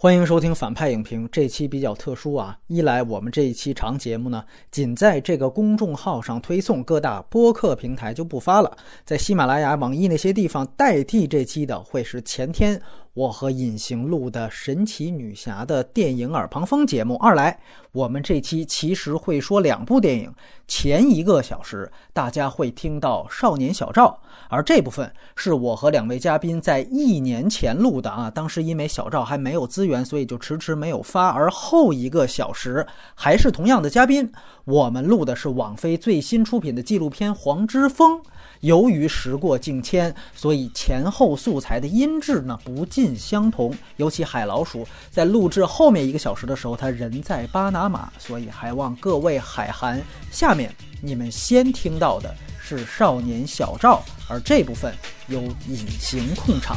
欢迎收听反派影评，这期比较特殊啊！一来我们这一期长节目呢，仅在这个公众号上推送，各大播客平台就不发了，在喜马拉雅、网易那些地方代替这期的会是前天。我和隐形录的神奇女侠的电影耳旁风节目。二来，我们这期其实会说两部电影。前一个小时，大家会听到《少年小赵》，而这部分是我和两位嘉宾在一年前录的啊。当时因为小赵还没有资源，所以就迟迟没有发。而后一个小时还是同样的嘉宾，我们录的是网飞最新出品的纪录片《黄之锋》。由于时过境迁，所以前后素材的音质呢不尽相同。尤其海老鼠在录制后面一个小时的时候，他人在巴拿马，所以还望各位海涵。下面你们先听到的是少年小赵，而这部分由隐形控场。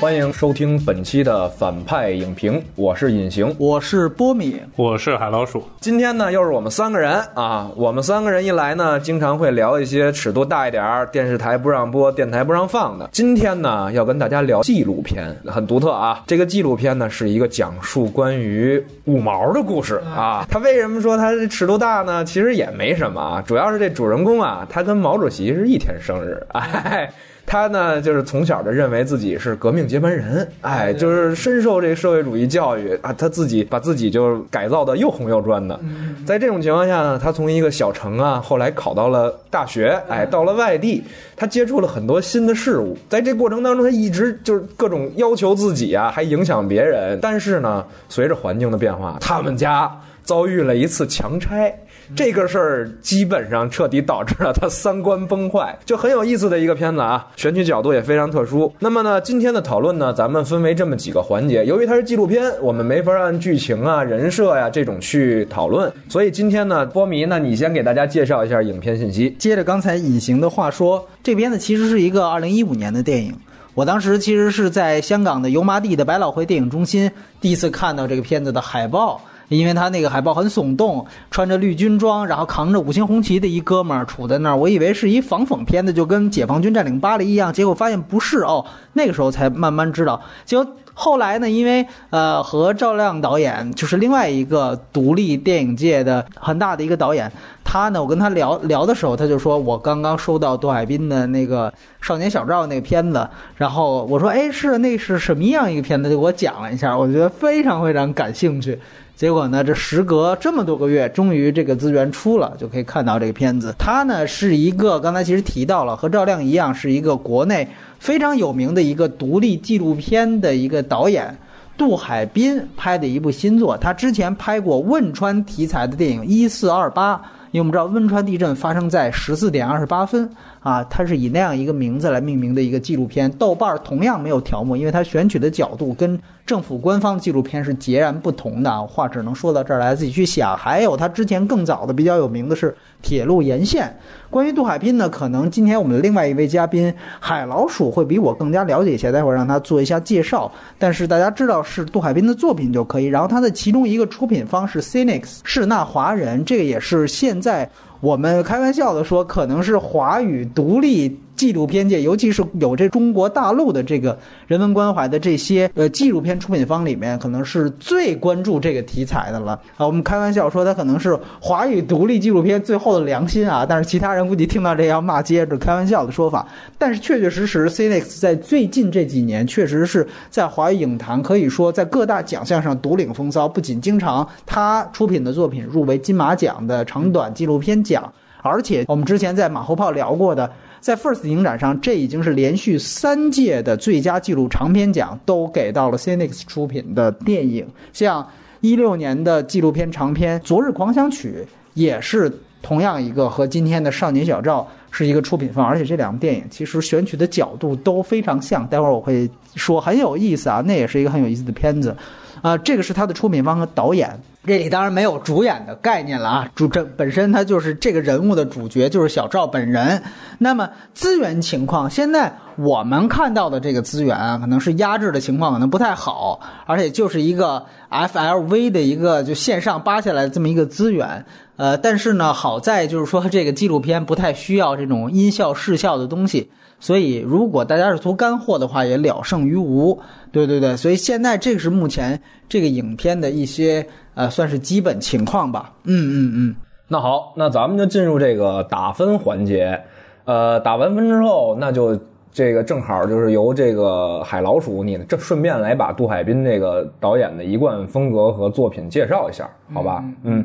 欢迎收听本期的反派影评，我是隐形，我是波米，我是海老鼠。今天呢，又是我们三个人啊。我们三个人一来呢，经常会聊一些尺度大一点儿、电视台不让播、电台不让放的。今天呢，要跟大家聊纪录片，很独特啊。这个纪录片呢，是一个讲述关于五毛的故事啊。他为什么说他尺度大呢？其实也没什么啊，主要是这主人公啊，他跟毛主席是一天生日，哎。他呢，就是从小就认为自己是革命接班人，哎，就是深受这社会主义教育啊，他自己把自己就改造的又红又专的。在这种情况下呢，他从一个小城啊，后来考到了大学，哎，到了外地，他接触了很多新的事物。在这过程当中，他一直就是各种要求自己啊，还影响别人。但是呢，随着环境的变化，他们家遭遇了一次强拆。这个事儿基本上彻底导致了他三观崩坏，就很有意思的一个片子啊，选取角度也非常特殊。那么呢，今天的讨论呢，咱们分为这么几个环节。由于它是纪录片，我们没法按剧情啊、人设呀这种去讨论，所以今天呢，波迷呢，你先给大家介绍一下影片信息。接着刚才隐形的话说，这片子其实是一个二零一五年的电影，我当时其实是在香港的油麻地的百老汇电影中心第一次看到这个片子的海报。因为他那个海报很耸动，穿着绿军装，然后扛着五星红旗的一哥们儿杵在那儿，我以为是一防讽片子，就跟解放军占领巴黎一样，结果发现不是哦。那个时候才慢慢知道。结果后来呢，因为呃和赵亮导演就是另外一个独立电影界的很大的一个导演，他呢我跟他聊聊的时候，他就说我刚刚收到杜海滨的那个《少年小赵》那个片子，然后我说哎是那是什么样一个片子？就给我讲了一下，我觉得非常非常感兴趣。结果呢？这时隔这么多个月，终于这个资源出了，就可以看到这个片子。它呢是一个刚才其实提到了，和赵亮一样，是一个国内非常有名的一个独立纪录片的一个导演，杜海滨拍的一部新作。他之前拍过汶川题材的电影《一四二八》，因为我们知道汶川地震发生在十四点二十八分。啊，它是以那样一个名字来命名的一个纪录片。豆瓣同样没有条目，因为它选取的角度跟政府官方纪录片是截然不同的。话只能说到这儿来，自己去想。还有他之前更早的比较有名的是《铁路沿线》。关于杜海滨呢，可能今天我们的另外一位嘉宾海老鼠会比我更加了解一些，待会儿让他做一下介绍。但是大家知道是杜海滨的作品就可以。然后他的其中一个出品方是 Cinix 是那华人，这个也是现在。我们开玩笑的说，可能是华语独立。纪录片界，尤其是有这中国大陆的这个人文关怀的这些呃纪录片出品方里面，可能是最关注这个题材的了啊。我们开玩笑说，他可能是华语独立纪录片最后的良心啊。但是其他人估计听到这要骂街，这开玩笑的说法。但是确确实实，Cinix 在最近这几年，确实是在华语影坛可以说在各大奖项上独领风骚。不仅经常他出品的作品入围金马奖的长短纪录片奖，而且我们之前在马后炮聊过的。在 First 影展上，这已经是连续三届的最佳纪录长片奖都给到了 Cinix 出品的电影。像一六年的纪录片长片《昨日狂想曲》，也是同样一个和今天的《少年小赵》是一个出品方，而且这两部电影其实选取的角度都非常像。待会儿我会说很有意思啊，那也是一个很有意思的片子。啊、这个是他的出品方和导演。这里当然没有主演的概念了啊，主这本身他就是这个人物的主角，就是小赵本人。那么资源情况，现在我们看到的这个资源啊，可能是压制的情况可能不太好，而且就是一个 FLV 的一个就线上扒下来的这么一个资源。呃，但是呢，好在就是说这个纪录片不太需要这种音效视效的东西，所以如果大家是图干货的话，也了胜于无。对对对，所以现在这个是目前这个影片的一些呃算是基本情况吧。嗯嗯嗯。那好，那咱们就进入这个打分环节。呃，打完分之后，那就这个正好就是由这个海老鼠你这顺便来把杜海滨这个导演的一贯风格和作品介绍一下，好吧？嗯，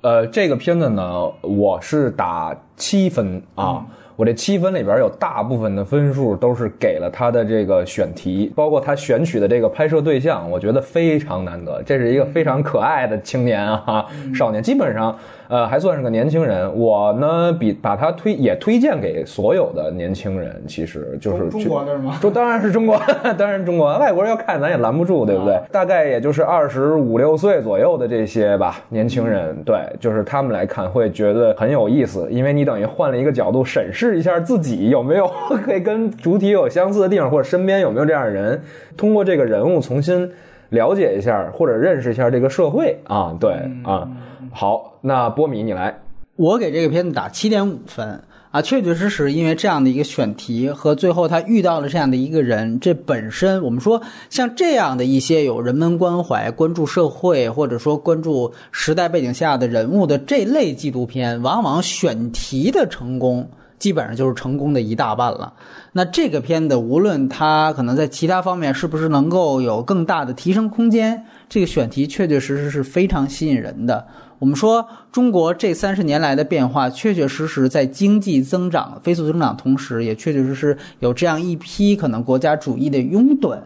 呃，这个片子呢，我是打七分啊。我这七分里边有大部分的分数都是给了他的这个选题，包括他选取的这个拍摄对象，我觉得非常难得。这是一个非常可爱的青年啊，少年，基本上呃还算是个年轻人。我呢比把他推也推荐给所有的年轻人，其实就是中国的是吗？中 当然是中国，当然中国。外国人要看咱也拦不住，对不对？大概也就是二十五六岁左右的这些吧，年轻人，对，就是他们来看会觉得很有意思，因为你等于换了一个角度审视一下自己有没有 可以跟主体有相似的地方，或者身边有没有这样的人，通过这个人物重新了解一下或者认识一下这个社会啊，对啊。好，那波米你来。我给这个片子打七点五分啊，确确实实，因为这样的一个选题和最后他遇到了这样的一个人，这本身我们说像这样的一些有人文关怀、关注社会或者说关注时代背景下的人物的这类纪录片，往往选题的成功基本上就是成功的一大半了。那这个片子无论它可能在其他方面是不是能够有更大的提升空间，这个选题确确实实是非常吸引人的。我们说，中国这三十年来的变化，确确实实在经济增长飞速增长同时，也确确实实有这样一批可能国家主义的拥趸。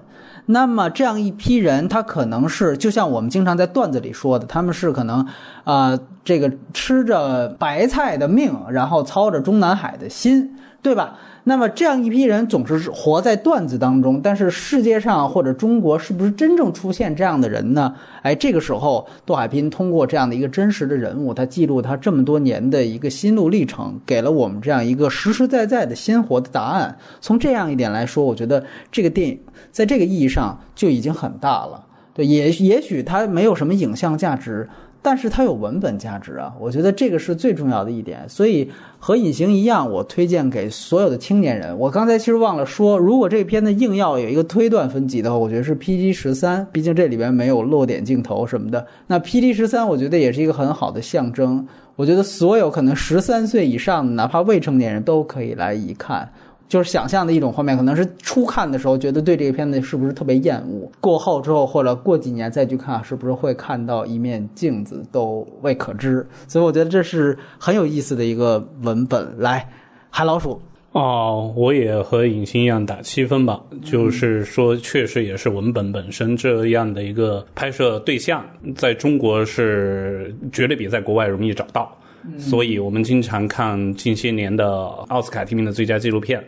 那么这样一批人，他可能是就像我们经常在段子里说的，他们是可能，啊，这个吃着白菜的命，然后操着中南海的心，对吧？那么这样一批人总是活在段子当中，但是世界上或者中国是不是真正出现这样的人呢？哎，这个时候杜海滨通过这样的一个真实的人物，他记录他这么多年的一个心路历程，给了我们这样一个实实在在的鲜活的答案。从这样一点来说，我觉得这个电影在这个意义上就已经很大了。也也许它没有什么影像价值。但是它有文本价值啊，我觉得这个是最重要的一点。所以和隐形一样，我推荐给所有的青年人。我刚才其实忘了说，如果这个片子硬要有一个推断分级的话，我觉得是 PG 十三，毕竟这里边没有落点镜头什么的。那 PG 十三，我觉得也是一个很好的象征。我觉得所有可能十三岁以上，哪怕未成年人都可以来一看。就是想象的一种画面，可能是初看的时候觉得对这个片子是不是特别厌恶，过后之后或者过几年再去看，是不是会看到一面镜子都未可知。所以我觉得这是很有意思的一个文本。来，海老鼠哦，我也和影星一样打七分吧，就是说确实也是文本本身这样的一个拍摄对象，在中国是绝对比在国外容易找到。所以我们经常看近些年的奥斯卡提名的最佳纪录片，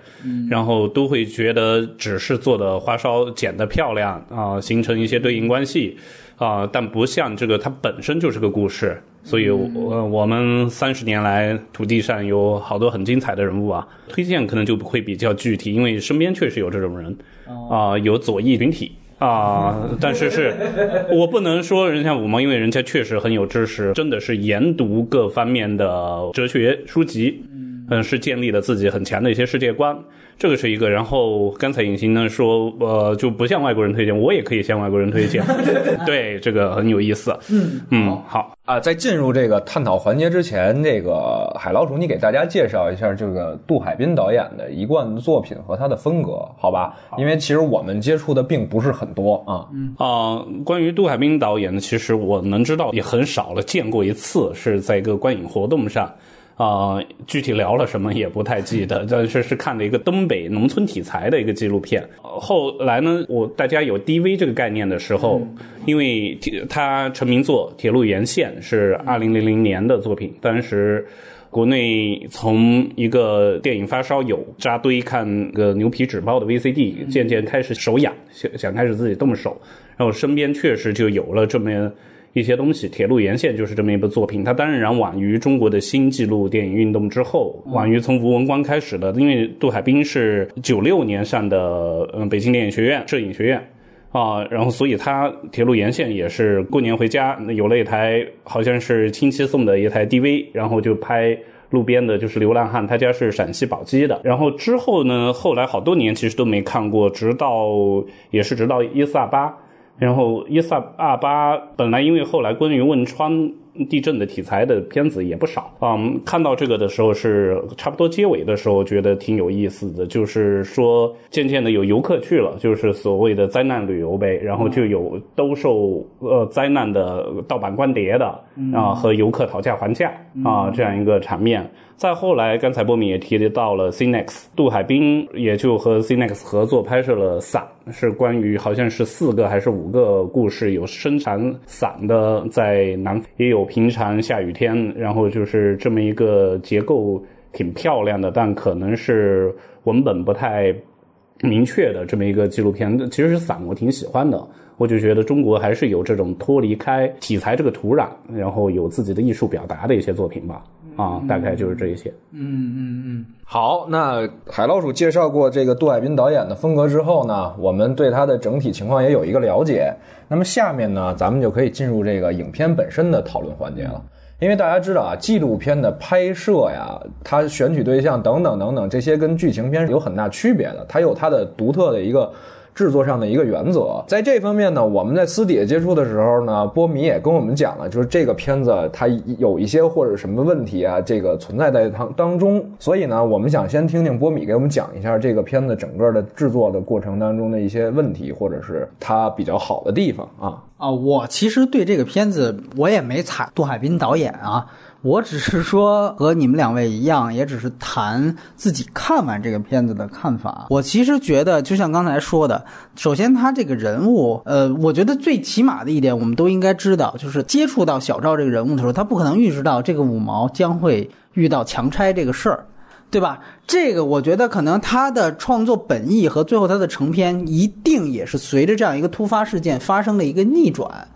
然后都会觉得只是做的花哨、剪的漂亮啊，形成一些对应关系啊，但不像这个它本身就是个故事。所以，我我们三十年来土地上有好多很精彩的人物啊，推荐可能就会比较具体，因为身边确实有这种人啊，有左翼群体。啊，但是是我不能说人家五毛，因为人家确实很有知识，真的是研读各方面的哲学书籍，嗯，是建立了自己很强的一些世界观。这个是一个，然后刚才隐形呢说，呃，就不向外国人推荐，我也可以向外国人推荐，对，这个很有意思。嗯嗯，好啊，在进入这个探讨环节之前，这个海老鼠，你给大家介绍一下这个杜海滨导演的一贯的作品和他的风格，好吧？因为其实我们接触的并不是很多啊。嗯啊，关于杜海滨导演呢，其实我能知道也很少了，见过一次是在一个观影活动上。啊，具体聊了什么也不太记得，但是是看了一个东北农村题材的一个纪录片。后来呢，我大家有 DV 这个概念的时候，因为他成名作《铁路沿线》是二零零零年的作品，当时国内从一个电影发烧友扎堆看个牛皮纸包的 VCD，渐渐开始手痒，想想开始自己动手。然后身边确实就有了这么一些东西，《铁路沿线》就是这么一部作品。它当然晚于中国的新纪录电影运动之后，晚于从吴文光开始的，因为杜海滨是九六年上的，嗯，北京电影学院摄影学院。啊，然后所以他铁路沿线也是过年回家有了一台好像是亲戚送的一台 DV，然后就拍路边的就是流浪汉，他家是陕西宝鸡的。然后之后呢，后来好多年其实都没看过，直到也是直到一四二八，然后伊萨二八本来因为后来关于汶川。地震的题材的片子也不少嗯，看到这个的时候是差不多结尾的时候，觉得挺有意思的。就是说，渐渐的有游客去了，就是所谓的灾难旅游呗。然后就有兜售呃灾难的盗版光碟的啊，和游客讨价还价啊这样一个场面。再后来，刚才波米也提到了 Cinex，杜海滨也就和 Cinex 合作拍摄了伞，是关于好像是四个还是五个故事，有生产伞的在南，也有平常下雨天，然后就是这么一个结构挺漂亮的，但可能是文本不太明确的这么一个纪录片。其实伞，我挺喜欢的，我就觉得中国还是有这种脱离开题材这个土壤，然后有自己的艺术表达的一些作品吧。啊，大概就是这一些。嗯嗯嗯，好，那海老鼠介绍过这个杜海滨导演的风格之后呢，我们对他的整体情况也有一个了解。那么下面呢，咱们就可以进入这个影片本身的讨论环节了。因为大家知道啊，纪录片的拍摄呀，它选取对象等等等等，这些跟剧情片是有很大区别的，它有它的独特的一个。制作上的一个原则，在这方面呢，我们在私底下接触的时候呢，波米也跟我们讲了，就是这个片子它有一些或者什么问题啊，这个存在在当当中，所以呢，我们想先听听波米给我们讲一下这个片子整个的制作的过程当中的一些问题，或者是它比较好的地方啊。啊，我其实对这个片子我也没踩杜海滨导演啊。我只是说和你们两位一样，也只是谈自己看完这个片子的看法。我其实觉得，就像刚才说的，首先他这个人物，呃，我觉得最起码的一点，我们都应该知道，就是接触到小赵这个人物的时候，他不可能预知到这个五毛将会遇到强拆这个事儿，对吧？这个我觉得可能他的创作本意和最后他的成片，一定也是随着这样一个突发事件发生了一个逆转。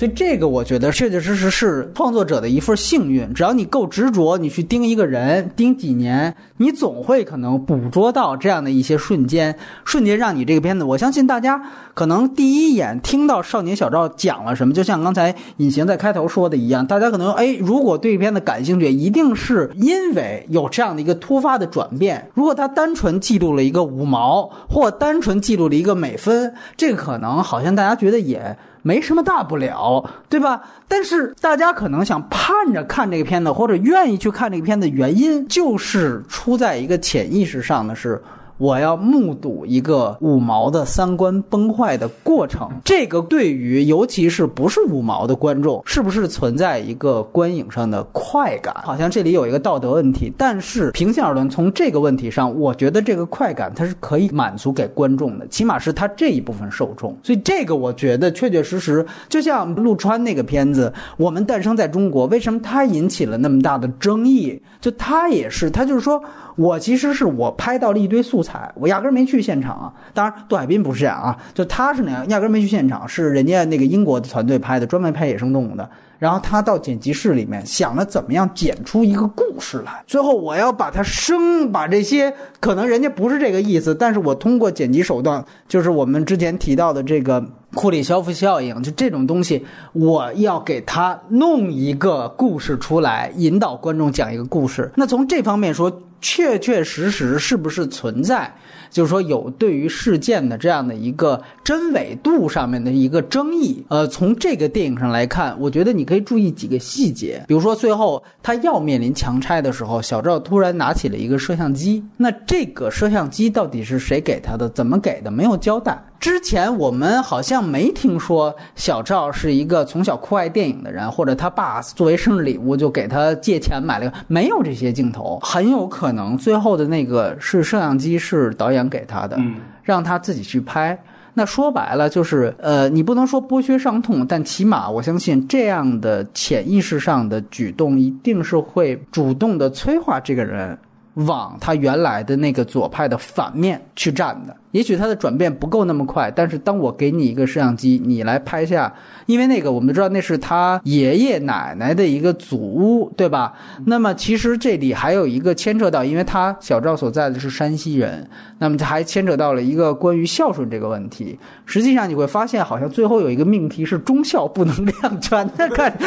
所以这个我觉得确确实实是创作者的一份幸运。只要你够执着，你去盯一个人，盯几年，你总会可能捕捉到这样的一些瞬间，瞬间让你这个片子。我相信大家可能第一眼听到少年小赵讲了什么，就像刚才隐形在开头说的一样，大家可能哎，如果对片子感兴趣，一定是因为有这样的一个突发的转变。如果他单纯记录了一个五毛，或单纯记录了一个美分，这个可能好像大家觉得也。没什么大不了，对吧？但是大家可能想盼着看这个片子，或者愿意去看这个片子，原因就是出在一个潜意识上的是。我要目睹一个五毛的三观崩坏的过程，这个对于尤其是不是五毛的观众，是不是存在一个观影上的快感？好像这里有一个道德问题，但是平心而论，从这个问题上，我觉得这个快感它是可以满足给观众的，起码是他这一部分受众。所以这个我觉得确确实实，就像陆川那个片子《我们诞生在中国》，为什么它引起了那么大的争议？就他也是，他就是说。我其实是我拍到了一堆素材，我压根没去现场。当然，杜海滨不是这样啊，就他是那样，压根没去现场，是人家那个英国的团队拍的，专门拍野生动物的。然后他到剪辑室里面想了怎么样剪出一个故事来，最后我要把它生，把这些可能人家不是这个意思，但是我通过剪辑手段，就是我们之前提到的这个库里肖夫效应，就这种东西，我要给他弄一个故事出来，引导观众讲一个故事。那从这方面说。确确实实是不是存在，就是说有对于事件的这样的一个真伪度上面的一个争议。呃，从这个电影上来看，我觉得你可以注意几个细节，比如说最后他要面临强拆的时候，小赵突然拿起了一个摄像机，那这个摄像机到底是谁给他的？怎么给的？没有交代。之前我们好像没听说小赵是一个从小酷爱电影的人，或者他爸作为生日礼物就给他借钱买了个，没有这些镜头，很有可能最后的那个是摄像机是导演给他的，让他自己去拍。那说白了就是，呃，你不能说剥削伤痛，但起码我相信这样的潜意识上的举动一定是会主动的催化这个人往他原来的那个左派的反面去站的。也许它的转变不够那么快，但是当我给你一个摄像机，你来拍下，因为那个我们知道那是他爷爷奶奶的一个祖屋，对吧？那么其实这里还有一个牵扯到，因为他小赵所在的是山西人，那么还牵扯到了一个关于孝顺这个问题。实际上你会发现，好像最后有一个命题是忠孝不能两全的感觉，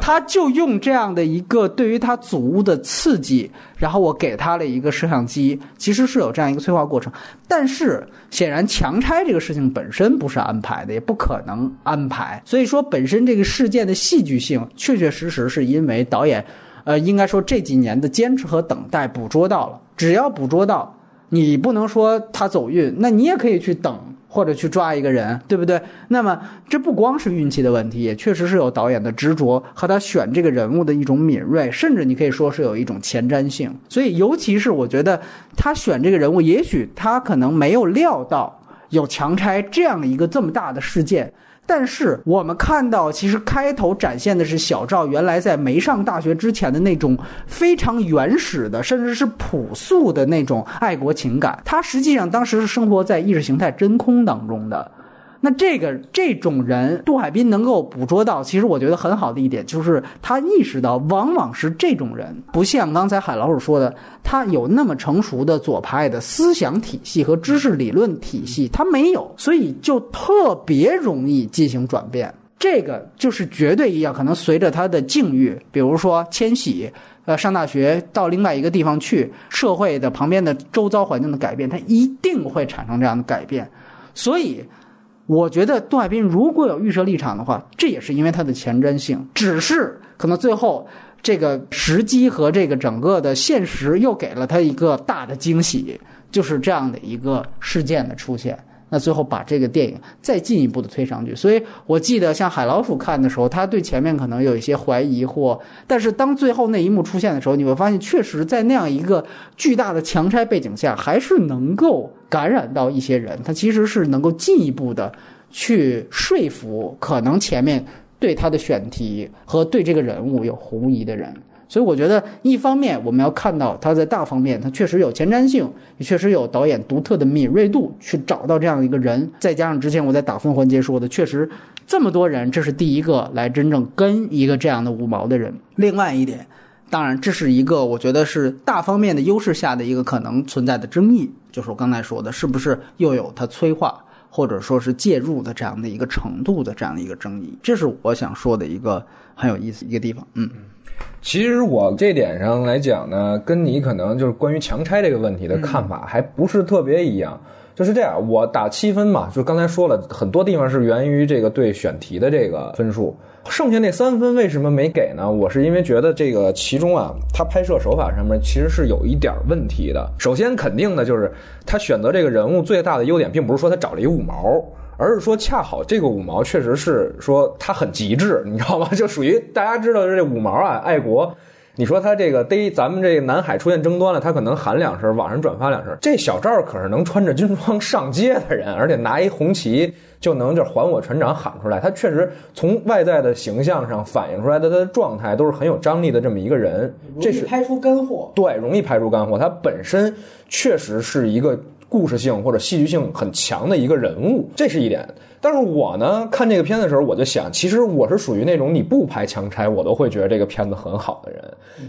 他就用这样的一个对于他祖屋的刺激。然后我给他了一个摄像机，其实是有这样一个催化过程，但是显然强拆这个事情本身不是安排的，也不可能安排。所以说，本身这个事件的戏剧性，确确实实是因为导演，呃，应该说这几年的坚持和等待捕捉到了。只要捕捉到，你不能说他走运，那你也可以去等。或者去抓一个人，对不对？那么这不光是运气的问题，也确实是有导演的执着和他选这个人物的一种敏锐，甚至你可以说是有一种前瞻性。所以，尤其是我觉得他选这个人物，也许他可能没有料到有强拆这样一个这么大的事件。但是我们看到，其实开头展现的是小赵原来在没上大学之前的那种非常原始的，甚至是朴素的那种爱国情感。他实际上当时是生活在意识形态真空当中的。那这个这种人，杜海滨能够捕捉到，其实我觉得很好的一点就是他意识到，往往是这种人，不像刚才海老鼠说的，他有那么成熟的左派的思想体系和知识理论体系，他没有，所以就特别容易进行转变。这个就是绝对一样，可能随着他的境遇，比如说迁徙，呃，上大学到另外一个地方去，社会的旁边的周遭环境的改变，他一定会产生这样的改变，所以。我觉得杜海滨如果有预设立场的话，这也是因为他的前瞻性，只是可能最后这个时机和这个整个的现实又给了他一个大的惊喜，就是这样的一个事件的出现。那最后把这个电影再进一步的推上去，所以我记得像海老鼠看的时候，他对前面可能有一些怀疑或，但是当最后那一幕出现的时候，你会发现，确实在那样一个巨大的强拆背景下，还是能够感染到一些人，他其实是能够进一步的去说服可能前面对他的选题和对这个人物有狐疑的人。所以我觉得，一方面我们要看到他在大方面，他确实有前瞻性，也确实有导演独特的敏锐度去找到这样一个人。再加上之前我在打分环节说的，确实这么多人，这是第一个来真正跟一个这样的五毛的人。另外一点，当然这是一个我觉得是大方面的优势下的一个可能存在的争议，就是我刚才说的，是不是又有他催化或者说是介入的这样的一个程度的这样的一个争议？这是我想说的一个很有意思一个地方。嗯。其实我这点上来讲呢，跟你可能就是关于强拆这个问题的看法还不是特别一样。就是这样，我打七分嘛，就刚才说了很多地方是源于这个对选题的这个分数，剩下那三分为什么没给呢？我是因为觉得这个其中啊，他拍摄手法上面其实是有一点问题的。首先肯定的就是他选择这个人物最大的优点，并不是说他找了一五毛。而是说，恰好这个五毛确实是说他很极致，你知道吗？就属于大家知道这五毛啊，爱国。你说他这个逮咱们这个南海出现争端了，他可能喊两声，网上转发两声。这小赵可是能穿着军装上街的人，而且拿一红旗就能就还我船长喊出来。他确实从外在的形象上反映出来的他的状态都是很有张力的这么一个人。这是拍出干货，对，容易拍出干货。他本身确实是一个。故事性或者戏剧性很强的一个人物，这是一点。但是我呢，看这个片的时候，我就想，其实我是属于那种你不拍强拆，我都会觉得这个片子很好的人。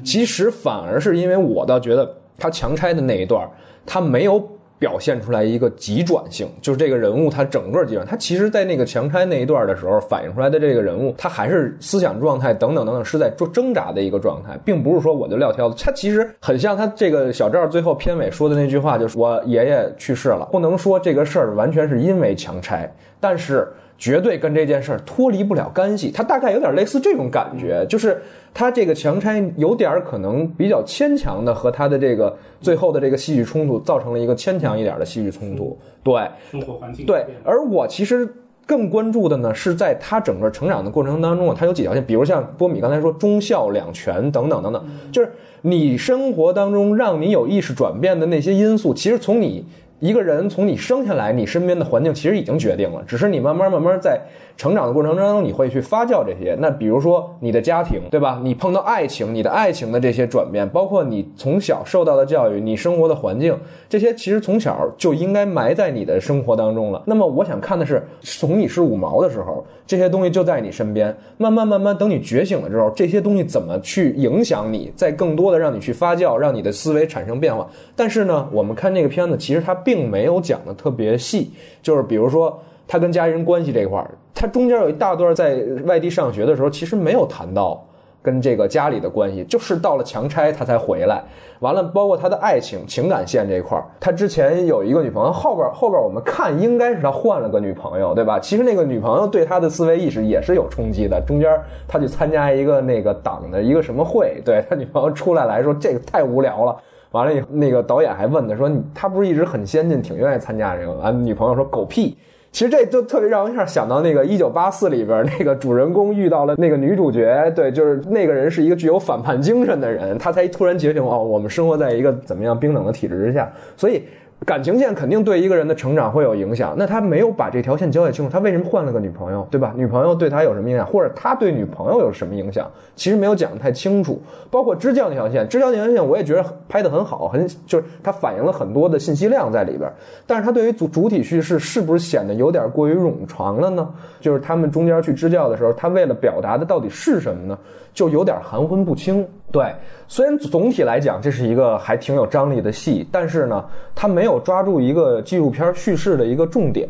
其实反而是因为我倒觉得他强拆的那一段，他没有。表现出来一个急转性，就是这个人物他整个急转，他其实，在那个强拆那一段的时候，反映出来的这个人物，他还是思想状态等等等等，是在做挣扎的一个状态，并不是说我就撂挑子。他其实很像他这个小赵最后片尾说的那句话，就是我爷爷去世了，不能说这个事儿完全是因为强拆，但是。绝对跟这件事儿脱离不了干系，他大概有点类似这种感觉，就是他这个强拆有点可能比较牵强的和他的这个最后的这个戏剧冲突造成了一个牵强一点的戏剧冲突。对，生活环境对，而我其实更关注的呢，是在他整个成长的过程当中啊，他有几条线，比如像波米刚才说忠孝两全等等等等，就是你生活当中让你有意识转变的那些因素，其实从你。一个人从你生下来，你身边的环境其实已经决定了，只是你慢慢慢慢在成长的过程当中，你会去发酵这些。那比如说你的家庭，对吧？你碰到爱情，你的爱情的这些转变，包括你从小受到的教育，你生活的环境，这些其实从小就应该埋在你的生活当中了。那么我想看的是，从你是五毛的时候，这些东西就在你身边，慢慢慢慢等你觉醒了之后，这些东西怎么去影响你，在更多的让你去发酵，让你的思维产生变化。但是呢，我们看这个片子，其实它并没有讲的特别细，就是比如说他跟家人关系这一块，他中间有一大段在外地上学的时候，其实没有谈到跟这个家里的关系，就是到了强拆他才回来。完了，包括他的爱情情感线这一块，他之前有一个女朋友，后边后边我们看应该是他换了个女朋友，对吧？其实那个女朋友对他的思维意识也是有冲击的。中间他去参加一个那个党的一个什么会，对 他女朋友出来来说这个太无聊了。完了以后，那个导演还问他说：“他不是一直很先进，挺愿意参加这个？”完，女朋友说：“狗屁。”其实这就特别让我一下想到那个《一九八四》里边那个主人公遇到了那个女主角，对，就是那个人是一个具有反叛精神的人，他才突然觉醒哦，我们生活在一个怎么样冰冷的体制之下，所以。感情线肯定对一个人的成长会有影响，那他没有把这条线交代清楚，他为什么换了个女朋友，对吧？女朋友对他有什么影响，或者他对女朋友有什么影响？其实没有讲的太清楚。包括支教那条线，支教那条线我也觉得拍的很好，很就是它反映了很多的信息量在里边。但是它对于主主体叙事是不是显得有点过于冗长了呢？就是他们中间去支教的时候，他为了表达的到底是什么呢？就有点含混不清。对，虽然总体来讲这是一个还挺有张力的戏，但是呢，他没有抓住一个纪录片叙事的一个重点，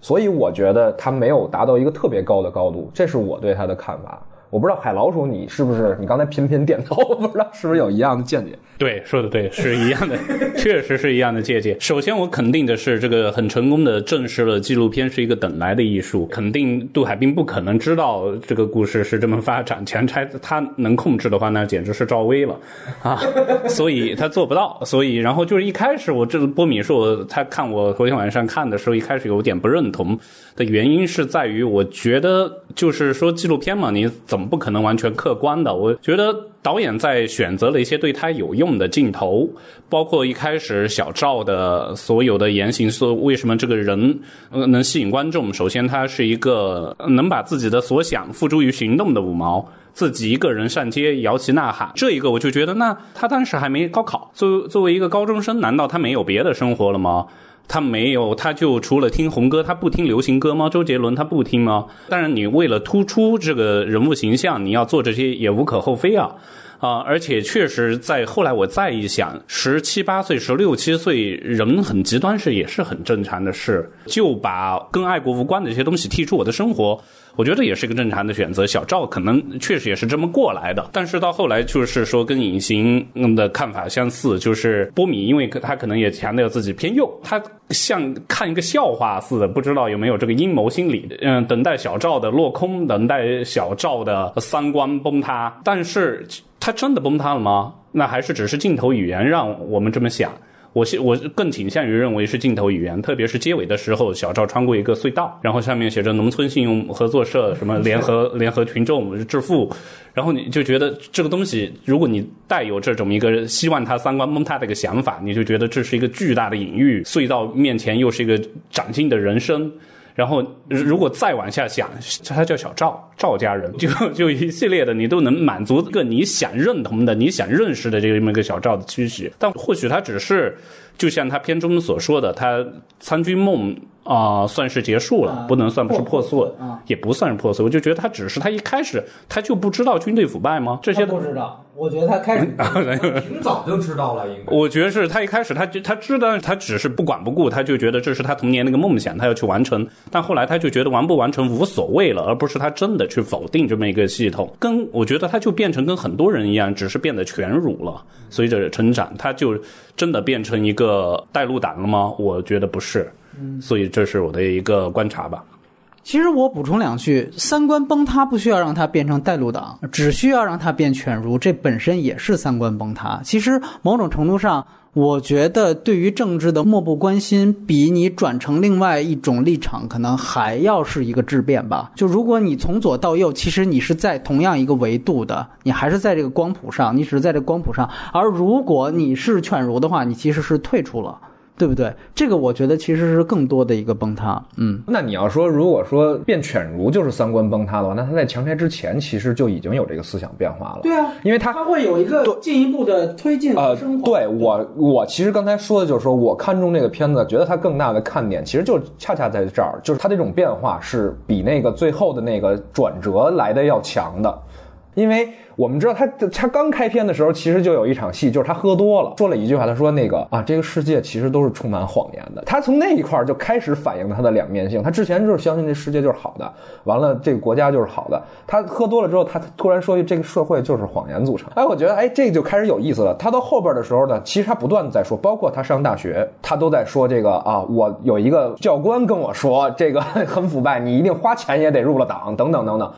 所以我觉得他没有达到一个特别高的高度，这是我对他的看法。我不知道海老鼠你是不是？你刚才频频点头，我不知道是不是有一样的见解？对，说的对，是一样的，确实是一样的见解。首先，我肯定的是，这个很成功的证实了纪录片是一个等来的艺术。肯定杜海滨不可能知道这个故事是这么发展，前拆他能控制的话，那简直是赵薇了啊！所以他做不到。所以，然后就是一开始我这个波米说他看我昨天晚上看的时候，一开始有点不认同的原因是在于，我觉得就是说纪录片嘛，你怎么？不可能完全客观的，我觉得导演在选择了一些对他有用的镜头，包括一开始小赵的所有的言行，说为什么这个人能吸引观众？首先，他是一个能把自己的所想付诸于行动的五毛，自己一个人上街摇旗呐喊，这一个我就觉得，那他当时还没高考，作作为一个高中生，难道他没有别的生活了吗？他没有，他就除了听红歌，他不听流行歌吗？周杰伦他不听吗？当然，你为了突出这个人物形象，你要做这些也无可厚非啊啊！而且确实，在后来我再一想，十七八岁、十六七岁，人很极端是也是很正常的事，就把跟爱国无关的一些东西剔出我的生活。我觉得也是一个正常的选择。小赵可能确实也是这么过来的，但是到后来就是说跟隐形的看法相似，就是波米，因为他可能也强调自己偏右，他像看一个笑话似的，不知道有没有这个阴谋心理。嗯，等待小赵的落空，等待小赵的三观崩塌，但是他真的崩塌了吗？那还是只是镜头语言让我们这么想。我我更倾向于认为是镜头语言，特别是结尾的时候，小赵穿过一个隧道，然后上面写着“农村信用合作社”什么 联合联合群众致富，然后你就觉得这个东西，如果你带有这种一个希望他三观崩塌的一个想法，你就觉得这是一个巨大的隐喻。隧道面前又是一个崭新的人生。然后，如果再往下想，他叫小赵，赵家人，就就一系列的，你都能满足个你想认同的、你想认识的这么一个小赵的期许。但或许他只是，就像他片中所说的，他参军梦。啊，算是结束了，不能算不是破碎，也不算是破碎。我就觉得他只是他一开始他就不知道军队腐败吗？这些不知道。我觉得他开始 挺早就知道了，应该。我觉得是他一开始他就他知道，他只是不管不顾，他就觉得这是他童年那个梦想，他要去完成。但后来他就觉得完不完成无所谓了，而不是他真的去否定这么一个系统。跟我觉得他就变成跟很多人一样，只是变得全儒了。随着成长，他就真的变成一个带路党了吗？我觉得不是。所以这是我的一个观察吧。其实我补充两句：三观崩塌不需要让他变成带路党，只需要让他变犬儒，这本身也是三观崩塌。其实某种程度上，我觉得对于政治的漠不关心，比你转成另外一种立场，可能还要是一个质变吧。就如果你从左到右，其实你是在同样一个维度的，你还是在这个光谱上，你只是在这个光谱上。而如果你是犬儒的话，你其实是退出了。对不对？这个我觉得其实是更多的一个崩塌。嗯，那你要说，如果说变犬儒就是三观崩塌的话，那他在强拆之前其实就已经有这个思想变化了。对啊，因为他他会有一个进一步的推进呃和升，华。对我，我其实刚才说的就是说我看中这个片子，觉得它更大的看点，其实就恰恰在这儿，就是它这种变化是比那个最后的那个转折来的要强的。因为我们知道他他刚开篇的时候，其实就有一场戏，就是他喝多了，说了一句话，他说那个啊，这个世界其实都是充满谎言的。他从那一块儿就开始反映他的两面性。他之前就是相信这世界就是好的，完了这个国家就是好的。他喝多了之后，他突然说这个社会就是谎言组成。哎，我觉得哎，这个就开始有意思了。他到后边的时候呢，其实他不断的在说，包括他上大学，他都在说这个啊，我有一个教官跟我说，这个很腐败，你一定花钱也得入了党，等等等等。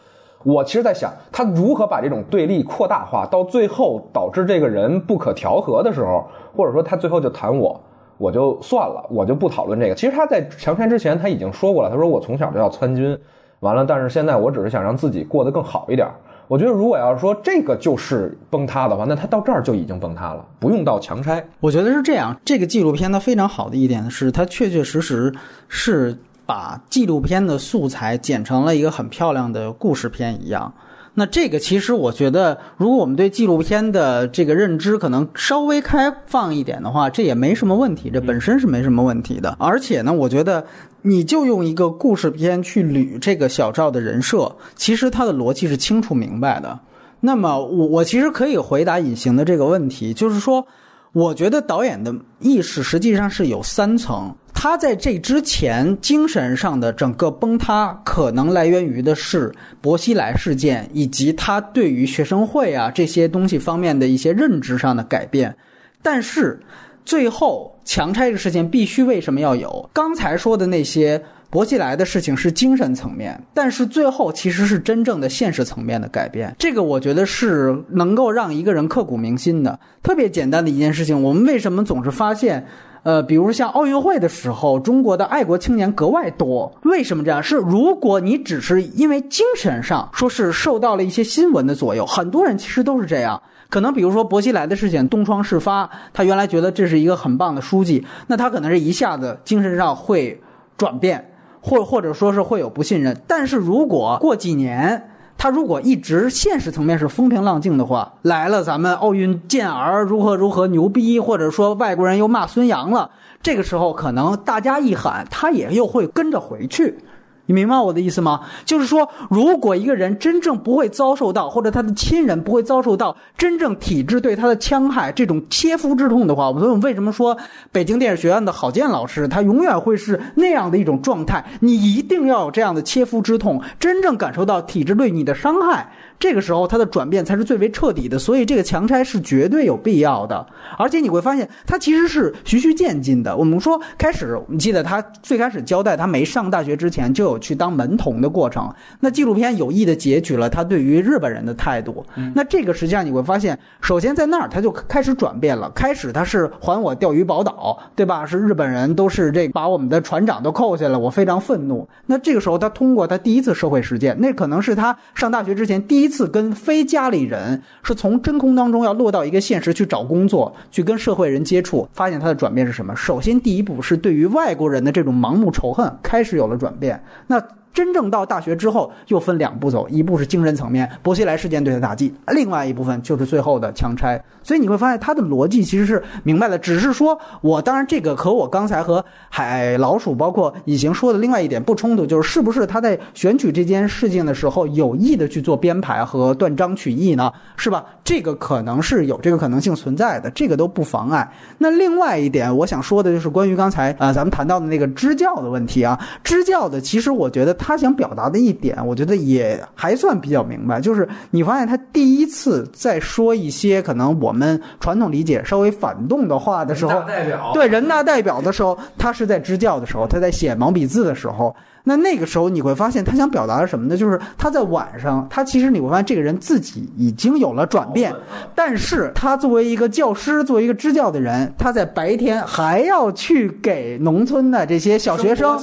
我其实在想，他如何把这种对立扩大化，到最后导致这个人不可调和的时候，或者说他最后就谈我，我就算了，我就不讨论这个。其实他在强拆之前他已经说过了，他说我从小就要参军，完了，但是现在我只是想让自己过得更好一点。我觉得如果要是说这个就是崩塌的话，那他到这儿就已经崩塌了，不用到强拆。我觉得是这样。这个纪录片它非常好的一点是，它确确实实是把纪录片的素材剪成了一个很漂亮的故事片一样。那这个其实我觉得，如果我们对纪录片的这个认知可能稍微开放一点的话，这也没什么问题，这本身是没什么问题的。而且呢，我觉得你就用一个故事片去捋这个小赵的人设，其实他的逻辑是清楚明白的。那么我我其实可以回答隐形的这个问题，就是说，我觉得导演的意识实际上是有三层。他在这之前精神上的整个崩塌，可能来源于的是薄熙来事件，以及他对于学生会啊这些东西方面的一些认知上的改变。但是最后强拆这个事情必须为什么要有？刚才说的那些薄熙来的事情是精神层面，但是最后其实是真正的现实层面的改变。这个我觉得是能够让一个人刻骨铭心的。特别简单的一件事情，我们为什么总是发现？呃，比如像奥运会的时候，中国的爱国青年格外多。为什么这样？是如果你只是因为精神上说是受到了一些新闻的左右，很多人其实都是这样。可能比如说薄熙来的事件东窗事发，他原来觉得这是一个很棒的书记，那他可能是一下子精神上会转变，或或者说是会有不信任。但是如果过几年，他如果一直现实层面是风平浪静的话，来了咱们奥运健儿如何如何牛逼，或者说外国人又骂孙杨了，这个时候可能大家一喊，他也又会跟着回去。你明白我的意思吗？就是说，如果一个人真正不会遭受到，或者他的亲人不会遭受到真正体制对他的戕害这种切肤之痛的话，我们为什么说北京电影学院的郝建老师他永远会是那样的一种状态？你一定要有这样的切肤之痛，真正感受到体制对你的伤害，这个时候他的转变才是最为彻底的。所以这个强拆是绝对有必要的，而且你会发现他其实是循序渐进的。我们说开始，你记得他最开始交代他没上大学之前就有。去当门童的过程，那纪录片有意的截取了他对于日本人的态度。那这个实际上你会发现，首先在那儿他就开始转变了。开始他是还我钓鱼宝岛，对吧？是日本人都是这把我们的船长都扣下了，我非常愤怒。那这个时候他通过他第一次社会实践，那可能是他上大学之前第一一次跟非家里人是从真空当中要落到一个现实去找工作，去跟社会人接触，发现他的转变是什么？首先第一步是对于外国人的这种盲目仇恨开始有了转变。那真正到大学之后，又分两步走，一步是精神层面，薄熙来事件对他打击；另外一部分就是最后的强拆。所以你会发现他的逻辑其实是明白的，只是说我当然这个和我刚才和海老鼠包括以行说的另外一点不冲突，就是是不是他在选取这件事情的时候有意的去做编排和断章取义呢？是吧？这个可能是有这个可能性存在的，这个都不妨碍。那另外一点，我想说的就是关于刚才啊咱们谈到的那个支教的问题啊，支教的其实我觉得他想表达的一点，我觉得也还算比较明白，就是你发现他第一次在说一些可能我们传统理解稍微反动的话的时候，代表对人大代表的时候，他是在支教的时候，他在写毛笔字的时候。那那个时候你会发现，他想表达的什么呢？就是他在晚上，他其实你会发现这个人自己已经有了转变，但是他作为一个教师，作为一个支教的人，他在白天还要去给农村的这些小学生，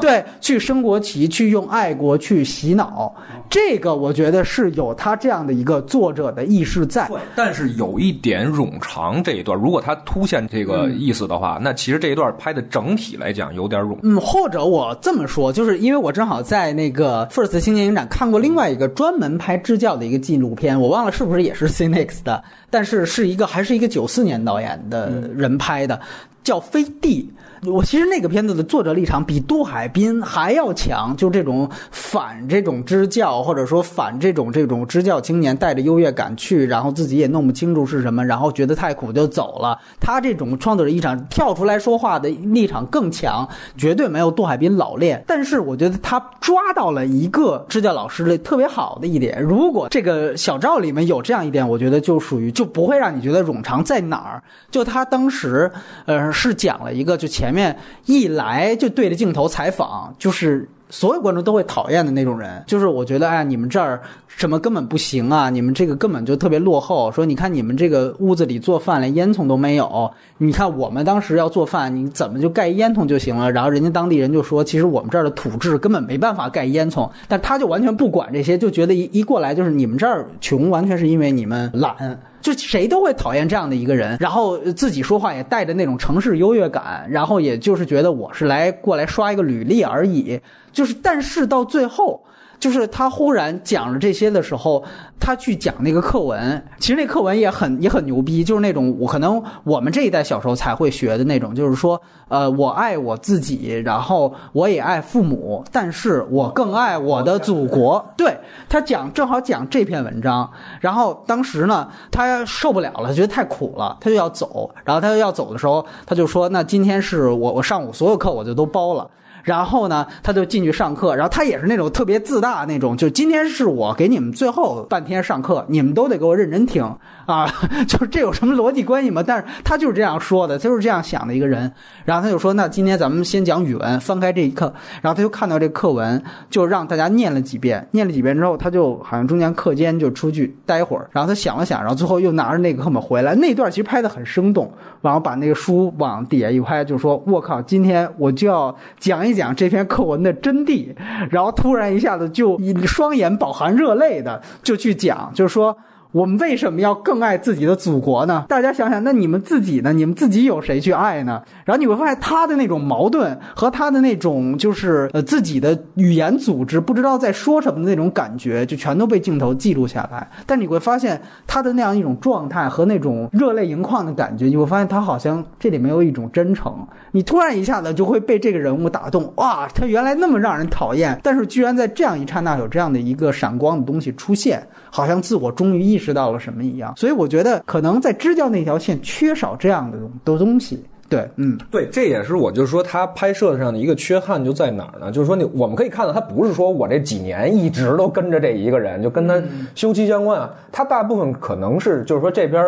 对，去升国旗，去用爱国去洗脑。这个我觉得是有他这样的一个作者的意识在。但是有一点冗长这一段，如果他凸显这个意思的话，那其实这一段拍的整体来讲有点冗。嗯，或者我这么说，就是因为我正好在那个 First 青年影展看过另外一个专门拍支教的一个纪录片，我忘了是不是也是 Cinex 的，但是是一个还是一个九四年导演的人拍的，叫《飞地》。我其实那个片子的作者立场比杜海滨还要强，就这种反这种支教，或者说反这种这种支教青年带着优越感去，然后自己也弄不清楚是什么，然后觉得太苦就走了。他这种创作者立场跳出来说话的立场更强，绝对没有杜海滨老练。但是我觉得他抓到了一个支教老师的特别好的一点，如果这个小赵里面有这样一点，我觉得就属于就不会让你觉得冗长在哪儿。就他当时呃是讲了一个就前。前面一来就对着镜头采访，就是所有观众都会讨厌的那种人。就是我觉得，哎，你们这儿什么根本不行啊！你们这个根本就特别落后。说你看你们这个屋子里做饭连烟囱都没有。你看我们当时要做饭，你怎么就盖烟囱就行了？然后人家当地人就说，其实我们这儿的土质根本没办法盖烟囱。但他就完全不管这些，就觉得一一过来就是你们这儿穷，完全是因为你们懒。就谁都会讨厌这样的一个人，然后自己说话也带着那种城市优越感，然后也就是觉得我是来过来刷一个履历而已。就是，但是到最后。就是他忽然讲了这些的时候，他去讲那个课文，其实那课文也很也很牛逼，就是那种我可能我们这一代小时候才会学的那种，就是说，呃，我爱我自己，然后我也爱父母，但是我更爱我的祖国。对他讲正好讲这篇文章，然后当时呢，他受不了了，觉得太苦了，他就要走，然后他要走的时候，他就说，那今天是我我上午所有课我就都包了。然后呢，他就进去上课，然后他也是那种特别自大那种，就今天是我给你们最后半天上课，你们都得给我认真听。啊！就是这有什么逻辑关系吗？但是他就是这样说的，他就是这样想的一个人。然后他就说：“那今天咱们先讲语文，翻开这一课。”然后他就看到这课文，就让大家念了几遍。念了几遍之后，他就好像中间课间就出去待会儿。然后他想了想，然后最后又拿着那个课本回来。那段其实拍的很生动，然后把那个书往底下一拍，就说：“我靠，今天我就要讲一。”讲这篇课文的真谛，然后突然一下子就双眼饱含热泪的就去讲，就是说。我们为什么要更爱自己的祖国呢？大家想想，那你们自己呢？你们自己有谁去爱呢？然后你会发现他的那种矛盾和他的那种就是呃自己的语言组织不知道在说什么的那种感觉，就全都被镜头记录下来。但你会发现他的那样一种状态和那种热泪盈眶的感觉，你会发现他好像这里面有一种真诚。你突然一下子就会被这个人物打动，哇，他原来那么让人讨厌，但是居然在这样一刹那有这样的一个闪光的东西出现。好像自我终于意识到了什么一样，所以我觉得可能在支教那条线缺少这样的的东西。对，嗯，对，这也是我就是说他拍摄上的一个缺憾就在哪儿呢？就是说你我们可以看到，他不是说我这几年一直都跟着这一个人，就跟他休戚相关啊。他大部分可能是就是说这边。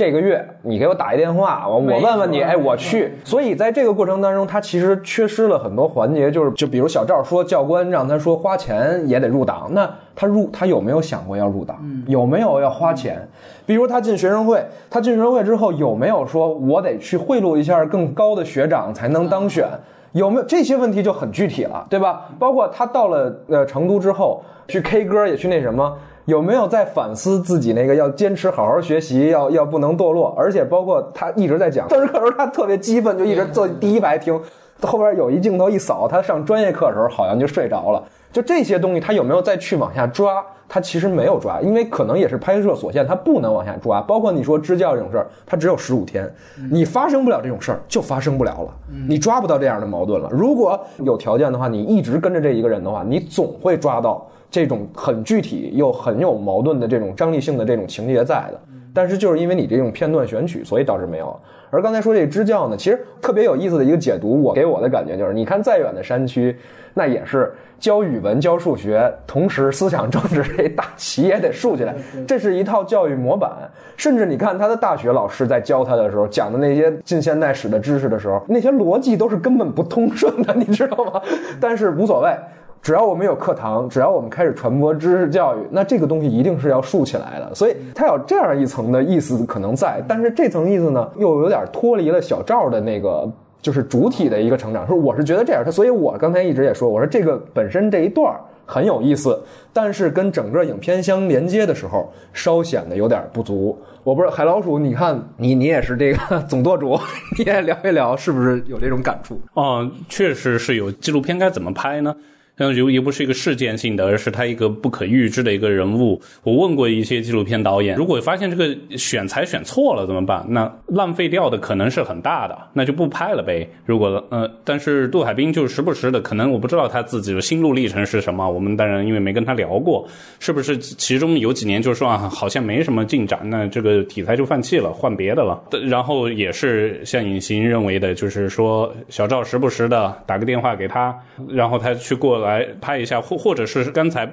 这个月你给我打一电话，我我问问你，哎，我去。所以在这个过程当中，他其实缺失了很多环节，就是就比如小赵说教官让他说花钱也得入党，那他入他有没有想过要入党？有没有要花钱？比如他进学生会，他进学生会之后有没有说我得去贿赂一下更高的学长才能当选？有没有这些问题就很具体了，对吧？包括他到了呃成都之后去 K 歌也去那什么。有没有在反思自己那个要坚持好好学习，要要不能堕落？而且包括他一直在讲政治课时候，他特别激愤，就一直坐第一排听。后边有一镜头一扫，他上专业课的时候好像就睡着了。就这些东西，他有没有再去往下抓？他其实没有抓，因为可能也是拍摄所限，他不能往下抓。包括你说支教这种事儿，他只有十五天，你发生不了这种事儿，就发生不了了。你抓不到这样的矛盾了。如果有条件的话，你一直跟着这一个人的话，你总会抓到。这种很具体又很有矛盾的这种张力性的这种情节在的，但是就是因为你这种片段选取，所以导致没有。而刚才说这支教呢，其实特别有意思的一个解读，我给我的感觉就是，你看再远的山区，那也是教语文、教数学，同时思想政治这 大旗也得竖起来，这是一套教育模板。甚至你看他的大学老师在教他的时候，讲的那些近现代史的知识的时候，那些逻辑都是根本不通顺的，你知道吗？但是无所谓。只要我们有课堂，只要我们开始传播知识教育，那这个东西一定是要竖起来的。所以它有这样一层的意思可能在，但是这层意思呢，又有点脱离了小赵的那个就是主体的一个成长。说我是觉得这样，他所以我刚才一直也说，我说这个本身这一段很有意思，但是跟整个影片相连接的时候，稍显得有点不足。我不知道海老鼠，你看你你也是这个总舵主，你也聊一聊，是不是有这种感触？哦，确实是有纪录片该怎么拍呢？像又又不是一个事件性的，而是他一个不可预知的一个人物。我问过一些纪录片导演，如果发现这个选材选错了怎么办？那浪费掉的可能是很大的，那就不拍了呗。如果呃，但是杜海滨就时不时的，可能我不知道他自己的心路历程是什么。我们当然因为没跟他聊过，是不是其中有几年就说啊，好像没什么进展，那这个题材就放弃了，换别的了。然后也是像隐形认为的，就是说小赵时不时的打个电话给他，然后他去过来。来拍一下，或或者是刚才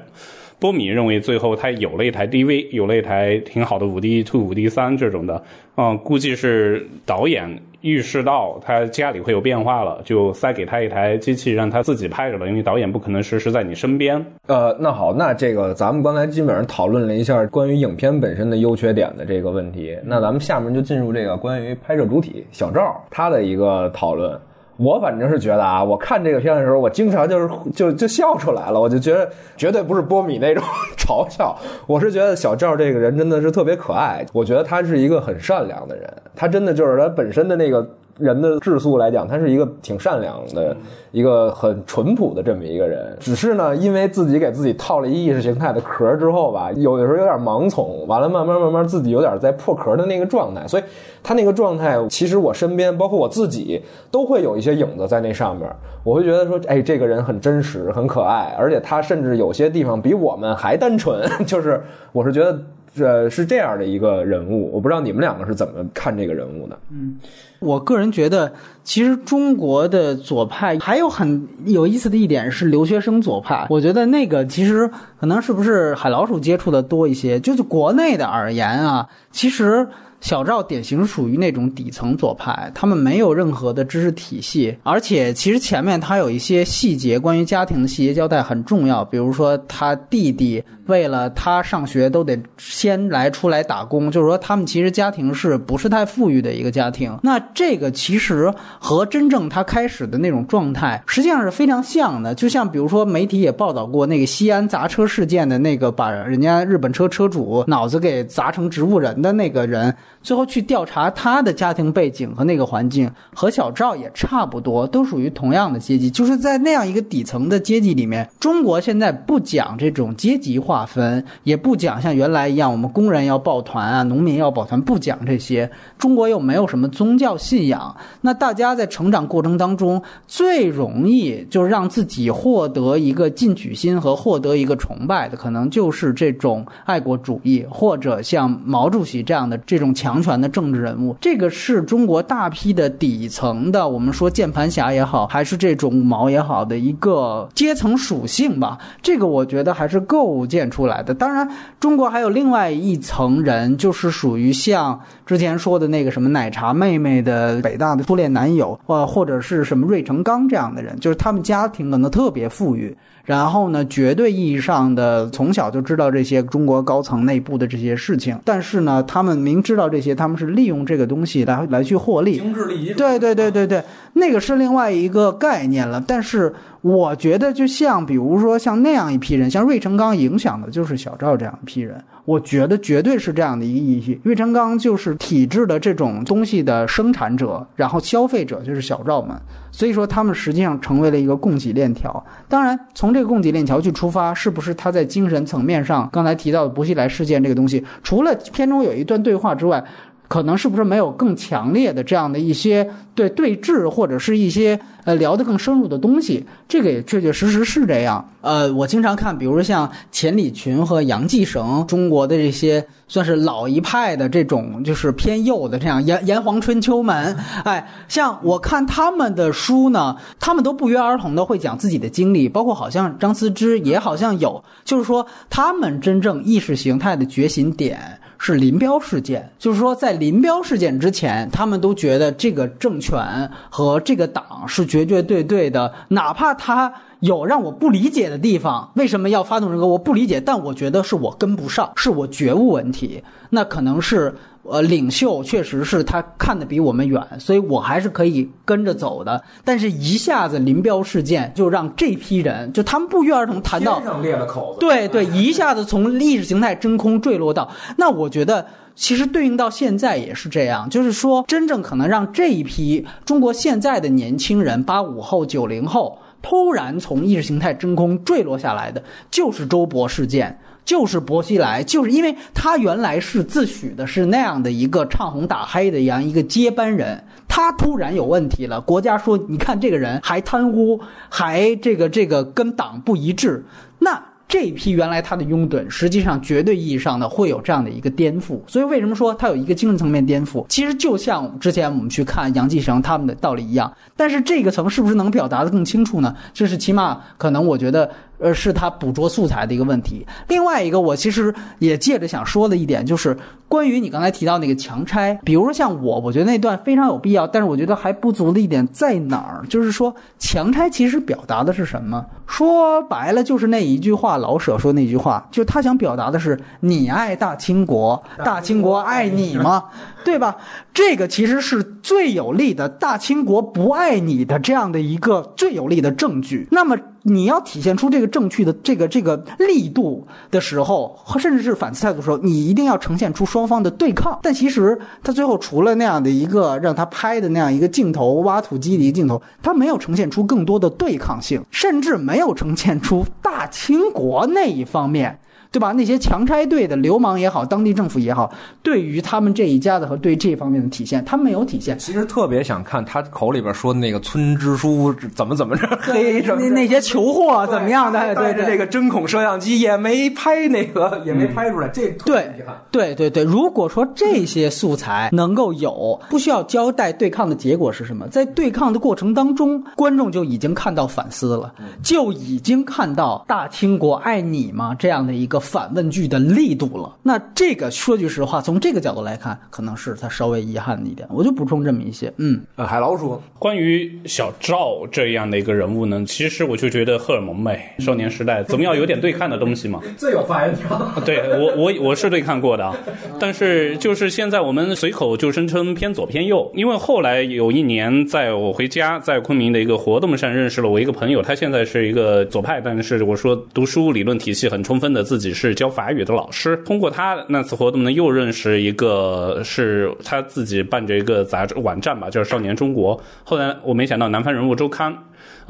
波米认为最后他有了一台 DV，有了一台挺好的五 D Two、五 D 三这种的，嗯，估计是导演预示到他家里会有变化了，就塞给他一台机器让他自己拍着了，因为导演不可能时时在你身边。呃，那好，那这个咱们刚才基本上讨论了一下关于影片本身的优缺点的这个问题，那咱们下面就进入这个关于拍摄主体小赵他的一个讨论。我反正是觉得啊，我看这个片的时候，我经常就是就就笑出来了，我就觉得绝对不是波米那种 嘲笑，我是觉得小赵这个人真的是特别可爱，我觉得他是一个很善良的人，他真的就是他本身的那个。人的质素来讲，他是一个挺善良的，一个很淳朴的这么一个人。只是呢，因为自己给自己套了一意识形态的壳之后吧，有的时候有点盲从，完了慢慢慢慢自己有点在破壳的那个状态。所以他那个状态，其实我身边包括我自己都会有一些影子在那上面。我会觉得说，哎，这个人很真实，很可爱，而且他甚至有些地方比我们还单纯。就是我是觉得。是是这样的一个人物，我不知道你们两个是怎么看这个人物的。嗯，我个人觉得，其实中国的左派还有很有意思的一点是留学生左派。我觉得那个其实可能是不是海老鼠接触的多一些，就是国内的而言啊，其实。小赵典型属于那种底层左派，他们没有任何的知识体系，而且其实前面他有一些细节，关于家庭的细节交代很重要，比如说他弟弟为了他上学都得先来出来打工，就是说他们其实家庭是不是太富裕的一个家庭？那这个其实和真正他开始的那种状态实际上是非常像的，就像比如说媒体也报道过那个西安砸车事件的那个把人家日本车车主脑子给砸成植物人的那个人。最后去调查他的家庭背景和那个环境，和小赵也差不多，都属于同样的阶级。就是在那样一个底层的阶级里面，中国现在不讲这种阶级划分，也不讲像原来一样，我们工人要抱团啊，农民要抱团，不讲这些。中国又没有什么宗教信仰，那大家在成长过程当中最容易就让自己获得一个进取心和获得一个崇拜的，可能就是这种爱国主义，或者像毛主席这样的这种强。强权的政治人物，这个是中国大批的底层的，我们说键盘侠也好，还是这种毛也好的一个阶层属性吧。这个我觉得还是构建出来的。当然，中国还有另外一层人，就是属于像之前说的那个什么奶茶妹妹的北大的初恋男友，或或者是什么芮成钢这样的人，就是他们家庭可能特别富裕。然后呢，绝对意义上的从小就知道这些中国高层内部的这些事情，但是呢，他们明知道这些，他们是利用这个东西来来去获利。精致利益。对对对对对，那个是另外一个概念了。但是我觉得，就像比如说像那样一批人，像芮成钢影响的就是小赵这样一批人。我觉得绝对是这样的一个意义。芮成钢就是体制的这种东西的生产者，然后消费者就是小赵们，所以说他们实际上成为了一个供给链条。当然，从这个供给链条去出发，是不是他在精神层面上刚才提到的薄熙来事件这个东西，除了片中有一段对话之外，可能是不是没有更强烈的这样的一些对对峙或者是一些呃聊得更深入的东西？这个也确确实实是这样。呃，我经常看，比如像钱理群和杨继绳，中国的这些算是老一派的这种就是偏右的这样炎炎黄春秋们，哎，像我看他们的书呢，他们都不约而同的会讲自己的经历，包括好像张思之也好像有，就是说他们真正意识形态的觉醒点。是林彪事件，就是说，在林彪事件之前，他们都觉得这个政权和这个党是绝绝对对的，哪怕他有让我不理解的地方，为什么要发动这个？我不理解，但我觉得是我跟不上，是我觉悟问题，那可能是。呃，领袖确实是他看得比我们远，所以我还是可以跟着走的。但是，一下子林彪事件就让这批人，就他们不约而同谈到上裂了口子，对对，一下子从意识形态真空坠落到那，我觉得其实对应到现在也是这样，就是说，真正可能让这一批中国现在的年轻人，八五后、九零后，突然从意识形态真空坠落下来的，就是周勃事件。就是薄熙来，就是因为他原来是自诩的是那样的一个唱红打黑的一样一个接班人，他突然有问题了，国家说你看这个人还贪污，还这个这个跟党不一致，那。这批原来他的拥趸，实际上绝对意义上的会有这样的一个颠覆。所以为什么说他有一个精神层面颠覆？其实就像之前我们去看杨继绳他们的道理一样。但是这个层是不是能表达的更清楚呢？这是起码可能我觉得，呃，是他捕捉素材的一个问题。另外一个，我其实也借着想说的一点就是。关于你刚才提到那个强拆，比如说像我，我觉得那段非常有必要，但是我觉得还不足的一点在哪儿？就是说强拆其实表达的是什么？说白了就是那一句话，老舍说那句话，就他想表达的是你爱大清国，大清国爱你吗？对吧？这个其实是最有力的，大清国不爱你的这样的一个最有力的证据。那么你要体现出这个正确的这个这个力度的时候，甚至是反思态度的时候，你一定要呈现出双方的对抗。但其实他最后除了那样的一个让他拍的那样一个镜头，挖土机的一个镜头，他没有呈现出更多的对抗性，甚至没有呈现出大清国那一方面。对吧？那些强拆队的流氓也好，当地政府也好，对于他们这一家子和对这方面的体现，他没有体现。其实特别想看他口里边说的那个村支书怎么怎么着，黑什么那那些求货怎么样的？对着这个针孔摄像机也没拍那个，也没拍出来。这对对对对，如果说这些素材能够有，不需要交代对抗的结果是什么，在对抗的过程当中，观众就已经看到反思了，就已经看到大清国爱你吗这样的一个。反问句的力度了，那这个说句实话，从这个角度来看，可能是他稍微遗憾的一点。我就补充这么一些，嗯，呃，海老鼠，关于小赵这样的一个人物呢，其实我就觉得荷尔蒙呗，少年时代总要有点对抗的东西嘛。最有发言权。对我，我我是对抗过的，但是就是现在我们随口就声称偏左偏右，因为后来有一年在我回家，在昆明的一个活动上认识了我一个朋友，他现在是一个左派，但是我说读书理论体系很充分的自己。是教法语的老师，通过他那次活动呢，又认识一个是他自己办着一个杂志网站吧，叫《少年中国》。后来我没想到《南方人物周刊》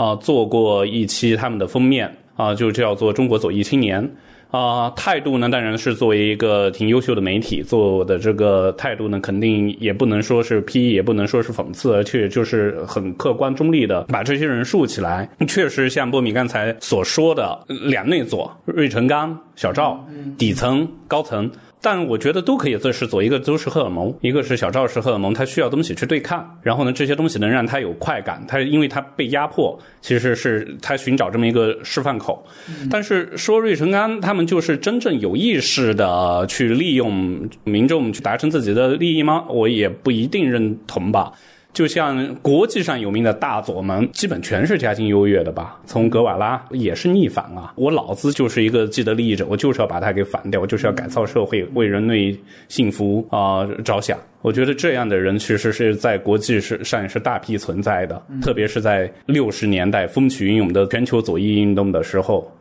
啊做过一期他们的封面啊，就叫做《中国左翼青年》。啊，态度呢，当然是作为一个挺优秀的媒体做的这个态度呢，肯定也不能说是批，也不能说是讽刺，而且就是很客观中立的把这些人竖起来。确实像波米刚才所说的，两内左，芮成钢、小赵，底层、高层。但我觉得都可以这是做，一个都是荷尔蒙，一个是小赵是荷尔蒙，他需要东西去对抗，然后呢，这些东西能让他有快感，他因为他被压迫，其实是他寻找这么一个释放口。但是说芮成钢他们就是真正有意识的去利用民众去达成自己的利益吗？我也不一定认同吧。就像国际上有名的大左们，基本全是家境优越的吧？从格瓦拉也是逆反啊！我老子就是一个既得利益者，我就是要把他给反掉，我就是要改造社会，为人类幸福啊着想。我觉得这样的人其实是在国际是上也是大批存在的，特别是在六十年代风起云涌的全球左翼运动的时候。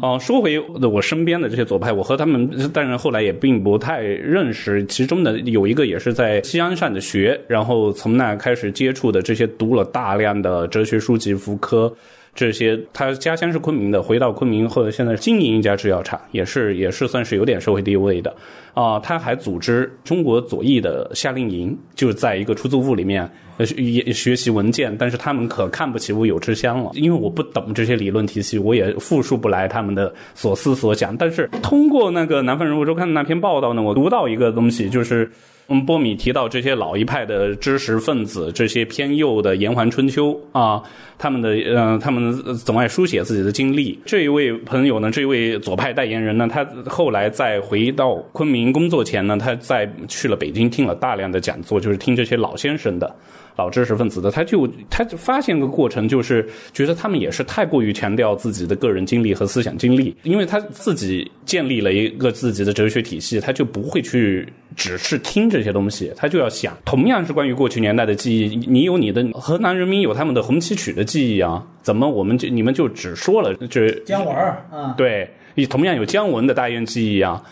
哦，说回我身边的这些左派，我和他们，当然后来也并不太认识。其中的有一个也是在西安上的学，然后从那开始接触的这些，读了大量的哲学书籍，福柯。这些他家乡是昆明的，回到昆明后，现在经营一家制药厂，也是也是算是有点社会地位的啊、他还组织中国左翼的夏令营，就在一个出租屋里面呃也学习文件，但是他们可看不起我有志香了，因为我不懂这些理论体系，我也复述不来他们的所思所想。但是通过那个《南方人物周刊》的那篇报道呢，我读到一个东西，就是。嗯，波米提到这些老一派的知识分子，这些偏右的延环春秋啊，他们的呃，他们总爱书写自己的经历。这一位朋友呢，这一位左派代言人呢，他后来在回到昆明工作前呢，他在去了北京听了大量的讲座，就是听这些老先生的。老知识分子的，他就他就发现个过程，就是觉得他们也是太过于强调自己的个人经历和思想经历，因为他自己建立了一个自己的哲学体系，他就不会去只是听这些东西，他就要想，同样是关于过去年代的记忆，你有你的河南人民有他们的红旗曲的记忆啊，怎么我们就你们就只说了这姜文儿啊，对，你同样有姜文的大雁记忆啊。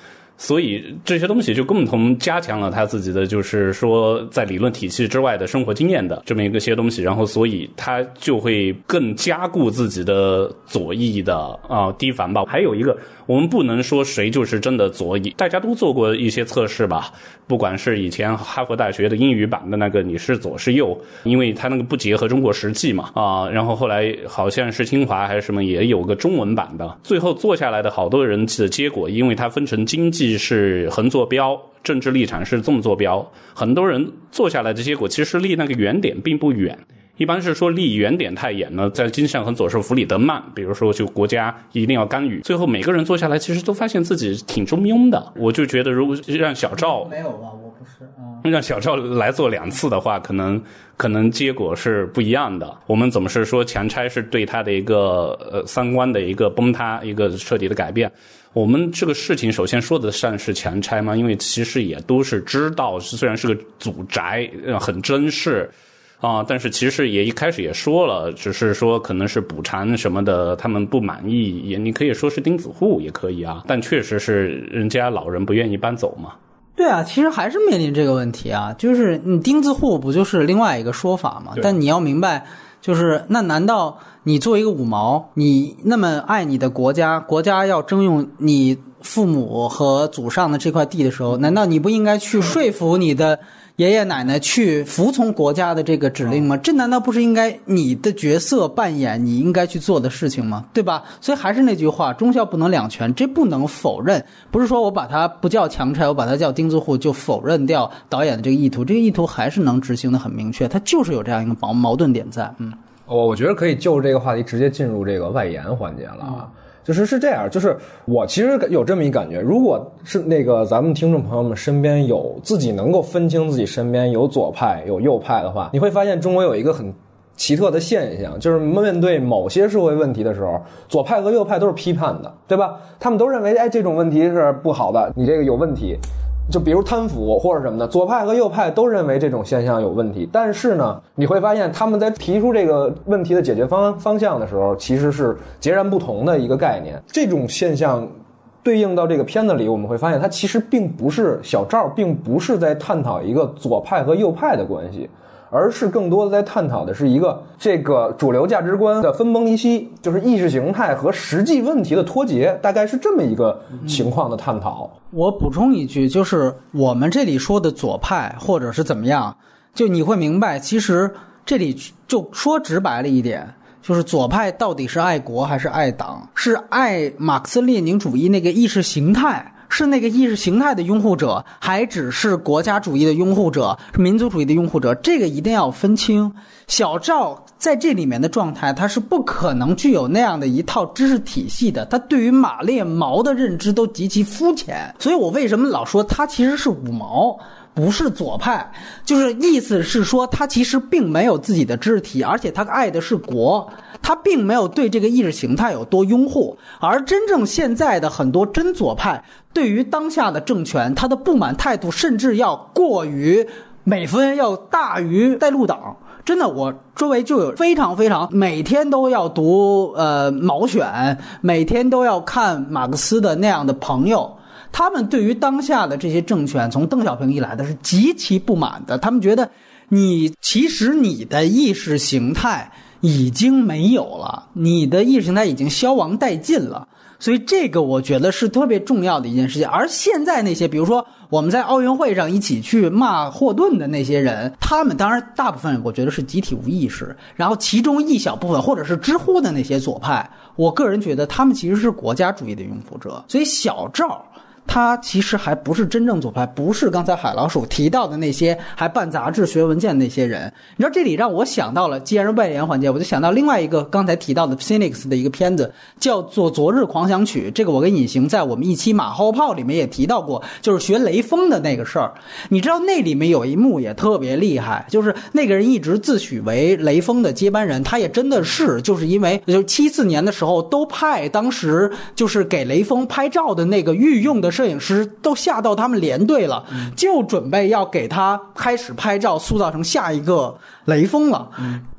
所以这些东西就共同加强了他自己的，就是说在理论体系之外的生活经验的这么一个些东西，然后所以他就会更加固自己的左翼的啊、堤防吧。还有一个，我们不能说谁就是真的左翼，大家都做过一些测试吧，不管是以前哈佛大学的英语版的那个你是左是右，因为它那个不结合中国实际嘛啊，然后后来好像是清华还是什么也有个中文版的，最后做下来的好多人的结果，因为它分成经济是横坐标。政治立场是纵坐标，很多人做下来的结果其实离那个原点并不远。一般是说离原点太远呢，在经济上很左是弗里德曼，比如说就国家一定要干预。最后每个人坐下来，其实都发现自己挺中庸的。我就觉得，如果让小赵没有吧？我不是啊。让小赵来做两次的话，可能可能结果是不一样的。我们总是说强拆是对他的一个呃三观的一个崩塌，一个彻底的改变。我们这个事情首先说得上是强拆吗？因为其实也都是知道，虽然是个祖宅，呃很珍视。啊，但是其实也一开始也说了，只是说可能是补偿什么的，他们不满意，也你可以说是钉子户也可以啊，但确实是人家老人不愿意搬走嘛。对啊，其实还是面临这个问题啊，就是你钉子户不就是另外一个说法嘛？但你要明白，就是那难道你作为一个五毛，你那么爱你的国家，国家要征用你父母和祖上的这块地的时候，难道你不应该去说服你的？爷爷奶奶去服从国家的这个指令吗？这难道不是应该你的角色扮演你应该去做的事情吗？对吧？所以还是那句话，忠孝不能两全，这不能否认。不是说我把它不叫强拆，我把它叫钉子户，就否认掉导演的这个意图。这个意图还是能执行的很明确，它就是有这样一个矛矛盾点在。嗯，我我觉得可以就这个话题直接进入这个外延环节了啊。就是是这样，就是我其实有这么一感觉，如果是那个咱们听众朋友们身边有自己能够分清自己身边有左派有右派的话，你会发现中国有一个很奇特的现象，就是面对某些社会问题的时候，左派和右派都是批判的，对吧？他们都认为，哎，这种问题是不好的，你这个有问题。就比如贪腐或者什么的，左派和右派都认为这种现象有问题，但是呢，你会发现他们在提出这个问题的解决方方向的时候，其实是截然不同的一个概念。这种现象对应到这个片子里，我们会发现它其实并不是小赵，并不是在探讨一个左派和右派的关系。而是更多的在探讨的是一个这个主流价值观的分崩离析，就是意识形态和实际问题的脱节，大概是这么一个情况的探讨。我补充一句，就是我们这里说的左派或者是怎么样，就你会明白，其实这里就说直白了一点。就是左派到底是爱国还是爱党？是爱马克思列宁主义那个意识形态，是那个意识形态的拥护者，还只是国家主义的拥护者，民族主义的拥护者？这个一定要分清。小赵在这里面的状态，他是不可能具有那样的一套知识体系的。他对于马列毛的认知都极其肤浅，所以我为什么老说他其实是五毛？不是左派，就是意思是说，他其实并没有自己的知识体，而且他爱的是国，他并没有对这个意识形态有多拥护。而真正现在的很多真左派，对于当下的政权，他的不满态度甚至要过于美分，要大于带路党。真的，我周围就有非常非常每天都要读呃毛选，每天都要看马克思的那样的朋友。他们对于当下的这些政权，从邓小平以来的是极其不满的。他们觉得，你其实你的意识形态，已经没有了，你的意识形态已经消亡殆尽了。所以这个我觉得是特别重要的一件事情。而现在那些，比如说我们在奥运会上一起去骂霍顿的那些人，他们当然大部分我觉得是集体无意识，然后其中一小部分或者是知乎的那些左派，我个人觉得他们其实是国家主义的拥护者。所以小赵。他其实还不是真正左派，不是刚才海老鼠提到的那些还办杂志、学文件那些人。你知道这里让我想到了，既然是外联环节，我就想到另外一个刚才提到的 Phoenix 的一个片子，叫做《昨日狂想曲》。这个我跟隐形在我们一期马后炮里面也提到过，就是学雷锋的那个事儿。你知道那里面有一幕也特别厉害，就是那个人一直自诩为雷锋的接班人，他也真的是，就是因为就七四年的时候都派当时就是给雷锋拍照的那个御用的。摄影师都吓到他们连队了，就准备要给他开始拍照，塑造成下一个雷锋了。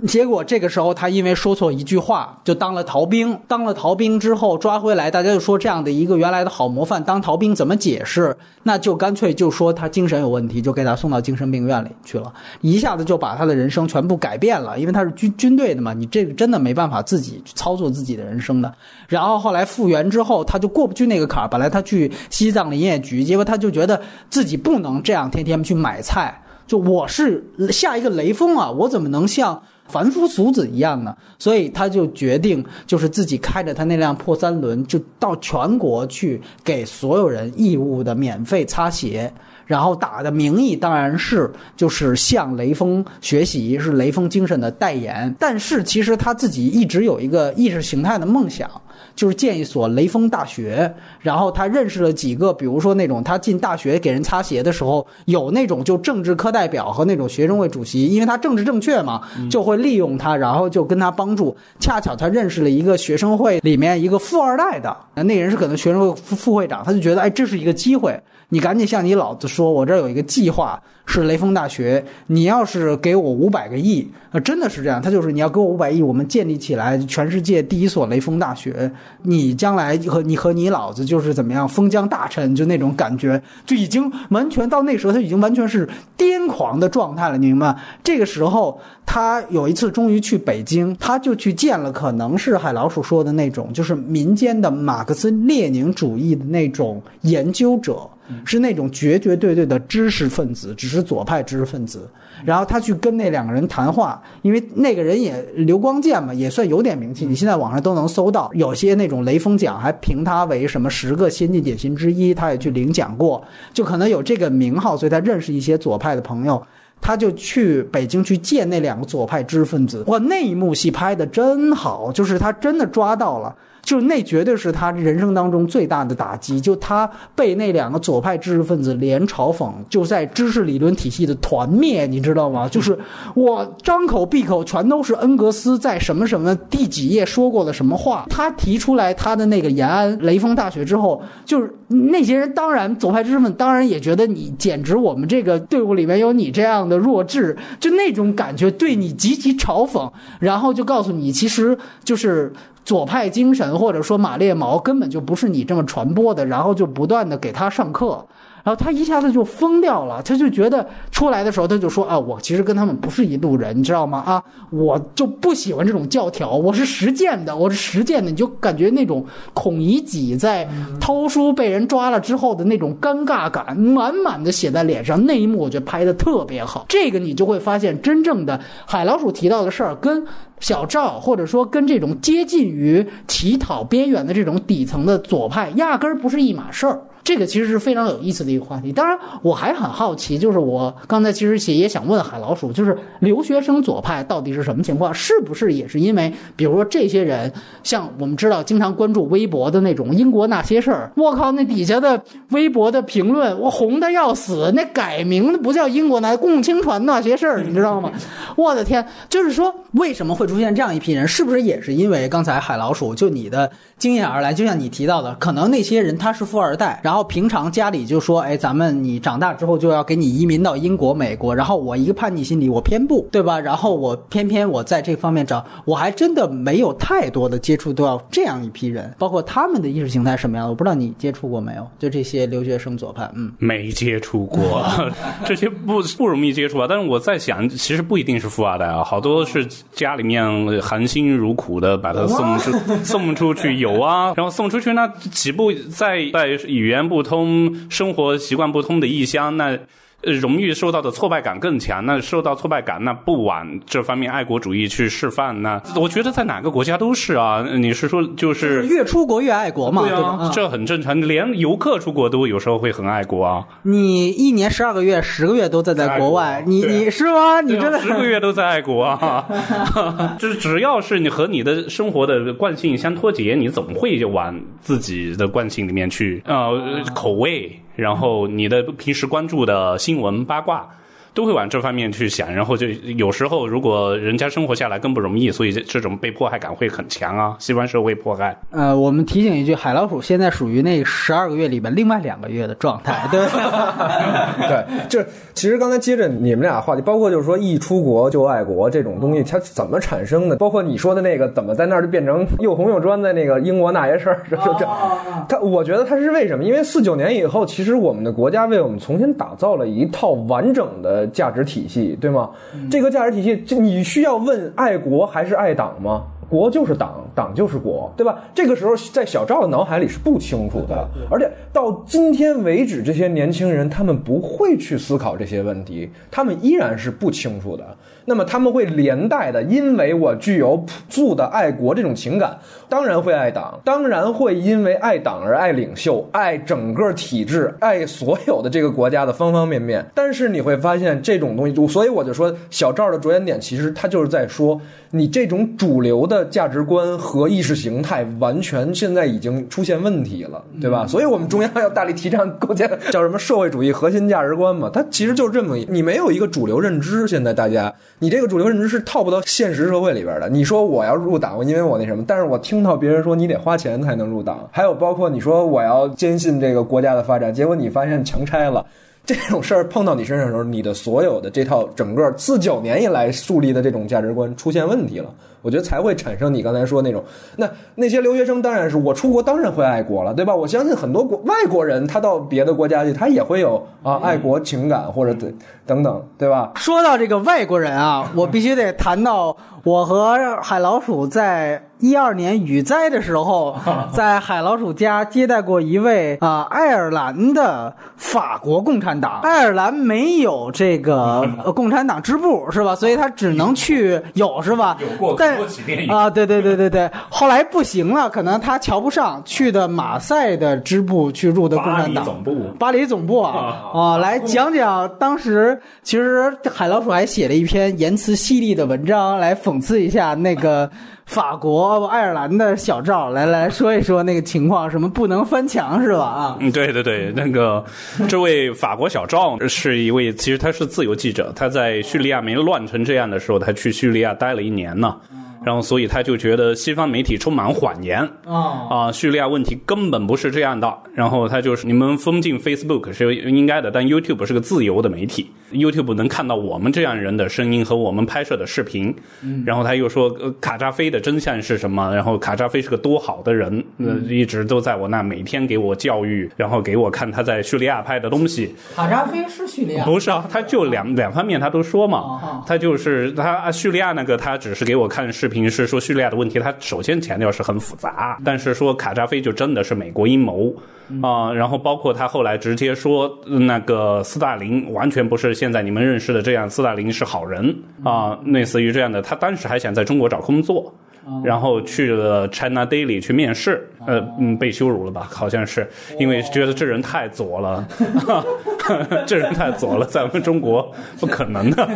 结果这个时候他因为说错一句话，就当了逃兵。当了逃兵之后抓回来，大家就说这样的一个原来的好模范当逃兵怎么解释？那就干脆就说他精神有问题，就给他送到精神病院里去了。一下子就把他的人生全部改变了，因为他是军军队的嘛，你这个真的没办法自己操作自己的人生的。然后后来复原之后，他就过不去那个坎儿。本来他去。西藏林业局，结果他就觉得自己不能这样天天去买菜。就我是下一个雷锋啊，我怎么能像凡夫俗子一样呢？所以他就决定，就是自己开着他那辆破三轮，就到全国去给所有人义务的免费擦鞋。然后打的名义当然是就是向雷锋学习，是雷锋精神的代言。但是其实他自己一直有一个意识形态的梦想。就是建一所雷锋大学，然后他认识了几个，比如说那种他进大学给人擦鞋的时候，有那种就政治课代表和那种学生会主席，因为他政治正确嘛，就会利用他，然后就跟他帮助。恰巧他认识了一个学生会里面一个富二代的，那人是可能学生会副副会长，他就觉得哎，这是一个机会，你赶紧向你老子说，我这儿有一个计划。是雷锋大学，你要是给我五百个亿，呃，真的是这样，他就是你要给我五百亿，我们建立起来全世界第一所雷锋大学，你将来和你和你老子就是怎么样封疆大臣，就那种感觉，就已经完全到那时候他已经完全是癫狂的状态了，你明白？这个时候他有一次终于去北京，他就去见了，可能是海老鼠说的那种，就是民间的马克思列宁主义的那种研究者。是那种绝绝对对的知识分子，只是左派知识分子。然后他去跟那两个人谈话，因为那个人也刘光健嘛，也算有点名气。你现在网上都能搜到，有些那种雷锋奖还评他为什么十个先进典型之一，他也去领奖过，就可能有这个名号，所以他认识一些左派的朋友。他就去北京去见那两个左派知识分子。哇，那一幕戏拍的真好，就是他真的抓到了。就那绝对是他人生当中最大的打击，就他被那两个左派知识分子连嘲讽，就在知识理论体系的团灭，你知道吗？就是我张口闭口全都是恩格斯在什么什么第几页说过了什么话。他提出来他的那个延安雷锋大学之后，就是那些人当然左派知识分子当然也觉得你简直我们这个队伍里面有你这样的弱智，就那种感觉对你极其嘲讽，然后就告诉你其实就是。左派精神，或者说马列毛根本就不是你这么传播的，然后就不断的给他上课。然后他一下子就疯掉了，他就觉得出来的时候他就说啊，我其实跟他们不是一路人，你知道吗？啊，我就不喜欢这种教条，我是实践的，我是实践的，你就感觉那种孔乙己在偷书被人抓了之后的那种尴尬感，满满的写在脸上。那一幕我觉得拍的特别好，这个你就会发现，真正的海老鼠提到的事儿，跟小赵或者说跟这种接近于乞讨边缘的这种底层的左派，压根儿不是一码事儿。这个其实是非常有意思的一个话题。当然，我还很好奇，就是我刚才其实也想问海老鼠，就是留学生左派到底是什么情况？是不是也是因为，比如说这些人，像我们知道经常关注微博的那种英国那些事儿，我靠，那底下的微博的评论，我红的要死。那改名不叫英国那共青团那些事儿，你知道吗？我的天，就是说为什么会出现这样一批人？是不是也是因为刚才海老鼠就你的经验而来？就像你提到的，可能那些人他是富二代，然后。后平常家里就说，哎，咱们你长大之后就要给你移民到英国、美国，然后我一个叛逆心理，我偏不，对吧？然后我偏偏我在这方面找，我还真的没有太多的接触到这样一批人，包括他们的意识形态什么样的，我不知道你接触过没有？就这些留学生左派，嗯，没接触过，这些不不容易接触啊。但是我在想，其实不一定是富二代啊，好多是家里面含辛茹苦的把他送出送出去有啊，然后送出去那起步在在语言不通、生活习惯不通的异乡那。呃，荣誉受到的挫败感更强。那受到挫败感，那不往这方面爱国主义去示范，呢我觉得在哪个国家都是啊。你是说就是越出国越爱国嘛？对啊，这很正常。连游客出国都有时候会很爱国啊。你一年十二个月，十个月都在在国外，你你是吗？你真的十个月都在爱国啊？就是只要是你和你的生活的惯性相脱节，你总会就往自己的惯性里面去呃口味。然后你的平时关注的新闻八卦。都会往这方面去想，然后就有时候如果人家生活下来更不容易，所以这种被迫害感会很强啊。西方社会迫害。呃，我们提醒一句，海老鼠现在属于那十二个月里面另外两个月的状态，对 对，就是其实刚才接着你们俩话题，包括就是说一出国就爱国这种东西，它怎么产生的？包括你说的那个怎么在那儿就变成又红又专的那个英国那些事儿，这这，他我觉得他是为什么？因为四九年以后，其实我们的国家为我们重新打造了一套完整的。价值体系对吗？这个价值体系，就你需要问爱国还是爱党吗？国就是党，党就是国，对吧？这个时候在小赵的脑海里是不清楚的，而且到今天为止，这些年轻人他们不会去思考这些问题，他们依然是不清楚的。那么他们会连带的，因为我具有朴素的爱国这种情感，当然会爱党，当然会因为爱党而爱领袖，爱整个体制，爱所有的这个国家的方方面面。但是你会发现这种东西，所以我就说小赵的着眼点其实他就是在说，你这种主流的价值观和意识形态完全现在已经出现问题了，对吧？所以我们中央要大力提倡构建叫什么社会主义核心价值观嘛？它其实就是这么，你没有一个主流认知，现在大家。你这个主流认知是套不到现实社会里边的。你说我要入党，因为我那什么，但是我听到别人说你得花钱才能入党，还有包括你说我要坚信这个国家的发展，结果你发现强拆了，这种事儿碰到你身上的时候，你的所有的这套整个四九年以来树立的这种价值观出现问题了。我觉得才会产生你刚才说那种，那那些留学生当然是我出国当然会爱国了，对吧？我相信很多国外国人他到别的国家去，他也会有啊爱国情感或者等等等，对吧？说到这个外国人啊，我必须得谈到我和海老鼠在一二年雨灾的时候，在海老鼠家接待过一位啊爱尔兰的法国共产党。爱尔兰没有这个 共产党支部是吧？所以他只能去有是吧？有过。啊，对对对对对，后来不行了，可能他瞧不上，去的马赛的支部去入的共产党总部，巴黎总部啊啊，来讲讲当时，其实海老鼠还写了一篇言辞犀利的文章，来讽刺一下那个。法国、爱尔兰的小赵，来来说一说那个情况，什么不能翻墙是吧？啊，嗯，对对对，那个这位法国小赵是一位，其实他是自由记者，他在叙利亚没乱成这样的时候，他去叙利亚待了一年呢。然后，所以他就觉得西方媒体充满谎言啊啊！叙利亚问题根本不是这样的。然后他就是你们封禁 Facebook 是应该的，但 YouTube 是个自由的媒体，YouTube 能看到我们这样人的声音和我们拍摄的视频。然后他又说，卡扎菲的真相是什么？然后卡扎菲是个多好的人，一直都在我那每天给我教育，然后给我看他在叙利亚拍的东西。卡扎菲是叙利亚？不是啊，他就两两方面他都说嘛。他就是他叙利亚那个，他只是给我看视。平时说叙利亚的问题，他首先强调是很复杂，但是说卡扎菲就真的是美国阴谋啊，然后包括他后来直接说那个斯大林完全不是现在你们认识的这样，斯大林是好人啊，类似于这样的，他当时还想在中国找工作。然后去了 China Daily 去面试，呃，嗯，被羞辱了吧？好像是因为觉得这人太左了，这人太左了，在我们中国 不可能的，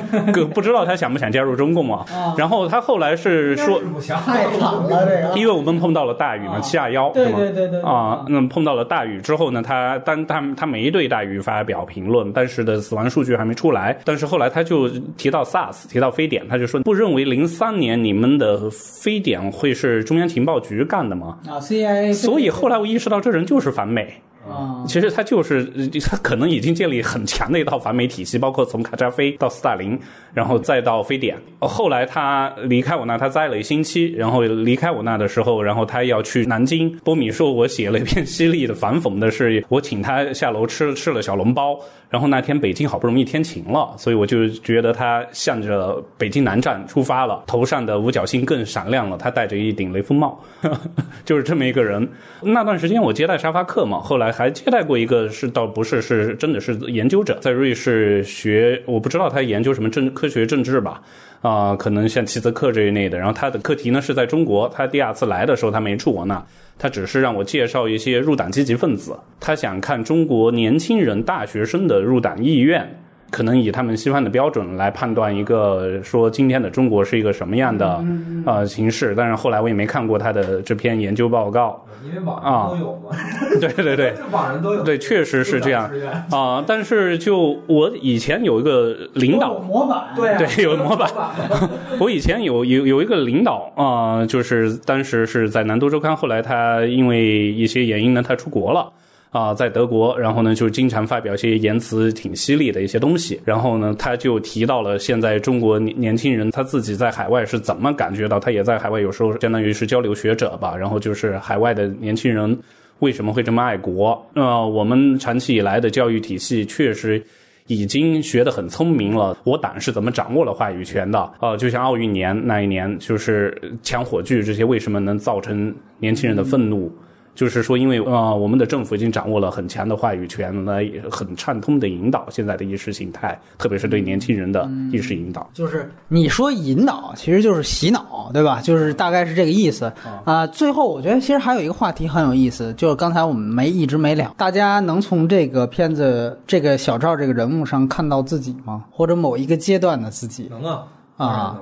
不知道他想不想加入中共啊？然后他后来是说太惨了，这个，因为我们碰到了大雨嘛，七二幺，对对对对，啊，那碰到了大雨之后呢，他当他他没对大雨发表评论，但是的死亡数据还没出来，但是后来他就提到 SARS，提到非典，他就说不认为零三年你们的非非典会是中央情报局干的吗？啊，CIA。所以后来我意识到这人就是反美。啊，其实他就是他可能已经建立很强的一套反美体系，包括从卡扎菲到斯大林，然后再到非典。后来他离开我那，他待了一星期，然后离开我那的时候，然后他要去南京。波米说我写了一篇犀利的反讽的是，我请他下楼吃吃了小笼包。然后那天北京好不容易天晴了，所以我就觉得他向着北京南站出发了，头上的五角星更闪亮了。他戴着一顶雷锋帽，就是这么一个人。那段时间我接待沙发客嘛，后来还接待过一个是倒不是是真的是研究者，在瑞士学，我不知道他研究什么政科学政治吧。啊，可能像齐泽克这一类的，然后他的课题呢是在中国，他第二次来的时候他没住我那，他只是让我介绍一些入党积极分子，他想看中国年轻人大学生的入党意愿。可能以他们西方的标准来判断一个说今天的中国是一个什么样的呃形式，但是后来我也没看过他的这篇研究报告，因为网上都有嘛。对 对对，网上都有。对，确实是这样啊。但是就我以前有一个领导模板，对对，有模板。我以前有有有一个领导啊，就是当时是在南都周刊，后来他因为一些原因呢，他出国了。啊，在德国，然后呢，就经常发表一些言辞挺犀利的一些东西。然后呢，他就提到了现在中国年年轻人他自己在海外是怎么感觉到，他也在海外有时候相当于是交流学者吧。然后就是海外的年轻人为什么会这么爱国？呃，我们长期以来的教育体系确实已经学得很聪明了。我党是怎么掌握了话语权的？呃，就像奥运年那一年，就是抢火炬这些，为什么能造成年轻人的愤怒？就是说，因为啊，我们的政府已经掌握了很强的话语权，来很畅通的引导现在的意识形态，特别是对年轻人的意识引导。就是你说引导，其实就是洗脑，对吧？就是大概是这个意思啊。最后，我觉得其实还有一个话题很有意思，就是刚才我们没一直没聊，大家能从这个片子这个小赵这个人物上看到自己吗？或者某一个阶段的自己？能啊。啊，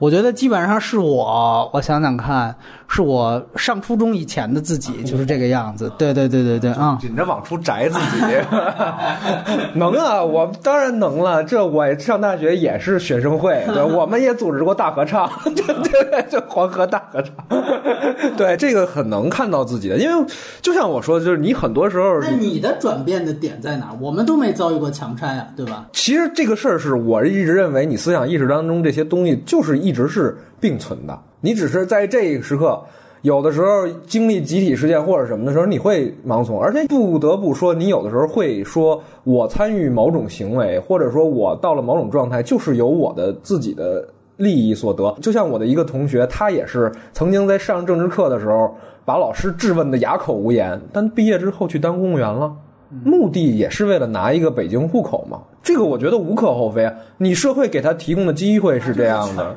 我觉得基本上是我，我想想看，是我上初中以前的自己就是这个样子。对对对对对啊！紧着往出摘自己，能啊，我当然能了。这我上大学也是学生会，对，我们也组织过大合唱，对对，就黄河大合唱。对，这个很能看到自己的，因为就像我说的，就是你很多时候，那你的转变的点在哪？我们都没遭遇过强拆啊，对吧？其实这个事儿是我一直认为，你思想意识当中。这这些东西就是一直是并存的，你只是在这个时刻，有的时候经历集体事件或者什么的时候，你会盲从，而且不得不说，你有的时候会说，我参与某种行为，或者说我到了某种状态，就是由我的自己的利益所得。就像我的一个同学，他也是曾经在上政治课的时候，把老师质问的哑口无言，但毕业之后去当公务员了。目的也是为了拿一个北京户口嘛，这个我觉得无可厚非啊。你社会给他提供的机会是这样的，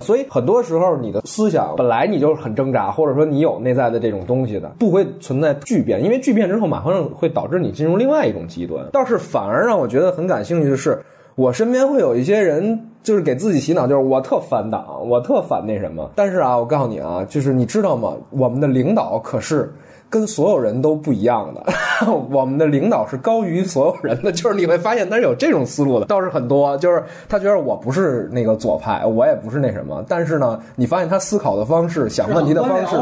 所以很多时候你的思想本来你就是很挣扎，或者说你有内在的这种东西的，不会存在巨变，因为巨变之后马上会导致你进入另外一种极端。倒是反而让我觉得很感兴趣的是，我身边会有一些人就是给自己洗脑，就是我特反党，我特反那什么。但是啊，我告诉你啊，就是你知道吗？我们的领导可是。跟所有人都不一样的，我们的领导是高于所有人的，就是你会发现他是有这种思路的，倒是很多，就是他觉得我不是那个左派，我也不是那什么，但是呢，你发现他思考的方式、想问题的方式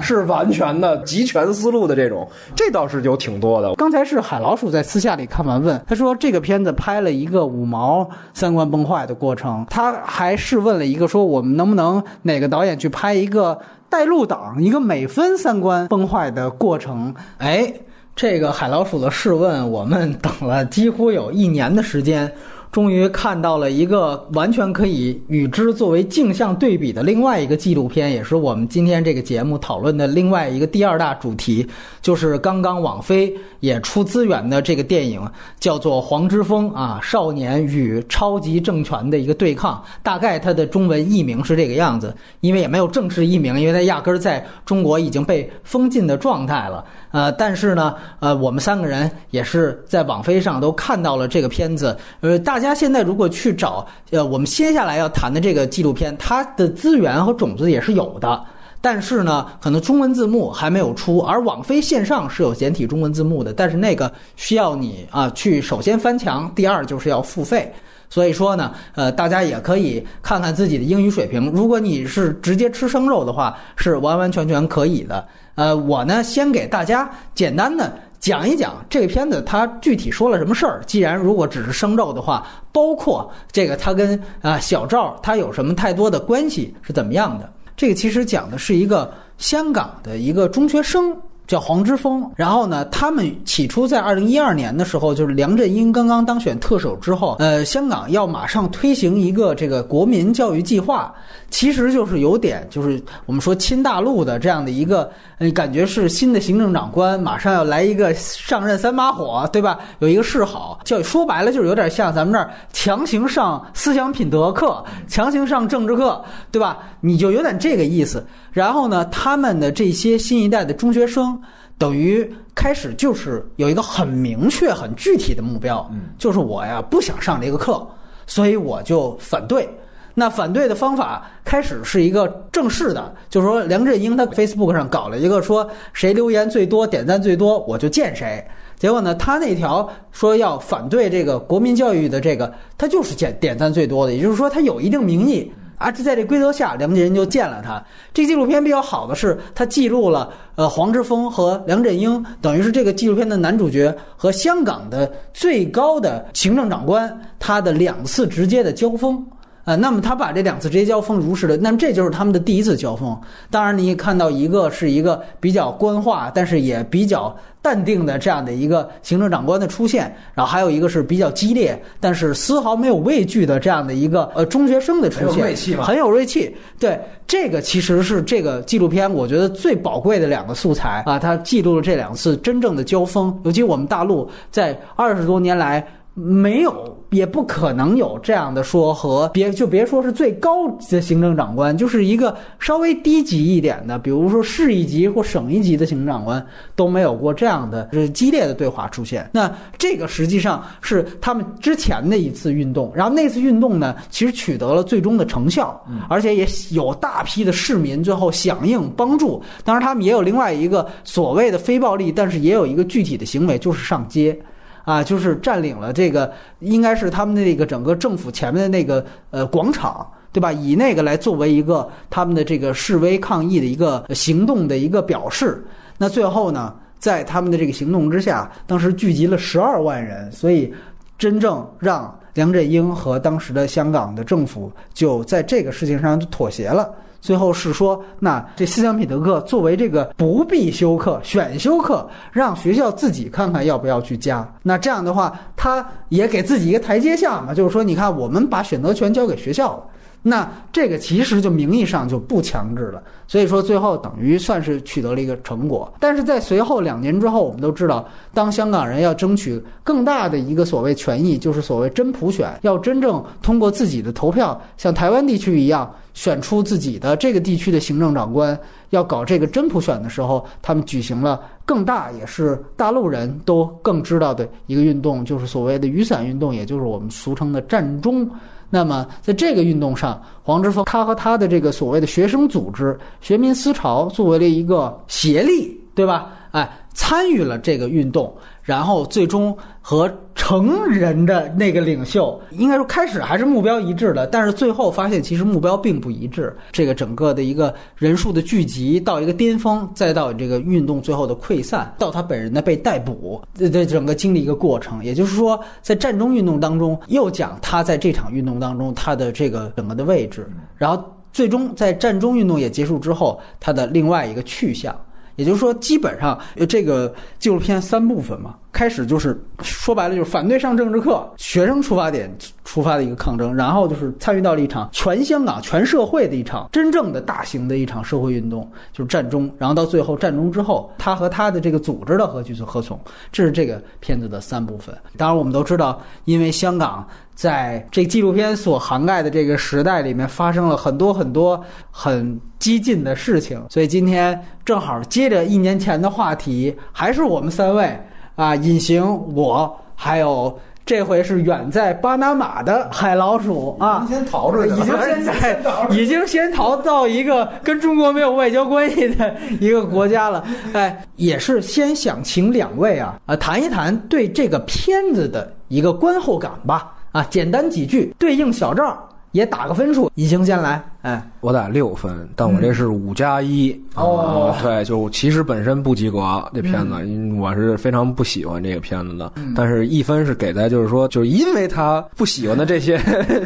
是完全的集权思路的这种，这倒是有挺多的。刚才是海老鼠在私下里看完问，他说这个片子拍了一个五毛三观崩坏的过程，他还试问了一个说我们能不能哪个导演去拍一个。带路党一个美分三观崩坏的过程，哎，这个海老鼠的试问，我们等了几乎有一年的时间。终于看到了一个完全可以与之作为镜像对比的另外一个纪录片，也是我们今天这个节目讨论的另外一个第二大主题，就是刚刚网飞也出资源的这个电影，叫做《黄之锋》啊，少年与超级政权的一个对抗。大概它的中文译名是这个样子，因为也没有正式译名，因为它压根儿在中国已经被封禁的状态了。呃，但是呢，呃，我们三个人也是在网飞上都看到了这个片子。呃，大家现在如果去找，呃，我们接下来要谈的这个纪录片，它的资源和种子也是有的，但是呢，可能中文字幕还没有出。而网飞线上是有简体中文字幕的，但是那个需要你啊去首先翻墙，第二就是要付费。所以说呢，呃，大家也可以看看自己的英语水平。如果你是直接吃生肉的话，是完完全全可以的。呃，我呢，先给大家简单的。讲一讲这个片子它具体说了什么事儿。既然如果只是生咒的话，包括这个它跟啊小赵他有什么太多的关系是怎么样的？这个其实讲的是一个香港的一个中学生。叫黄之锋，然后呢，他们起初在二零一二年的时候，就是梁振英刚刚当选特首之后，呃，香港要马上推行一个这个国民教育计划，其实就是有点就是我们说亲大陆的这样的一个，呃，感觉是新的行政长官马上要来一个上任三把火，对吧？有一个示好教育，说白了就是有点像咱们这儿强行上思想品德课，强行上政治课，对吧？你就有点这个意思。然后呢，他们的这些新一代的中学生，等于开始就是有一个很明确、很具体的目标，就是我呀不想上这个课，所以我就反对。那反对的方法开始是一个正式的，就是说梁振英他 Facebook 上搞了一个说谁留言最多、点赞最多，我就见谁。结果呢，他那条说要反对这个国民教育的这个，他就是点点赞最多的，也就是说他有一定名义。啊，这在这规则下，梁振英就见了他。这纪录片比较好的是，他记录了呃黄之锋和梁振英，等于是这个纪录片的男主角和香港的最高的行政长官他的两次直接的交锋。呃，那么他把这两次直接交锋如实的，那么这就是他们的第一次交锋。当然，你也看到一个是一个比较官话，但是也比较淡定的这样的一个行政长官的出现，然后还有一个是比较激烈，但是丝毫没有畏惧的这样的一个呃中学生的出现，很有锐气，很有锐气。对，这个其实是这个纪录片我觉得最宝贵的两个素材啊，它记录了这两次真正的交锋，尤其我们大陆在二十多年来。没有，也不可能有这样的说和别就别说是最高的行政长官，就是一个稍微低级一点的，比如说市一级或省一级的行政长官都没有过这样的是激烈的对话出现。那这个实际上是他们之前的一次运动，然后那次运动呢，其实取得了最终的成效，而且也有大批的市民最后响应帮助。当然，他们也有另外一个所谓的非暴力，但是也有一个具体的行为，就是上街。啊，就是占领了这个，应该是他们的那个整个政府前面的那个呃广场，对吧？以那个来作为一个他们的这个示威抗议的一个行动的一个表示。那最后呢，在他们的这个行动之下，当时聚集了十二万人，所以真正让梁振英和当时的香港的政府就在这个事情上就妥协了。最后是说，那这思想品德课作为这个不必修课、选修课，让学校自己看看要不要去加。那这样的话，他也给自己一个台阶下嘛，就是说，你看，我们把选择权交给学校了。那这个其实就名义上就不强制了，所以说最后等于算是取得了一个成果。但是在随后两年之后，我们都知道，当香港人要争取更大的一个所谓权益，就是所谓真普选，要真正通过自己的投票，像台湾地区一样选出自己的这个地区的行政长官，要搞这个真普选的时候，他们举行了更大，也是大陆人都更知道的一个运动，就是所谓的雨伞运动，也就是我们俗称的战中。那么，在这个运动上，黄之锋他和他的这个所谓的学生组织“学民思潮”作为了一个协力，对吧？哎，参与了这个运动。然后最终和成人的那个领袖，应该说开始还是目标一致的，但是最后发现其实目标并不一致。这个整个的一个人数的聚集到一个巅峰，再到这个运动最后的溃散，到他本人的被逮捕，这这整个经历一个过程。也就是说，在战中运动当中，又讲他在这场运动当中他的这个整个的位置，然后最终在战中运动也结束之后，他的另外一个去向。也就是说，基本上这个纪录片三部分嘛，开始就是说白了就是反对上政治课，学生出发点出发的一个抗争，然后就是参与到了一场全香港、全社会的一场真正的大型的一场社会运动，就是战中，然后到最后战中之后，他和他的这个组织的何去何从，这是这个片子的三部分。当然，我们都知道，因为香港。在这纪录片所涵盖的这个时代里面，发生了很多很多很激进的事情，所以今天正好接着一年前的话题，还是我们三位啊，隐形我，还有这回是远在巴拿马的海老鼠啊，先逃出去已经 现在已经先逃到一个跟中国没有外交关系的 一个国家了，哎，也是先想请两位啊啊谈一谈对这个片子的一个观后感吧。啊，简单几句对应小赵也打个分数。尹星先来，哎，我打六分，但我这是五加一。哦啊对，就其实本身不及格这片子，因我是非常不喜欢这个片子的。但是一分是给在就是说，就是因为他不喜欢的这些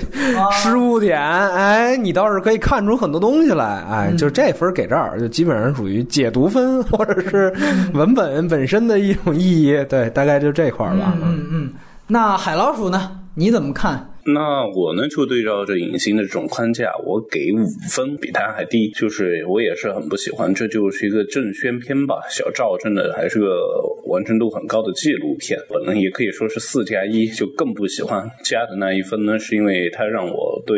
失误点，哎，你倒是可以看出很多东西来，哎，就是这分给这儿，就基本上属于解读分或者是文本本身的一种意义。对，大概就这块儿吧。嗯嗯，那海老鼠呢？你怎么看？那我呢，就对照着影星的这种框架，我给五分，比他还低。就是我也是很不喜欢，这就是一个正宣片吧。小赵真的还是个完成度很高的纪录片，本人也可以说是四加一，就更不喜欢。加的那一分呢，是因为它让我对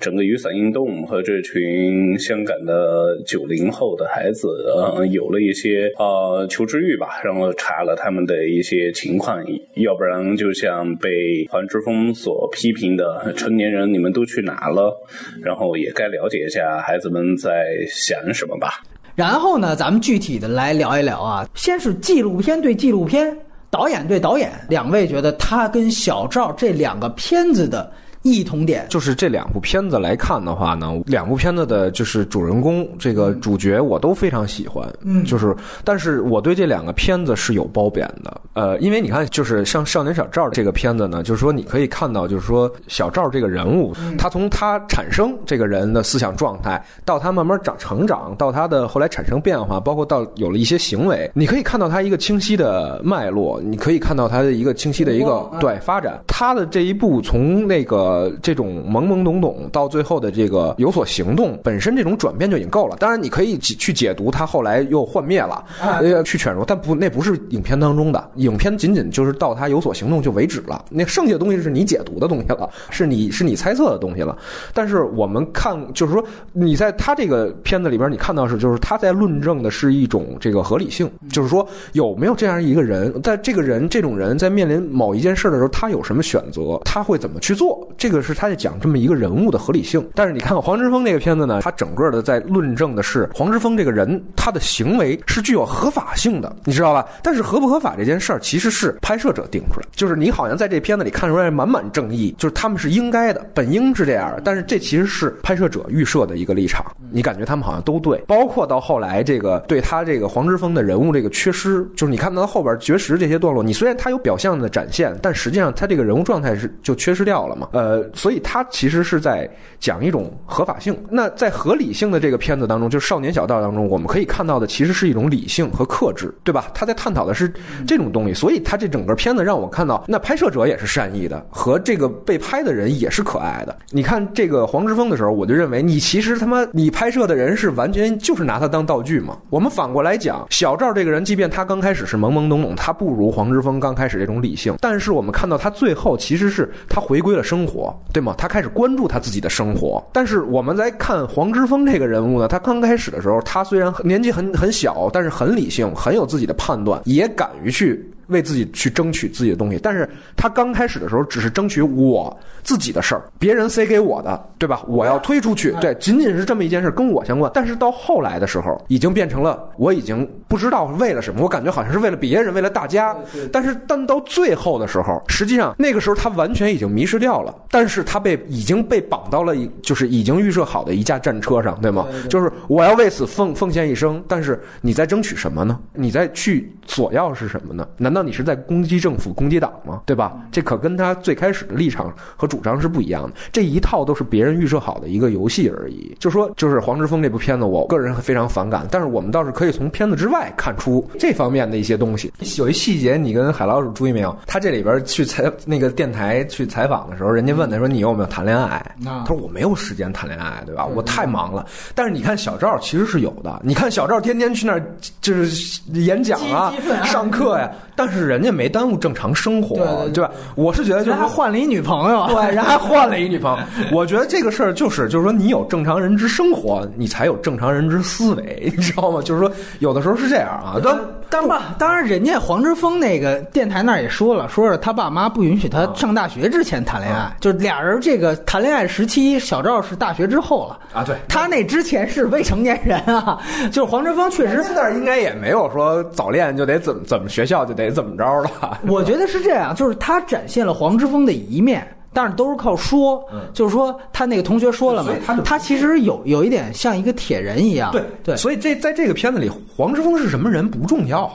整个雨伞运动和这群香港的九零后的孩子，呃，有了一些呃求知欲吧，让我查了他们的一些情况，要不然就像被黄之锋所批评。的成年人，你们都去哪了？然后也该了解一下孩子们在想什么吧。然后呢，咱们具体的来聊一聊啊。先是纪录片对纪录片，导演对导演，两位觉得他跟小赵这两个片子的。异同点。就是这两部片子来看的话呢，两部片子的就是主人公这个主角我都非常喜欢，嗯，就是但是我对这两个片子是有褒贬的，呃，因为你看，就是像《少年小赵》这个片子呢，就是说你可以看到，就是说小赵这个人物，他从他产生这个人的思想状态，到他慢慢长成长，到他的后来产生变化，包括到有了一些行为，你可以看到他一个清晰的脉络，你可以看到他的一个清晰的一个对发展，他的这一步从那个。呃，这种懵懵懂懂到最后的这个有所行动，本身这种转变就已经够了。当然，你可以去解读他后来又幻灭了，呃，去犬儒，但不，那不是影片当中的。影片仅仅就是到他有所行动就为止了。那剩下的东西是你解读的东西了，是你是你猜测的东西了。但是我们看，就是说你在他这个片子里边，你看到是，就是他在论证的是一种这个合理性，就是说有没有这样一个人，在这个人这种人在面临某一件事的时候，他有什么选择，他会怎么去做？这个是他在讲这么一个人物的合理性，但是你看看黄之锋那个片子呢，他整个的在论证的是黄之锋这个人他的行为是具有合法性的，你知道吧？但是合不合法这件事儿其实是拍摄者定出来，就是你好像在这片子里看出来满满正义，就是他们是应该的，本应是这样，但是这其实是拍摄者预设的一个立场，你感觉他们好像都对，包括到后来这个对他这个黄之锋的人物这个缺失，就是你看到后边绝食这些段落，你虽然他有表象的展现，但实际上他这个人物状态是就缺失掉了嘛？呃。呃所以，他其实是在讲一种合法性。那在合理性的这个片子当中，就是《少年小道》当中，我们可以看到的其实是一种理性和克制，对吧？他在探讨的是这种东西。所以，他这整个片子让我看到，那拍摄者也是善意的，和这个被拍的人也是可爱的。你看这个黄之锋的时候，我就认为你其实他妈你拍摄的人是完全就是拿他当道具嘛。我们反过来讲，小赵这个人，即便他刚开始是懵懵懂懂，他不如黄之锋刚开始这种理性，但是我们看到他最后其实是他回归了生活。对吗？他开始关注他自己的生活，但是我们在看黄之锋这个人物呢，他刚开始的时候，他虽然年纪很很小，但是很理性，很有自己的判断，也敢于去。为自己去争取自己的东西，但是他刚开始的时候只是争取我自己的事儿，别人塞给我的，对吧？我要推出去，对，仅仅是这么一件事跟我相关。但是到后来的时候，已经变成了我已经不知道为了什么，我感觉好像是为了别人，为了大家。但是但到最后的时候，实际上那个时候他完全已经迷失掉了，但是他被已经被绑到了一就是已经预设好的一架战车上，对吗？就是我要为此奉奉献一生，但是你在争取什么呢？你在去索要是什么呢？难道？那你是在攻击政府、攻击党吗？对吧？这可跟他最开始的立场和主张是不一样的。这一套都是别人预设好的一个游戏而已。就说，就是黄之锋这部片子，我个人非常反感。但是我们倒是可以从片子之外看出这方面的一些东西。有一细节，你跟海老鼠注意没有？他这里边去采那个电台去采访的时候，人家问他说：“你有没有谈恋爱？”他说：“我没有时间谈恋爱，对吧？我太忙了。”但是你看小赵其实是有的。你看小赵天天去那儿就是演讲啊、上课呀，但。但是人家没耽误正常生活，对吧？我是觉得就是还换了一女朋友，对，人还换了一女朋友。我觉得这个事儿就是，就是说你有正常人之生活，你才有正常人之思维，你知道吗？就是说有的时候是这样啊。当当然，当然，人家黄之锋那个电台那儿也说了，说是他爸妈不允许他上大学之前谈恋爱，就是俩人这个谈恋爱时期，小赵是大学之后了啊。对，他那之前是未成年人啊。就是黄之锋确实那儿应该也没有说早恋就得怎么怎么学校就得。怎么着了？我觉得是这样，就是他展现了黄之锋的一面。但是都是靠说，就是说他那个同学说了嘛他，他其实有有一点像一个铁人一样，对对，所以这在这个片子里，黄之锋是什么人不重要，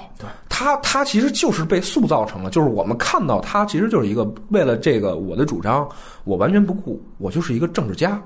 他他其实就是被塑造成了，就是我们看到他其实就是一个为了这个我的主张，我完全不顾，我就是一个政治家。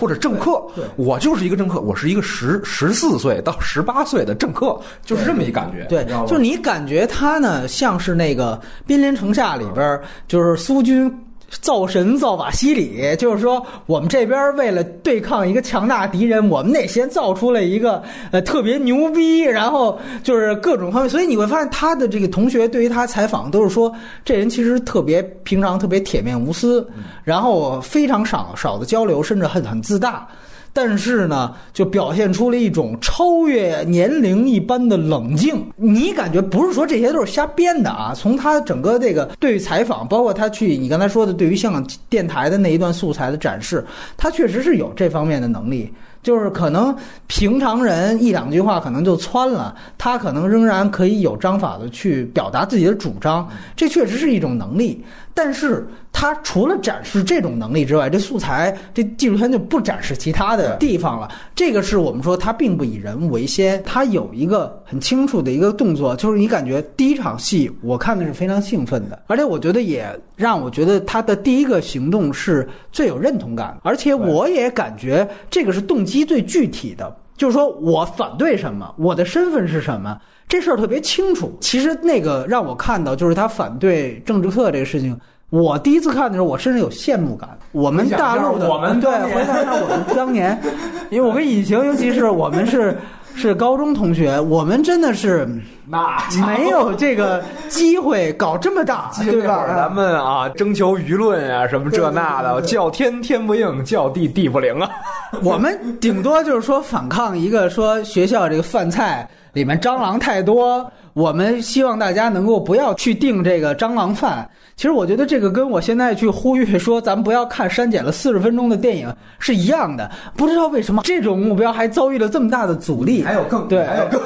或者政客，我就是一个政客，我是一个十十四岁到十八岁的政客，就是这么一感觉。对就你感觉他呢，像是那个《兵临城下》里边儿，就是苏军。造神造瓦西里，就是说我们这边为了对抗一个强大敌人，我们得先造出来一个呃特别牛逼，然后就是各种方面，所以你会发现他的这个同学对于他采访都是说，这人其实特别平常，特别铁面无私，然后非常少少的交流，甚至很很自大。但是呢，就表现出了一种超越年龄一般的冷静。你感觉不是说这些都是瞎编的啊？从他整个这个对于采访，包括他去你刚才说的对于香港电台的那一段素材的展示，他确实是有这方面的能力。就是可能平常人一两句话可能就窜了，他可能仍然可以有章法的去表达自己的主张，这确实是一种能力。但是他除了展示这种能力之外，这素材这纪录片就不展示其他的地方了。这个是我们说他并不以人为先，他有一个很清楚的一个动作，就是你感觉第一场戏我看的是非常兴奋的，而且我觉得也让我觉得他的第一个行动是最有认同感的，而且我也感觉这个是动机最具体的。就是说我反对什么，我的身份是什么，这事儿特别清楚。其实那个让我看到，就是他反对政治课这个事情。我第一次看的时候，我甚至有羡慕感。我们大陆的，我们对，回想一下我们当年，因为我跟尹晴，尤其是我们是是高中同学，我们真的是那没有这个机会搞这么大，对吧？咱们啊，征求舆论啊，什么这那的，叫天天不应，叫地地不灵啊。我们顶多就是说反抗一个说学校这个饭菜里面蟑螂太多，我们希望大家能够不要去订这个蟑螂饭。其实我觉得这个跟我现在去呼吁说咱们不要看删减了四十分钟的电影是一样的。不知道为什么这种目标还遭遇了这么大的阻力。还有更对，还有更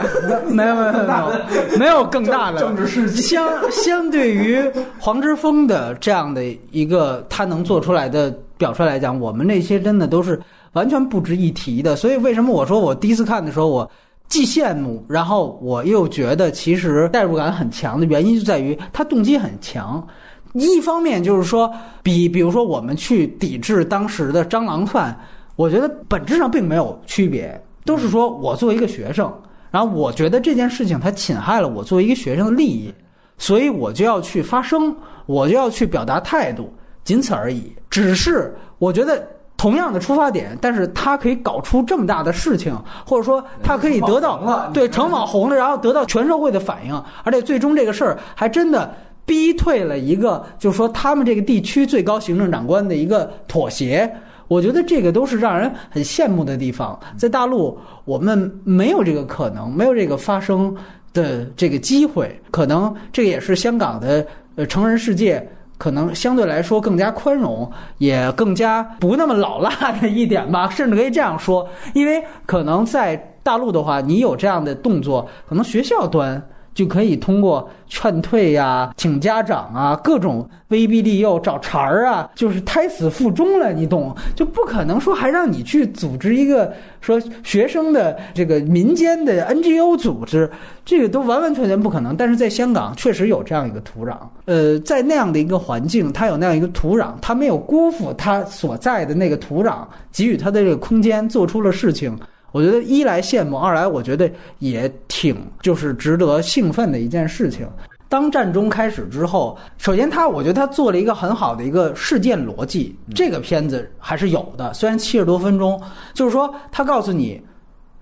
没有没有没有没有更大的政治事迹相相对于黄之锋的这样的一个他能做出来的表率来讲，我们那些真的都是完全不值一提的。所以为什么我说我第一次看的时候我。既羡慕，然后我又觉得其实代入感很强的原因就在于他动机很强。一方面就是说，比比如说我们去抵制当时的蟑螂饭，我觉得本质上并没有区别，都是说我作为一个学生，然后我觉得这件事情它侵害了我作为一个学生的利益，所以我就要去发声，我就要去表达态度，仅此而已。只是我觉得。同样的出发点，但是他可以搞出这么大的事情，或者说他可以得到对成网红了，然后得到全社会的反应，而且最终这个事儿还真的逼退了一个，就是说他们这个地区最高行政长官的一个妥协。我觉得这个都是让人很羡慕的地方。在大陆，我们没有这个可能，没有这个发生的这个机会，可能这个也是香港的呃成人世界。可能相对来说更加宽容，也更加不那么老辣的一点吧，甚至可以这样说，因为可能在大陆的话，你有这样的动作，可能学校端就可以通过劝退呀、请家长啊、各种威逼利诱、找茬儿啊，就是胎死腹中了，你懂？就不可能说还让你去组织一个说学生的这个民间的 NGO 组织，这个都完完全全不可能。但是在香港确实有这样一个土壤，呃，在那样的一个环境，它有那样一个土壤，它没有辜负它所在的那个土壤，给予它的这个空间，做出了事情。我觉得一来羡慕，二来我觉得也挺就是值得兴奋的一件事情。当战争开始之后，首先他我觉得他做了一个很好的一个事件逻辑，这个片子还是有的，虽然七十多分钟，就是说他告诉你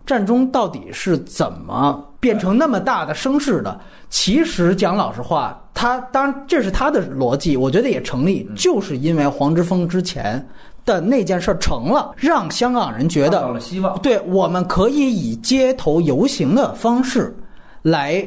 战中到底是怎么变成那么大的声势的。其实讲老实话，他当然这是他的逻辑，我觉得也成立，就是因为黄之锋之前的那件事儿成了，让香港人觉得到了希望。对，我们可以以街头游行的方式来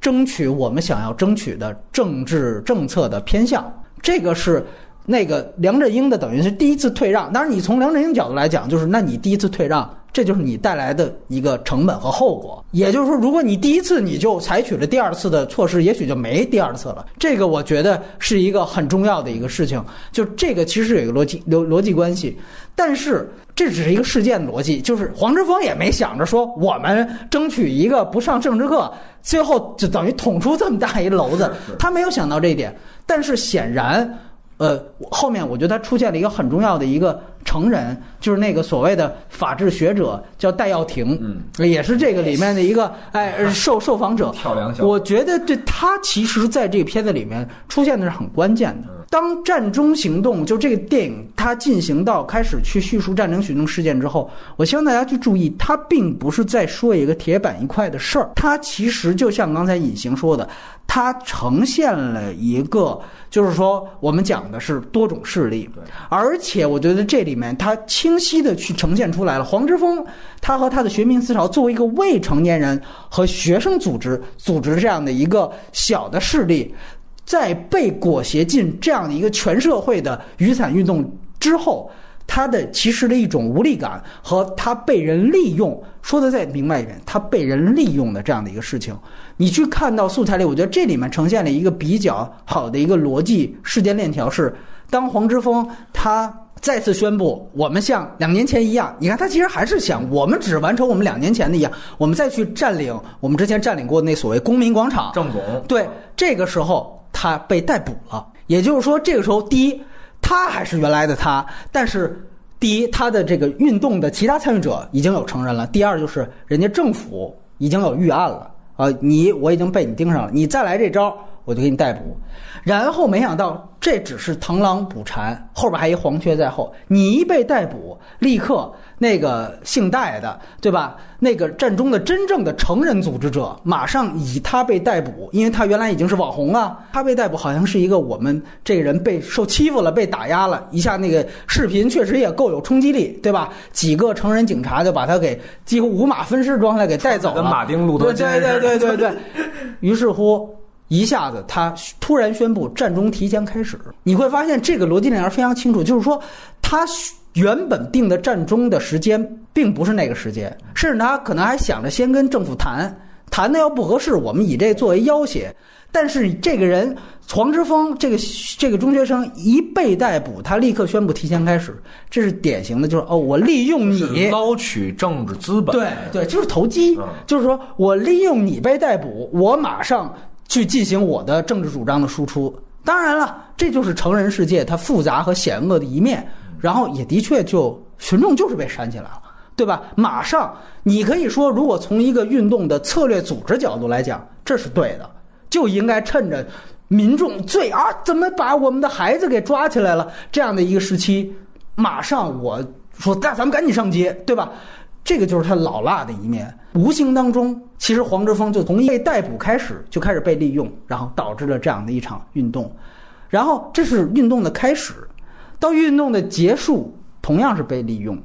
争取我们想要争取的政治政策的偏向。这个是那个梁振英的，等于是第一次退让。当然，你从梁振英角度来讲，就是那你第一次退让，这就是你带来的一个成本和后果。也就是说，如果你第一次你就采取了第二次的措施，也许就没第二次了。这个我觉得是一个很重要的一个事情。就这个其实有一个逻辑逻逻辑关系，但是这只是一个事件逻辑，就是黄之锋也没想着说我们争取一个不上政治课，最后就等于捅出这么大一篓子，他没有想到这一点。但是显然。呃，后面我觉得他出现了一个很重要的一个成人，就是那个所谓的法治学者，叫戴耀廷，嗯，也是这个里面的一个哎 受受访者。跳梁小。我觉得这他其实在这个片子里面出现的是很关键的。当战中行动就这个电影它进行到开始去叙述战争行动事件之后，我希望大家去注意，它并不是在说一个铁板一块的事儿，它其实就像刚才隐形说的，它呈现了一个，就是说我们讲的是多种势力，而且我觉得这里面它清晰的去呈现出来了，黄之锋他和他的学民思潮作为一个未成年人和学生组织组织这样的一个小的势力。在被裹挟进这样的一个全社会的雨伞运动之后，他的其实的一种无力感和他被人利用，说的再明白一点，他被人利用的这样的一个事情，你去看到素材里，我觉得这里面呈现了一个比较好的一个逻辑事件链条是，当黄之锋他再次宣布我们像两年前一样，你看他其实还是想我们只完成我们两年前的一样，我们再去占领我们之前占领过的那所谓公民广场，郑总对这个时候。他被逮捕了，也就是说，这个时候，第一，他还是原来的他，但是，第一，他的这个运动的其他参与者已经有承认了；第二，就是人家政府已经有预案了，啊，你我已经被你盯上了，你再来这招，我就给你逮捕。然后没想到，这只是螳螂捕蝉，后边还一黄雀在后，你一被逮捕，立刻。那个姓戴的，对吧？那个战中的真正的成人组织者，马上以他被逮捕，因为他原来已经是网红了。他被逮捕，好像是一个我们这个人被受欺负了，被打压了一下。那个视频确实也够有冲击力，对吧？几个成人警察就把他给几乎五马分尸状态给带走了。跟马丁路德金对对对对对。于是乎，一下子他突然宣布战中提前开始。你会发现这个逻辑链非常清楚，就是说他。原本定的战中的时间并不是那个时间，甚至他可能还想着先跟政府谈，谈的要不合适，我们以这作为要挟。但是这个人黄之锋，这个这个中学生一被逮捕，他立刻宣布提前开始，这是典型的，就是哦，我利用你捞取政治资本，对对，就是投机，就是说我利用你被逮捕，我马上去进行我的政治主张的输出。当然了，这就是成人世界它复杂和险恶的一面。然后也的确就群众就是被煽起来了，对吧？马上你可以说，如果从一个运动的策略组织角度来讲，这是对的，就应该趁着民众最啊，怎么把我们的孩子给抓起来了这样的一个时期，马上我说那咱们赶紧上街，对吧？这个就是他老辣的一面。无形当中，其实黄之锋就从被逮捕开始就开始被利用，然后导致了这样的一场运动，然后这是运动的开始。到运动的结束，同样是被利用，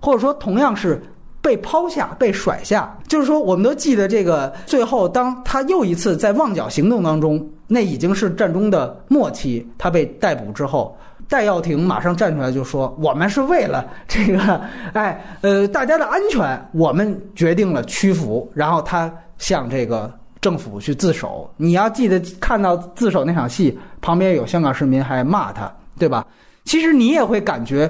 或者说同样是被抛下、被甩下。就是说，我们都记得这个最后，当他又一次在旺角行动当中，那已经是战中的末期，他被逮捕之后，戴耀廷马上站出来就说：“我们是为了这个，哎，呃，大家的安全，我们决定了屈服。”然后他向这个政府去自首。你要记得看到自首那场戏，旁边有香港市民还骂他，对吧？其实你也会感觉，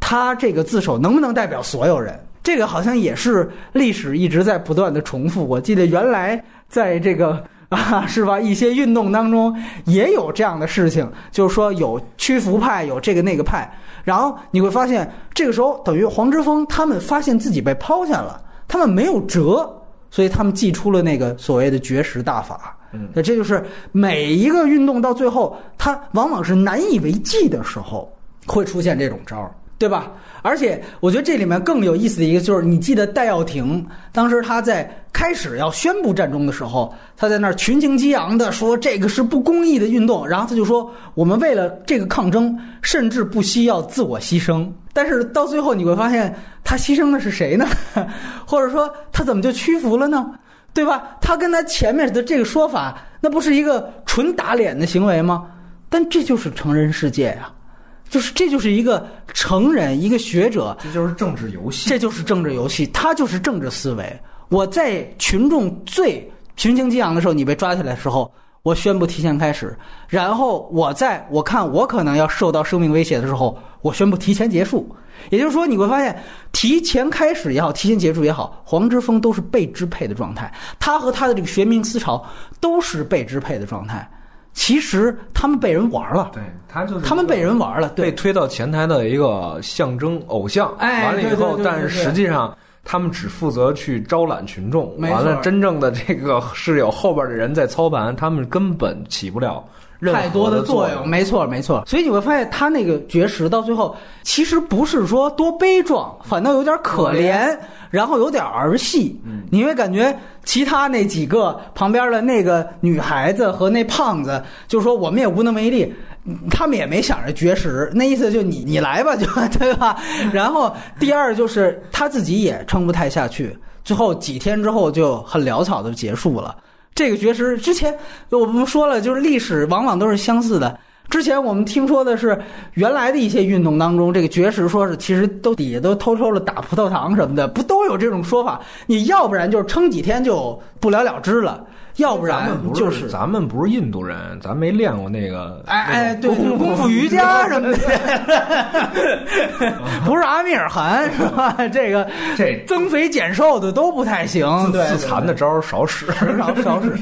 他这个自首能不能代表所有人？这个好像也是历史一直在不断的重复。我记得原来在这个 啊，是吧？一些运动当中也有这样的事情，就是说有屈服派，有这个那个派。然后你会发现，这个时候等于黄之锋他们发现自己被抛下了，他们没有辙，所以他们祭出了那个所谓的绝食大法。那这就是每一个运动到最后，它往往是难以为继的时候，会出现这种招儿，对吧？而且我觉得这里面更有意思的一个就是，你记得戴耀廷当时他在开始要宣布战争的时候，他在那儿群情激昂的说这个是不公义的运动，然后他就说我们为了这个抗争，甚至不惜要自我牺牲。但是到最后你会发现，他牺牲的是谁呢？或者说他怎么就屈服了呢？对吧？他跟他前面的这个说法，那不是一个纯打脸的行为吗？但这就是成人世界呀，就是这就是一个成人，一个学者，这就是政治游戏。这就是政治游戏，他就是政治思维。我在群众最群情激昂的时候，你被抓起来的时候，我宣布提前开始；然后我在我看我可能要受到生命威胁的时候，我宣布提前结束。也就是说，你会发现，提前开始也好，提前结束也好，黄之锋都是被支配的状态。他和他的这个学民思潮都是被支配的状态。其实他们被人玩了，对他就是他们被人玩了，对被推到前台的一个象征偶像。哎完了以后，但是实际上。他们只负责去招揽群众，完了，真正的这个是有后边的人在操盘，他们根本起不了太多的作用。没错没错。所以你会发现，他那个绝食到最后，其实不是说多悲壮，反倒有点可怜，然后有点儿戏。你会感觉其他那几个旁边的那个女孩子和那胖子，就说我们也无能为力。他们也没想着绝食，那意思就你你来吧，就 对吧？然后第二就是他自己也撑不太下去，最后几天之后就很潦草的结束了。这个绝食之前我们说了，就是历史往往都是相似的。之前我们听说的是原来的一些运动当中，这个绝食说是其实都底下都偷偷的打葡萄糖什么的，不都有这种说法？你要不然就是撑几天就不了了之了，要不然就是咱们不是印度人，咱没练过那个哎哎，对，功夫瑜伽 什么的，不是阿米尔汗是吧？这个这增肥减瘦的都不太行，对，自残的招儿少使。少少使。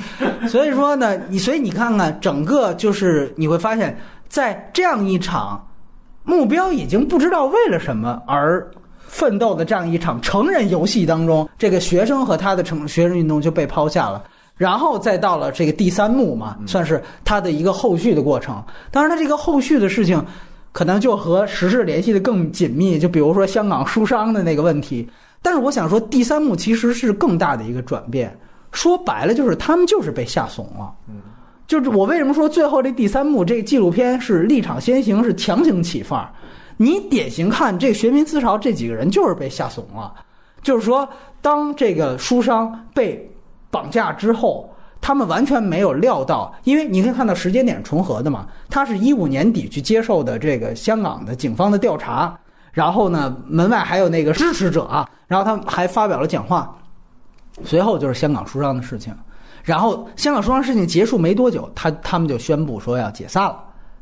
所以说呢，你所以你看看整个就是你会发现，在这样一场目标已经不知道为了什么而奋斗的这样一场成人游戏当中，这个学生和他的成学生运动就被抛下了。然后再到了这个第三幕嘛，算是他的一个后续的过程。当然，他这个后续的事情，可能就和时事联系的更紧密。就比如说香港书商的那个问题。但是我想说，第三幕其实是更大的一个转变。说白了，就是他们就是被吓怂了。就是我为什么说最后这第三幕这个纪录片是立场先行，是强行起范儿。你典型看这学民思潮这几个人就是被吓怂了，就是说，当这个书商被绑架之后，他们完全没有料到，因为你可以看到时间点重合的嘛，他是一五年底去接受的这个香港的警方的调查，然后呢，门外还有那个支持者啊，然后他还发表了讲话，随后就是香港书商的事情，然后香港书商事情结束没多久，他他们就宣布说要解散了，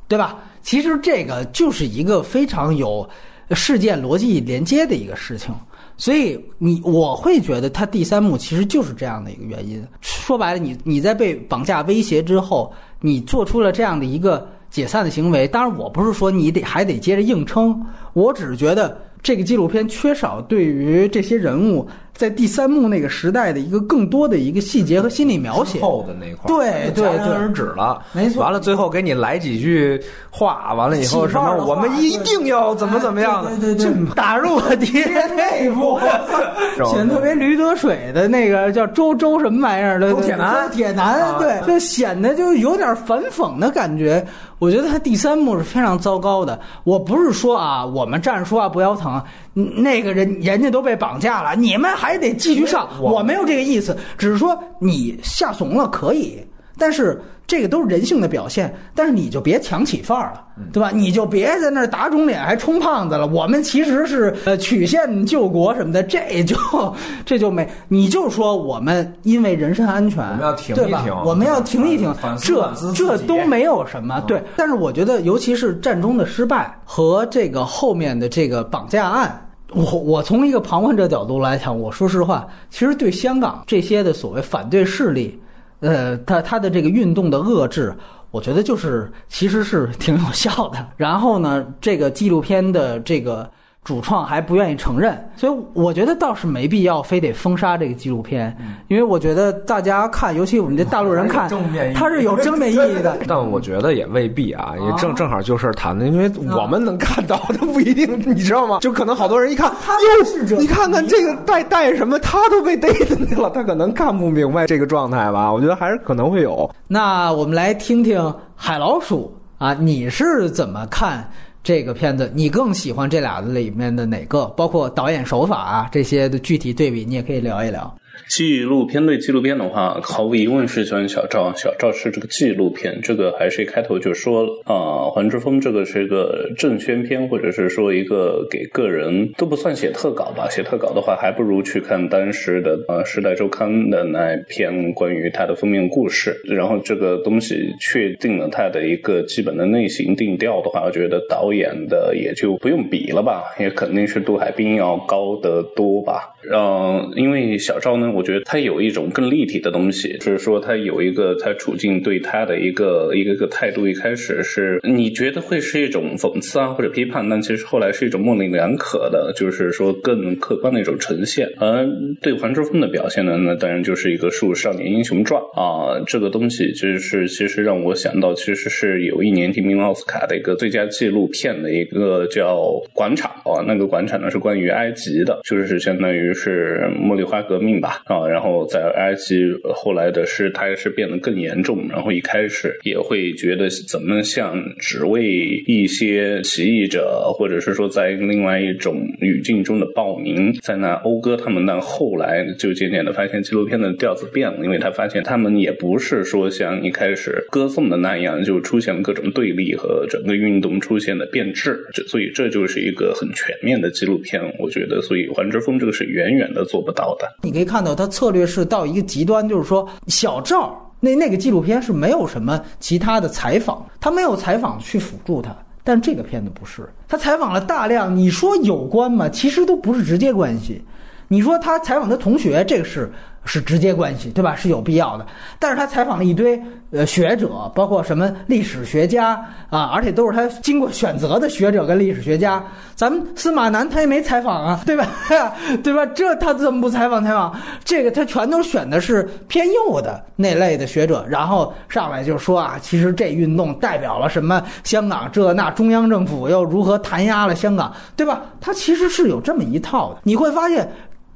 对吧？其实这个就是一个非常有事件逻辑连接的一个事情。所以你我会觉得他第三幕其实就是这样的一个原因。说白了，你你在被绑架威胁之后，你做出了这样的一个解散的行为。当然，我不是说你得还得接着硬撑，我只是觉得这个纪录片缺少对于这些人物在第三幕那个时代的一个更多的一个细节和心理描写。后的那块对，对对戛然对。而止了，没错。完了，最后给你来几句话，完了以后什么，我们一定要怎么怎么样的，对对对，打入了敌人内部，显得特别驴得水的那个叫周周什么玩意儿的周铁男。周铁男，啊。对，就显得就有点反讽的感觉。我觉得他第三幕是非常糟糕的。我不是说啊，我们站着说话不腰疼，嗯那个人人家都被绑架了，你们还得继续上。我没有这个意思，只是说你下怂了可以，但是这个都是人性的表现，但是你就别强起范儿了，对吧？你就别在那儿打肿脸还充胖子了。我们其实是呃曲线救国什么的，这就 这就没，你就说我们因为人身安全，我们要停一对吧我们要停一停，这这都没有什么。对，但是我觉得，尤其是战中的失败和这个后面的这个绑架案。我我从一个旁观者角度来讲，我说实话，其实对香港这些的所谓反对势力，呃，他他的这个运动的遏制，我觉得就是其实是挺有效的。然后呢，这个纪录片的这个主创还不愿意承认，所以我觉得倒是没必要非得封杀这个纪录片，因为我觉得大家看，尤其我们这大陆人看还是 有正面意义，它是有正面意义的。但我觉得也未必啊，也正正好就事儿谈的，因为我们能看到的不一定，你知道吗？就可能好多人一看，哟，你看看这个带带什么，他都被逮进去了，他可能看不明白这个状态吧？我觉得还是可能会有。那我们来听听海老鼠啊，你是怎么看这个片子？你更喜欢这俩里面的哪个？包括导演手法啊这些的具体对比，你也可以聊一聊。纪录片对纪录片的话，毫无疑问是喜欢小赵。小赵是这个纪录片，这个还是一开头就说了啊，黄之锋这个是一个正宣片，或者是说一个给个人都不算写特稿吧。写特稿的话，还不如去看当时的呃《时代周刊》的那篇关于他的封面故事。然后这个东西确定了他的一个基本的类型定调的话，我觉得导演的也就不用比了吧，也肯定是杜海滨要高得多吧。嗯，因为小赵呢。我觉得他有一种更立体的东西，就是说他有一个他处境对他的一个一个个态度，一开始是你觉得会是一种讽刺啊或者批判，但其实后来是一种模棱两可的，就是说更客观的一种呈现。而对黄之锋的表现呢，那当然就是一个《树少年英雄传》啊，这个东西就是其实让我想到，其实是有一年提名奥斯卡的一个最佳纪录片的一个叫《广场》啊，那个广场呢是关于埃及的，就是相当于是茉莉花革命吧。啊，然后在埃及后来的是，它是变得更严重。然后一开始也会觉得怎么像只为一些起义者，或者是说在另外一种语境中的暴民在那讴歌他们。但后来就渐渐的发现纪录片的调子变了，因为他发现他们也不是说像一开始歌颂的那样，就出现了各种对立和整个运动出现了变质。这所以这就是一个很全面的纪录片，我觉得。所以黄之锋这个是原远远的做不到的。你可以看到。他策略是到一个极端，就是说小赵那那个纪录片是没有什么其他的采访，他没有采访去辅助他，但这个片子不是，他采访了大量，你说有关吗？其实都不是直接关系。你说他采访他同学，这个是。是直接关系，对吧？是有必要的。但是他采访了一堆呃学者，包括什么历史学家啊，而且都是他经过选择的学者跟历史学家。咱们司马南他也没采访啊，对吧？对吧？这他怎么不采访采访？这个他全都选的是偏右的那类的学者，然后上来就说啊，其实这运动代表了什么？香港这那中央政府又如何弹压了香港，对吧？他其实是有这么一套的。你会发现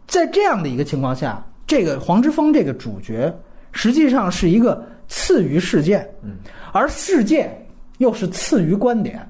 在这样的一个情况下。这个黄之锋这个主角，实际上是一个次于事件，嗯，而事件又是次于观点，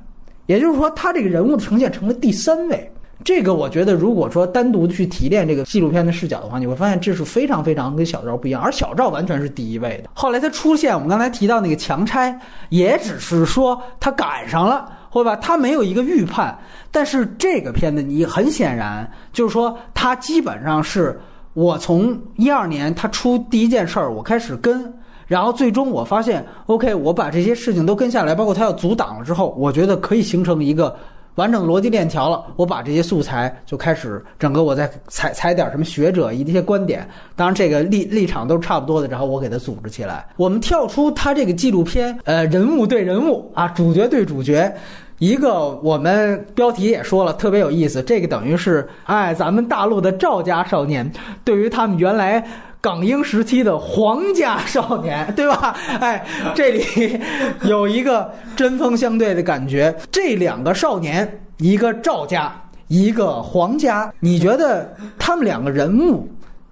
也就是说，他这个人物呈现成了第三位。这个我觉得，如果说单独去提炼这个纪录片的视角的话，你会发现这是非常非常跟小赵不一样，而小赵完全是第一位的。后来他出现，我们刚才提到那个强拆，也只是说他赶上了，会吧？他没有一个预判，但是这个片子你很显然就是说，他基本上是。我从一二年他出第一件事儿，我开始跟，然后最终我发现，OK，我把这些事情都跟下来，包括他要阻挡了之后，我觉得可以形成一个完整的逻辑链条了。我把这些素材就开始整个我再采采点什么学者一些观点，当然这个立立场都是差不多的，然后我给他组织起来。我们跳出他这个纪录片，呃，人物对人物啊，主角对主角。一个我们标题也说了特别有意思，这个等于是哎，咱们大陆的赵家少年对于他们原来港英时期的皇家少年，对吧？哎，这里 有一个针锋相对的感觉。这两个少年，一个赵家，一个皇家，你觉得他们两个人物，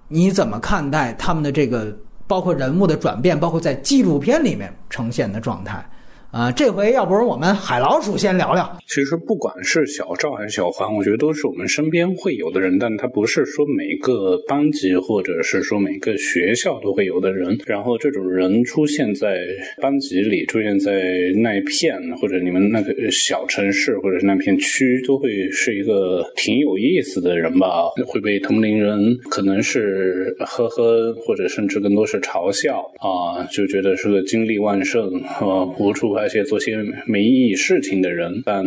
你怎么看待他们的这个包括人物的转变，包括在纪录片里面呈现的状态？啊，这回要不然我们海老鼠先聊聊。其实不管是小赵还是小黄，我觉得都是我们身边会有的人，但他不是说每个班级或者是说每个学校都会有的人。然后这种人出现在班级里，出现在那片或者你们那个小城市或者是那片区，都会是一个挺有意思的人吧？会被同龄人可能是呵呵，或者甚至更多是嘲笑啊，就觉得是个精力旺盛啊，无处。那些做些没意义事情的人，但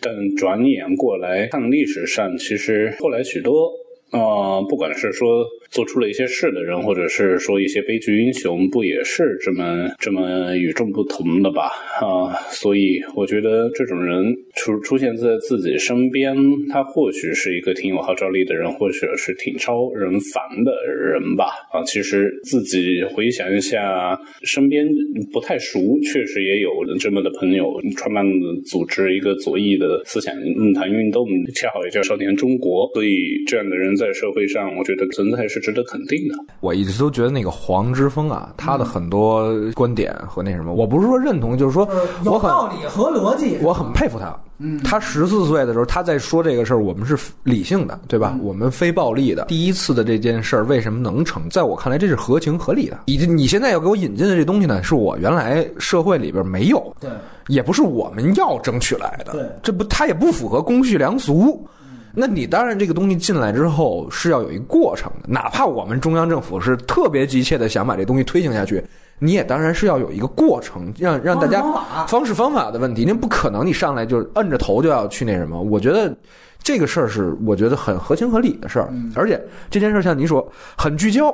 但转眼过来看历史上，其实后来许多啊，不管是说。做出了一些事的人，或者是说一些悲剧英雄，不也是这么这么与众不同的吧？啊，所以我觉得这种人出出现在自己身边，他或许是一个挺有号召力的人，或者是挺招人烦的人吧？啊，其实自己回想一下，身边不太熟，确实也有这么的朋友，创办组织一个左翼的思想论坛运动，恰好也叫少年中国，所以这样的人在社会上，我觉得存在是值得肯定的。我一直都觉得那个黄之锋啊，他的很多观点和那什么，我不是说认同，就是说我很理和逻辑我很佩服他。嗯，他十四岁的时候，他在说这个事儿，我们是理性的，对吧？我们非暴力的。第一次的这件事儿为什么能成？在我看来，这是合情合理的。你你现在要给我引进的这东西呢，是我原来社会里边没有，对，也不是我们要争取来的。对，这不，他也不符合公序良俗。那你当然这个东西进来之后是要有一个过程的，哪怕我们中央政府是特别急切的想把这东西推行下去。你也当然是要有一个过程，让让大家方式方法的问题，那不可能你上来就摁着头就要去那什么。我觉得这个事儿是我觉得很合情合理的事儿，而且这件事儿像您说很聚焦，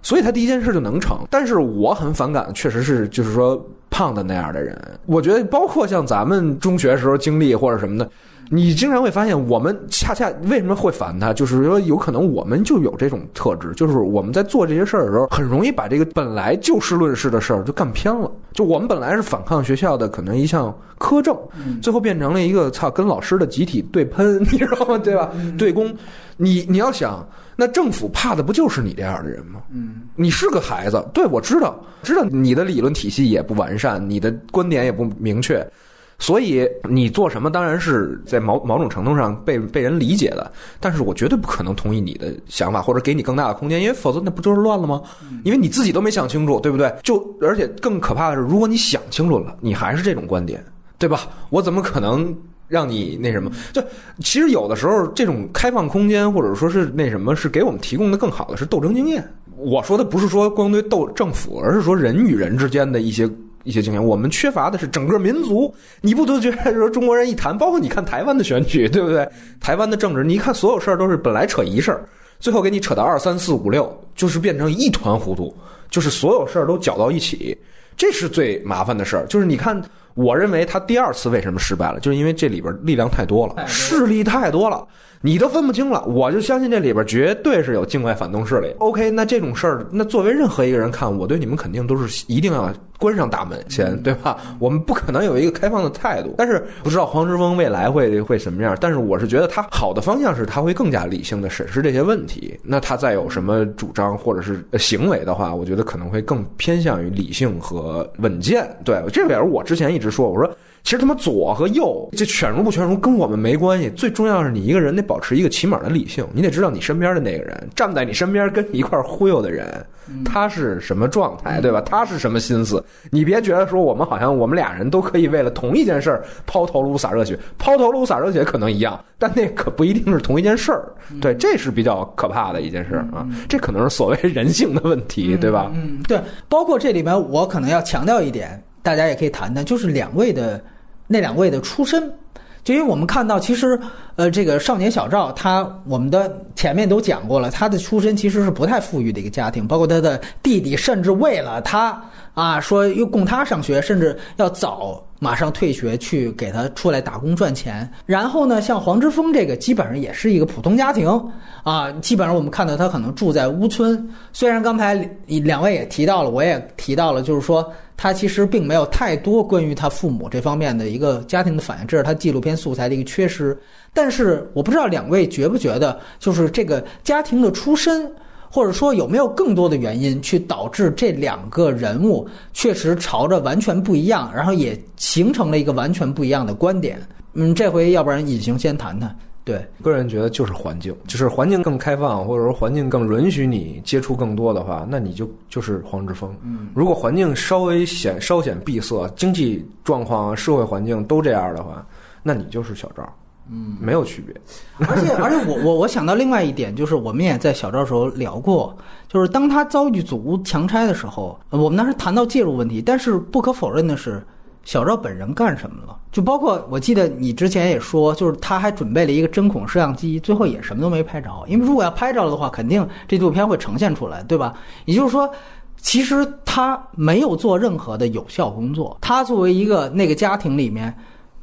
所以他第一件事就能成。但是我很反感，确实是就是说胖的那样的人。我觉得包括像咱们中学时候经历或者什么的。你经常会发现，我们恰恰为什么会烦他，就是说有可能我们就有这种特质，就是我们在做这些事儿的时候，很容易把这个本来就事论事的事儿就干偏了。就我们本来是反抗学校的可能一项苛政，最后变成了一个操跟老师的集体对喷，你知道吗？对吧？对攻，你你要想，那政府怕的不就是你这样的人吗？嗯，你是个孩子，对我知道，知道你的理论体系也不完善，你的观点也不明确。所以你做什么当然是在某某种程度上被被人理解的，但是我绝对不可能同意你的想法或者给你更大的空间，因为否则那不就是乱了吗？因为你自己都没想清楚，对不对？就而且更可怕的是，如果你想清楚了，你还是这种观点，对吧？我怎么可能让你那什么？就其实有的时候这种开放空间或者说是那什么，是给我们提供的更好的是斗争经验。我说的不是说光对斗政府，而是说人与人之间的一些。一些经验，我们缺乏的是整个民族。你不都觉得说中国人一谈，包括你看台湾的选举，对不对？台湾的政治，你一看所有事儿都是本来扯一事儿，最后给你扯到二三四五六，就是变成一团糊涂，就是所有事儿都搅到一起，这是最麻烦的事儿。就是你看，我认为他第二次为什么失败了，就是因为这里边力量太多了，势力太多了。你都分不清了，我就相信这里边绝对是有境外反动势力。OK，那这种事儿，那作为任何一个人看，我对你们肯定都是一定要关上大门先，对吧？我们不可能有一个开放的态度。但是不知道黄之锋未来会会什么样，但是我是觉得他好的方向是他会更加理性的审视这些问题。那他再有什么主张或者是行为的话，我觉得可能会更偏向于理性和稳健。对，这个也是我之前一直说，我说。其实他妈左和右，这犬儒不犬儒跟我们没关系。最重要是你一个人得保持一个起码的理性，你得知道你身边的那个人站在你身边跟你一块忽悠的人，他是什么状态，对吧？他是什么心思？你别觉得说我们好像我们俩人都可以为了同一件事儿抛头颅洒热血，抛头颅洒热血可能一样，但那可不一定是同一件事儿。对，这是比较可怕的一件事啊。这可能是所谓人性的问题，对吧？嗯，对。包括这里面，我可能要强调一点，大家也可以谈谈，就是两位的。那两位的出身，就因为我们看到，其实，呃，这个少年小赵，他我们的前面都讲过了，他的出身其实是不太富裕的一个家庭，包括他的弟弟，甚至为了他啊，说又供他上学，甚至要早马上退学去给他出来打工赚钱。然后呢，像黄之锋这个，基本上也是一个普通家庭啊，基本上我们看到他可能住在屋村。虽然刚才两位也提到了，我也提到了，就是说。他其实并没有太多关于他父母这方面的一个家庭的反应，这是他纪录片素材的一个缺失。但是我不知道两位觉不觉得，就是这个家庭的出身，或者说有没有更多的原因去导致这两个人物确实朝着完全不一样，然后也形成了一个完全不一样的观点。嗯，这回要不然隐形先谈谈。对，个人觉得就是环境，就是环境更开放，或者说环境更允许你接触更多的话，那你就就是黄之锋。嗯，如果环境稍微显稍显闭塞，经济状况、社会环境都这样的话，那你就是小赵。嗯，没有区别。而且，而且，我我我想到另外一点，就是我们也在小赵时候聊过，就是当他遭遇祖屋强拆的时候，我们当时谈到介入问题，但是不可否认的是。小赵本人干什么了？就包括我记得你之前也说，就是他还准备了一个针孔摄像机，最后也什么都没拍着。因为如果要拍着的话，肯定这纪录片会呈现出来，对吧？也就是说，其实他没有做任何的有效工作。他作为一个那个家庭里面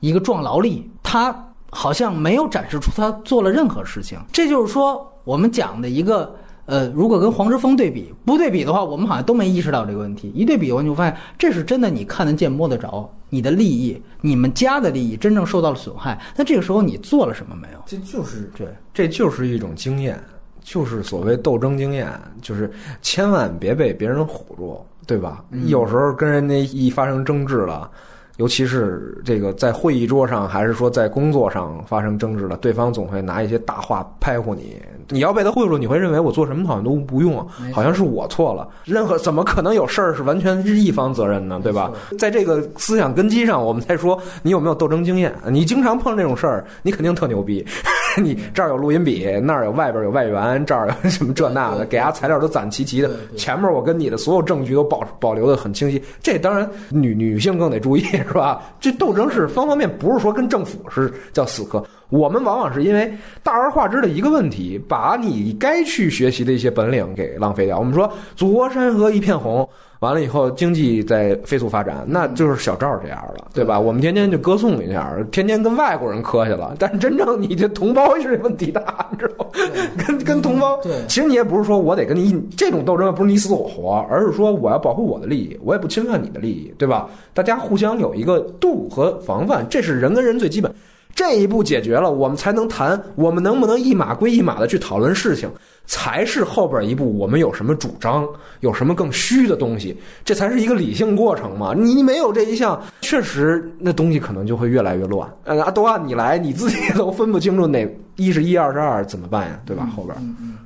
一个壮劳力，他好像没有展示出他做了任何事情。这就是说，我们讲的一个。呃，如果跟黄之锋对比，不对比的话，我们好像都没意识到这个问题。一对比，我就发现这是真的，你看得见、摸得着，你的利益，你们家的利益真正受到了损害。那这个时候你做了什么没有？这就是对，这就是一种经验。就是所谓斗争经验，就是千万别被别人唬住，对吧？有时候跟人家一发生争执了。尤其是这个在会议桌上，还是说在工作上发生争执了，对方总会拿一些大话拍唬你。你要被他贿赂，你会认为我做什么好像都不用啊，好像是我错了。任何怎么可能有事儿是完全是一方责任呢？对吧？在这个思想根基上，我们再说你有没有斗争经验。你经常碰这种事儿，你肯定特牛逼。你这儿有录音笔，那儿有外边有外援，这儿有什么这那的，给伢材料都攒齐齐的。前面我跟你的所有证据都保保留的很清晰。这当然女女性更得注意，是吧？这斗争是方方面，不是说跟政府是叫死磕。我们往往是因为大而化之的一个问题，把你该去学习的一些本领给浪费掉。我们说祖国山河一片红。完了以后，经济在飞速发展，那就是小赵这样了，对吧？我们天天就歌颂一下，天天跟外国人磕去了。但是真正你这同胞是问题大，你知道吗？跟跟同胞，对，其实你也不是说我得跟你这种斗争，不是你死我活，而是说我要保护我的利益，我也不侵犯你的利益，对吧？大家互相有一个度和防范，这是人跟人最基本。这一步解决了，我们才能谈我们能不能一码归一码的去讨论事情。才是后边一步，我们有什么主张，有什么更虚的东西，这才是一个理性过程嘛。你没有这一项，确实那东西可能就会越来越乱。啊，都按你来，你自己都分不清楚哪一是一，二是二，怎么办呀？对吧？后边，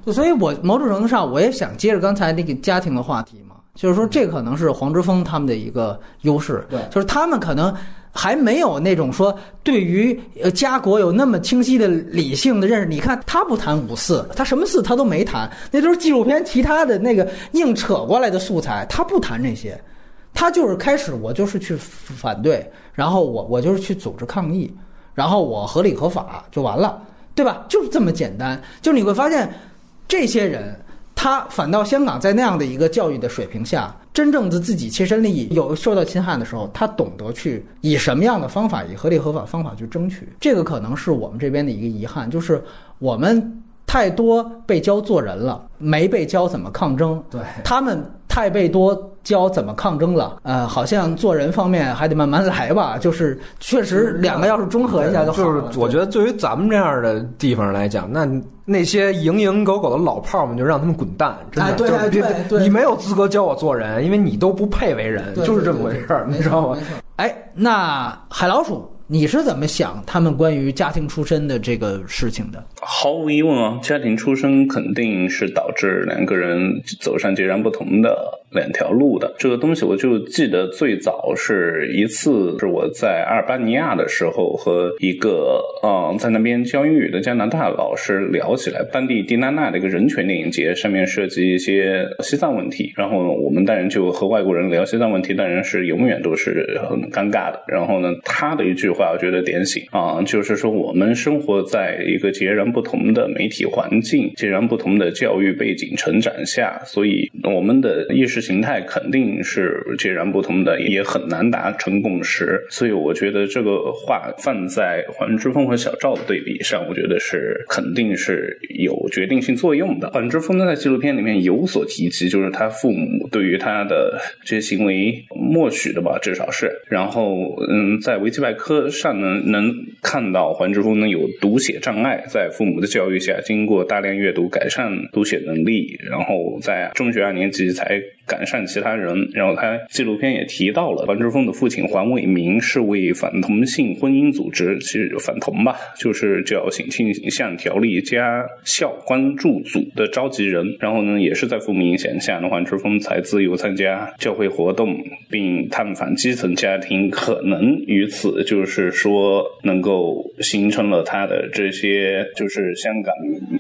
就所以，我某种程度上，我也想接着刚才那个家庭的话题嘛，就是说，这可能是黄之锋他们的一个优势，对，就是他们可能。还没有那种说对于呃家国有那么清晰的理性的认识。你看他不谈五四，他什么四他都没谈，那都是纪录片其他的那个硬扯过来的素材，他不谈这些，他就是开始我就是去反对，然后我我就是去组织抗议，然后我合理合法就完了，对吧？就是这么简单。就是你会发现，这些人他反倒香港在那样的一个教育的水平下。真正的自己切身利益有受到侵害的时候，他懂得去以什么样的方法，以合理合法方法去争取。这个可能是我们这边的一个遗憾，就是我们太多被教做人了，没被教怎么抗争。对他们太被多教怎么抗争了。呃，好像做人方面还得慢慢来吧。就是确实两个要是中和一下就好了。就是我觉得对于咱们这样的地方来讲，那。那些蝇营狗苟的老炮们，就让他们滚蛋！真的，对对对，你没有资格教我做人，因为你都不配为人，就是这么回事儿，你知道吗？哎，那海老鼠。你是怎么想他们关于家庭出身的这个事情的？毫无疑问啊，家庭出身肯定是导致两个人走上截然不同的两条路的。这个东西我就记得最早是一次是我在阿尔巴尼亚的时候，和一个嗯在那边教英语的加拿大老师聊起来，当地迪纳纳的一个人权电影节上面涉及一些西藏问题，然后我们当然就和外国人聊西藏问题，当然是永远都是很尴尬的。然后呢，他的一句。话我觉得点醒啊，就是说我们生活在一个截然不同的媒体环境、截然不同的教育背景成长下，所以我们的意识形态肯定是截然不同的，也很难达成共识。所以我觉得这个话放在黄之锋和小赵的对比上，我觉得是肯定是有决定性作用的。黄之锋在纪录片里面有所提及，就是他父母对于他的这些行为默许的吧，至少是。然后嗯，在维基百科。上能能看到黄之峰呢有读写障碍，在父母的教育下，经过大量阅读改善读写能力，然后在中学二年级才。改善其他人，然后他纪录片也提到了黄之锋的父亲黄伟明是为反同性婚姻组织，其实反同吧，就是叫性倾向条例家校关注组的召集人。然后呢，也是在父母影响下，呢黄之锋才自由参加教会活动，并探访基层家庭，可能于此就是说能够形成了他的这些就是香港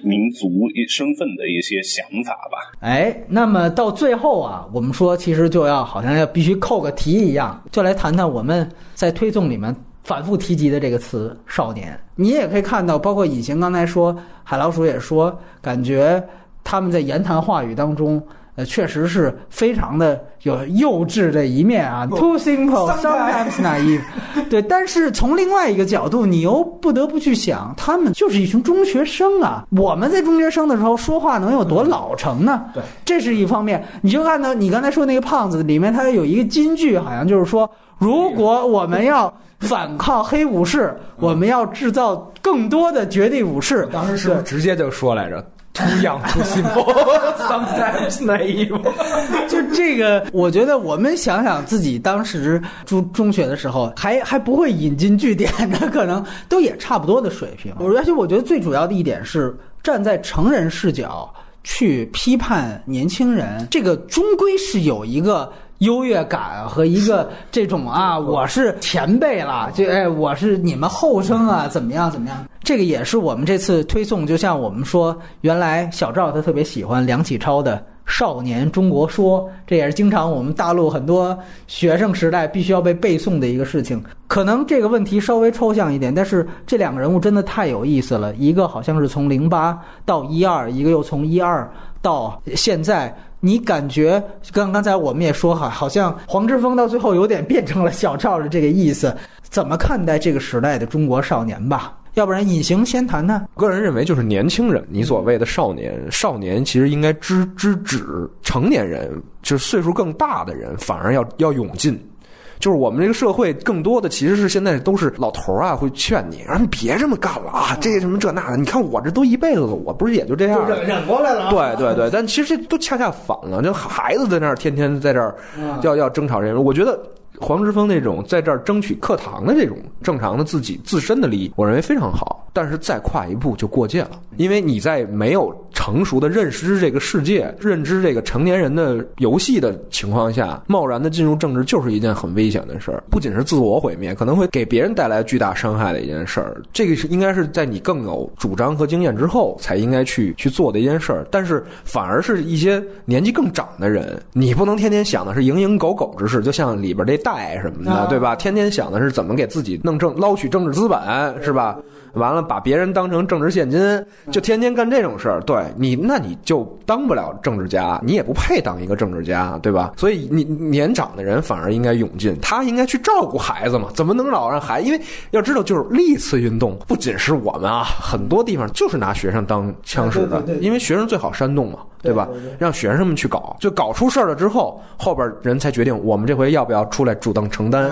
民族身份的一些想法吧。哎，那么到最后啊。我们说，其实就要好像要必须扣个题一样，就来谈谈我们在推送里面反复提及的这个词“少年”。你也可以看到，包括隐形刚才说海老鼠也说，感觉他们在言谈话语当中。呃，确实是非常的有幼稚的一面啊，too simple sometimes naive。对，但是从另外一个角度，你又不得不去想，他们就是一群中学生啊。我们在中学生的时候说话能有多老成呢？对，这是一方面。你就看到你刚才说那个胖子里面，他有一个金句，好像就是说，如果我们要反抗黑武士，我们要制造更多的绝地武士。当时是直接就说来着？Too young, too simple, sometimes naive。就这个，我觉得我们想想自己当时中中学的时候，还还不会引经据典的，可能都也差不多的水平。而且我觉得最主要的一点是站在成人视角去批判年轻人，这个终归是有一个。优越感和一个 这种啊，我是前辈了，就哎，我是你们后生啊，怎么样怎么样？这个也是我们这次推送，就像我们说，原来小赵他特别喜欢梁启超的《少年中国说》，这也是经常我们大陆很多学生时代必须要被背诵的一个事情。可能这个问题稍微抽象一点，但是这两个人物真的太有意思了，一个好像是从零八到一二，一个又从一二到现在。你感觉刚刚才我们也说哈，好像黄之锋到最后有点变成了小赵的这个意思。怎么看待这个时代的中国少年吧？要不然隐形先谈谈。个人认为，就是年轻人，你所谓的少年，少年其实应该知知止成年人，就是岁数更大的人，反而要要勇进。就是我们这个社会，更多的其实是现在都是老头啊，会劝你，让你别这么干了啊，这什么这那的。你看我这都一辈子了，我不是也就这样忍忍过来了。对对对，但其实这都恰恰反了，就孩子在那儿天天在这儿要要争吵这个，我觉得。黄之锋那种在这儿争取课堂的这种正常的自己自身的利益，我认为非常好。但是再跨一步就过界了，因为你在没有成熟的认识这个世界、认知这个成年人的游戏的情况下，贸然的进入政治就是一件很危险的事儿。不仅是自我毁灭，可能会给别人带来巨大伤害的一件事儿。这个是应该是在你更有主张和经验之后才应该去去做的一件事儿。但是反而是一些年纪更长的人，你不能天天想的是蝇营狗苟之事，就像里边这。贷什么的，对吧？天天想的是怎么给自己弄政、捞取政治资本，是吧？完了，把别人当成政治现金，就天天干这种事儿。对你，那你就当不了政治家，你也不配当一个政治家，对吧？所以，你年长的人反而应该涌进，他应该去照顾孩子嘛？怎么能老让孩？因为要知道，就是历次运动不仅是我们啊，很多地方就是拿学生当枪使的，因为学生最好煽动嘛。对吧？让学生们去搞，就搞出事儿了之后，后边人才决定我们这回要不要出来主动承担。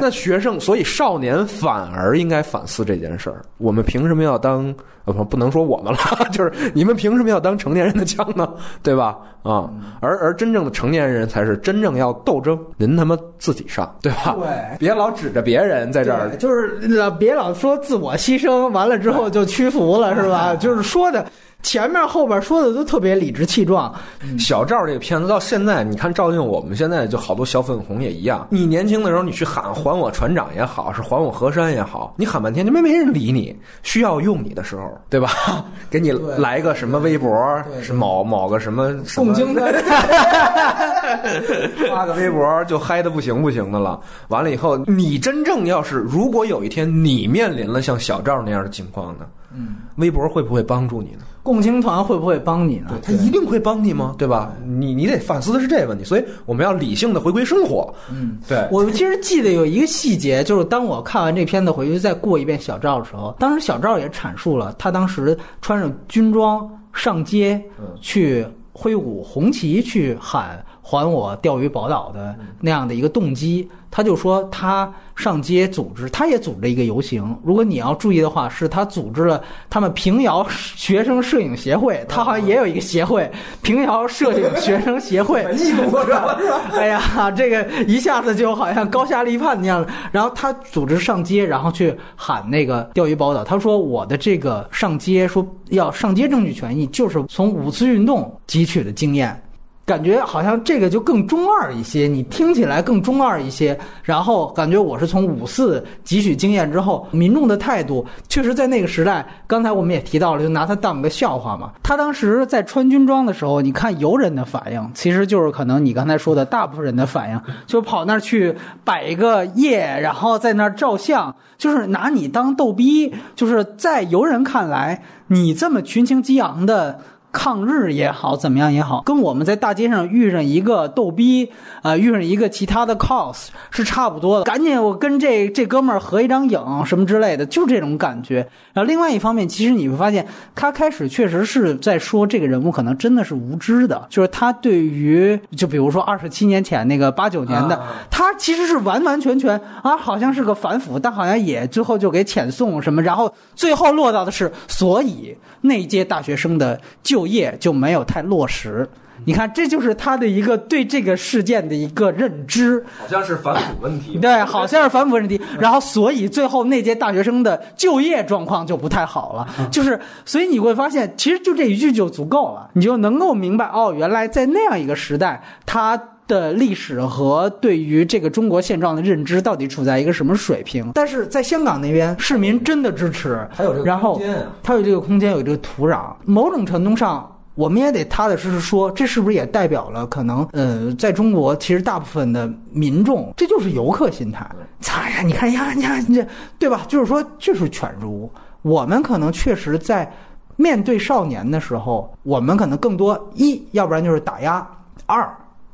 那学生，所以少年反而应该反思这件事儿：我们凭什么要当？呃，不，不能说我们了，就是你们凭什么要当成年人的枪呢？对吧？啊，而而真正的成年人才是真正要斗争，您他妈自己上，对吧？对，别老指着别人在这儿，就是老别老说自我牺牲，完了之后就屈服了，是吧？就是说的。前面后边说的都特别理直气壮。小赵这个片子到现在，你看照应我们现在就好多小粉红也一样。你年轻的时候，你去喊还我船长也好，是还我河山也好，你喊半天就没没人理你。需要用你的时候，对吧？给你来个什么微博，是某某个什么什么，发个微博就嗨的不行不行的了。完了以后，你真正要是如果有一天你面临了像小赵那样的情况呢？嗯，微博会不会帮助你呢？共青团会不会帮你呢？他一定会帮你吗？对吧？你你得反思的是这个问题，所以我们要理性的回归生活。嗯，对。我其实记得有一个细节，就是当我看完这片子回去再过一遍小赵的时候，当时小赵也阐述了他当时穿上军装上街去挥舞红旗去喊“还我钓鱼宝岛”的那样的一个动机。他就说他上街组织，他也组织一个游行。如果你要注意的话，是他组织了他们平遥学生摄影协会，他好像也有一个协会——平遥摄影学生协会。哎呀，这个一下子就好像高下立判那样。然后他组织上街，然后去喊那个钓鱼宝岛。他说：“我的这个上街，说要上街争取权益，就是从五四运动汲取的经验。”感觉好像这个就更中二一些，你听起来更中二一些。然后感觉我是从五四汲取经验之后，民众的态度确实在那个时代，刚才我们也提到了，就拿他当个笑话嘛。他当时在穿军装的时候，你看游人的反应，其实就是可能你刚才说的大部分人的反应，就跑那儿去摆一个夜，然后在那儿照相，就是拿你当逗逼。就是在游人看来，你这么群情激昂的。抗日也好，怎么样也好，跟我们在大街上遇上一个逗逼，呃，遇上一个其他的 cos 是差不多的。赶紧我跟这这哥们儿合一张影什么之类的，就这种感觉。然后另外一方面，其实你会发现，他开始确实是在说这个人物可能真的是无知的，就是他对于就比如说二十七年前那个八九年的，他其实是完完全全啊，好像是个反腐，但好像也最后就给遣送什么，然后最后落到的是，所以那一届大学生的就业就没有太落实。你看，这就是他的一个对这个事件的一个认知。好像是反腐问题。对，好像是反腐问题，然后所以最后那届大学生的就业状况就不太好了，就是所以你会发现，其实就这一句就足够了，你就能够明白哦，原来在那样一个时代，他的历史和对于这个中国现状的认知到底处在一个什么水平。但是在香港那边，市民真的支持，还有这个然后空间啊它有这个空间，有这个土壤，某种程度上。我们也得踏踏实实说，这是不是也代表了可能，呃，在中国其实大部分的民众，这就是游客心态。擦呀，你看呀，你看你这，对吧？就是说，就是犬儒。我们可能确实在面对少年的时候，我们可能更多一，要不然就是打压；二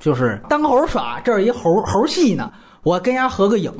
就是当猴耍，这儿一猴猴戏呢，我跟人家合个影。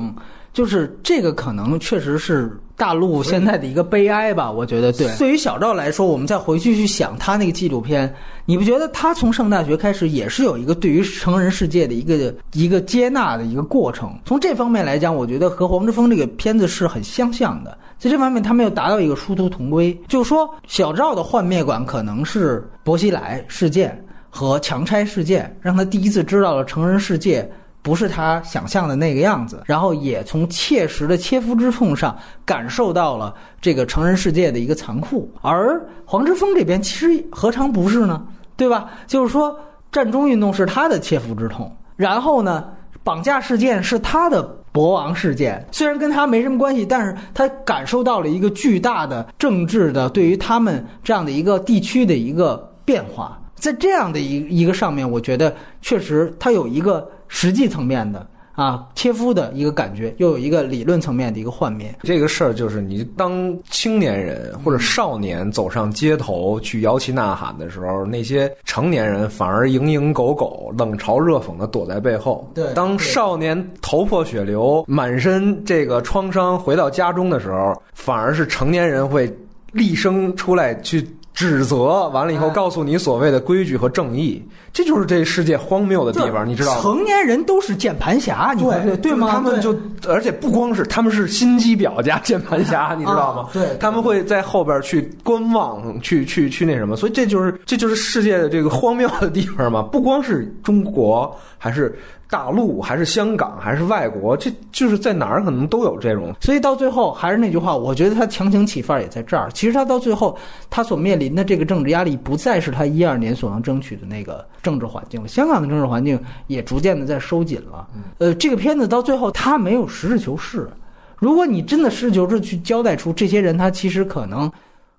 就是这个可能确实是大陆现在的一个悲哀吧，我觉得对。对于小赵来说，我们再回去去想他那个纪录片，你不觉得他从上大学开始也是有一个对于成人世界的一个一个接纳的一个过程？从这方面来讲，我觉得和黄之锋这个片子是很相像的。在这方面，他没有达到一个殊途同归。就是说，小赵的幻灭馆可能是薄熙来事件和强拆事件，让他第一次知道了成人世界。不是他想象的那个样子，然后也从切实的切肤之痛上感受到了这个成人世界的一个残酷。而黄之锋这边其实何尝不是呢？对吧？就是说，战中运动是他的切肤之痛，然后呢，绑架事件是他的博王事件，虽然跟他没什么关系，但是他感受到了一个巨大的政治的对于他们这样的一个地区的一个变化。在这样的一一个上面，我觉得确实它有一个实际层面的啊切肤的一个感觉，又有一个理论层面的一个幻灭。这个事儿就是你当青年人或者少年走上街头去摇旗呐喊的时候，那些成年人反而蝇营狗苟、冷嘲热讽的躲在背后。对当少年头破血流、满身这个创伤回到家中的时候，反而是成年人会厉声出来去。指责完了以后，哎告诉你所谓的规矩和正义，这就是这世界荒谬的地方，你知道吗？成年人都是键盘侠，你对对吗？他们就，而且不光是，他们是心机婊加键盘侠，你知道吗啊？对他们会在后边去观望，去去去那什么，所以这就是这就是世界的这个荒谬的地方嘛。不光是中国，还是大陆，还是香港，还是外国，这就是在哪儿可能都有这种。所以到最后还是那句话，我觉得他强行起范儿也在这儿。其实他到最后，他所面临的这个政治压力，不再是他一二年所能争取的那个政治环境了。香港的政治环境也逐渐的在收紧了。呃，这个片子到最后，他没有实事求是。如果你真的实事求是去交代出这些人，他其实可能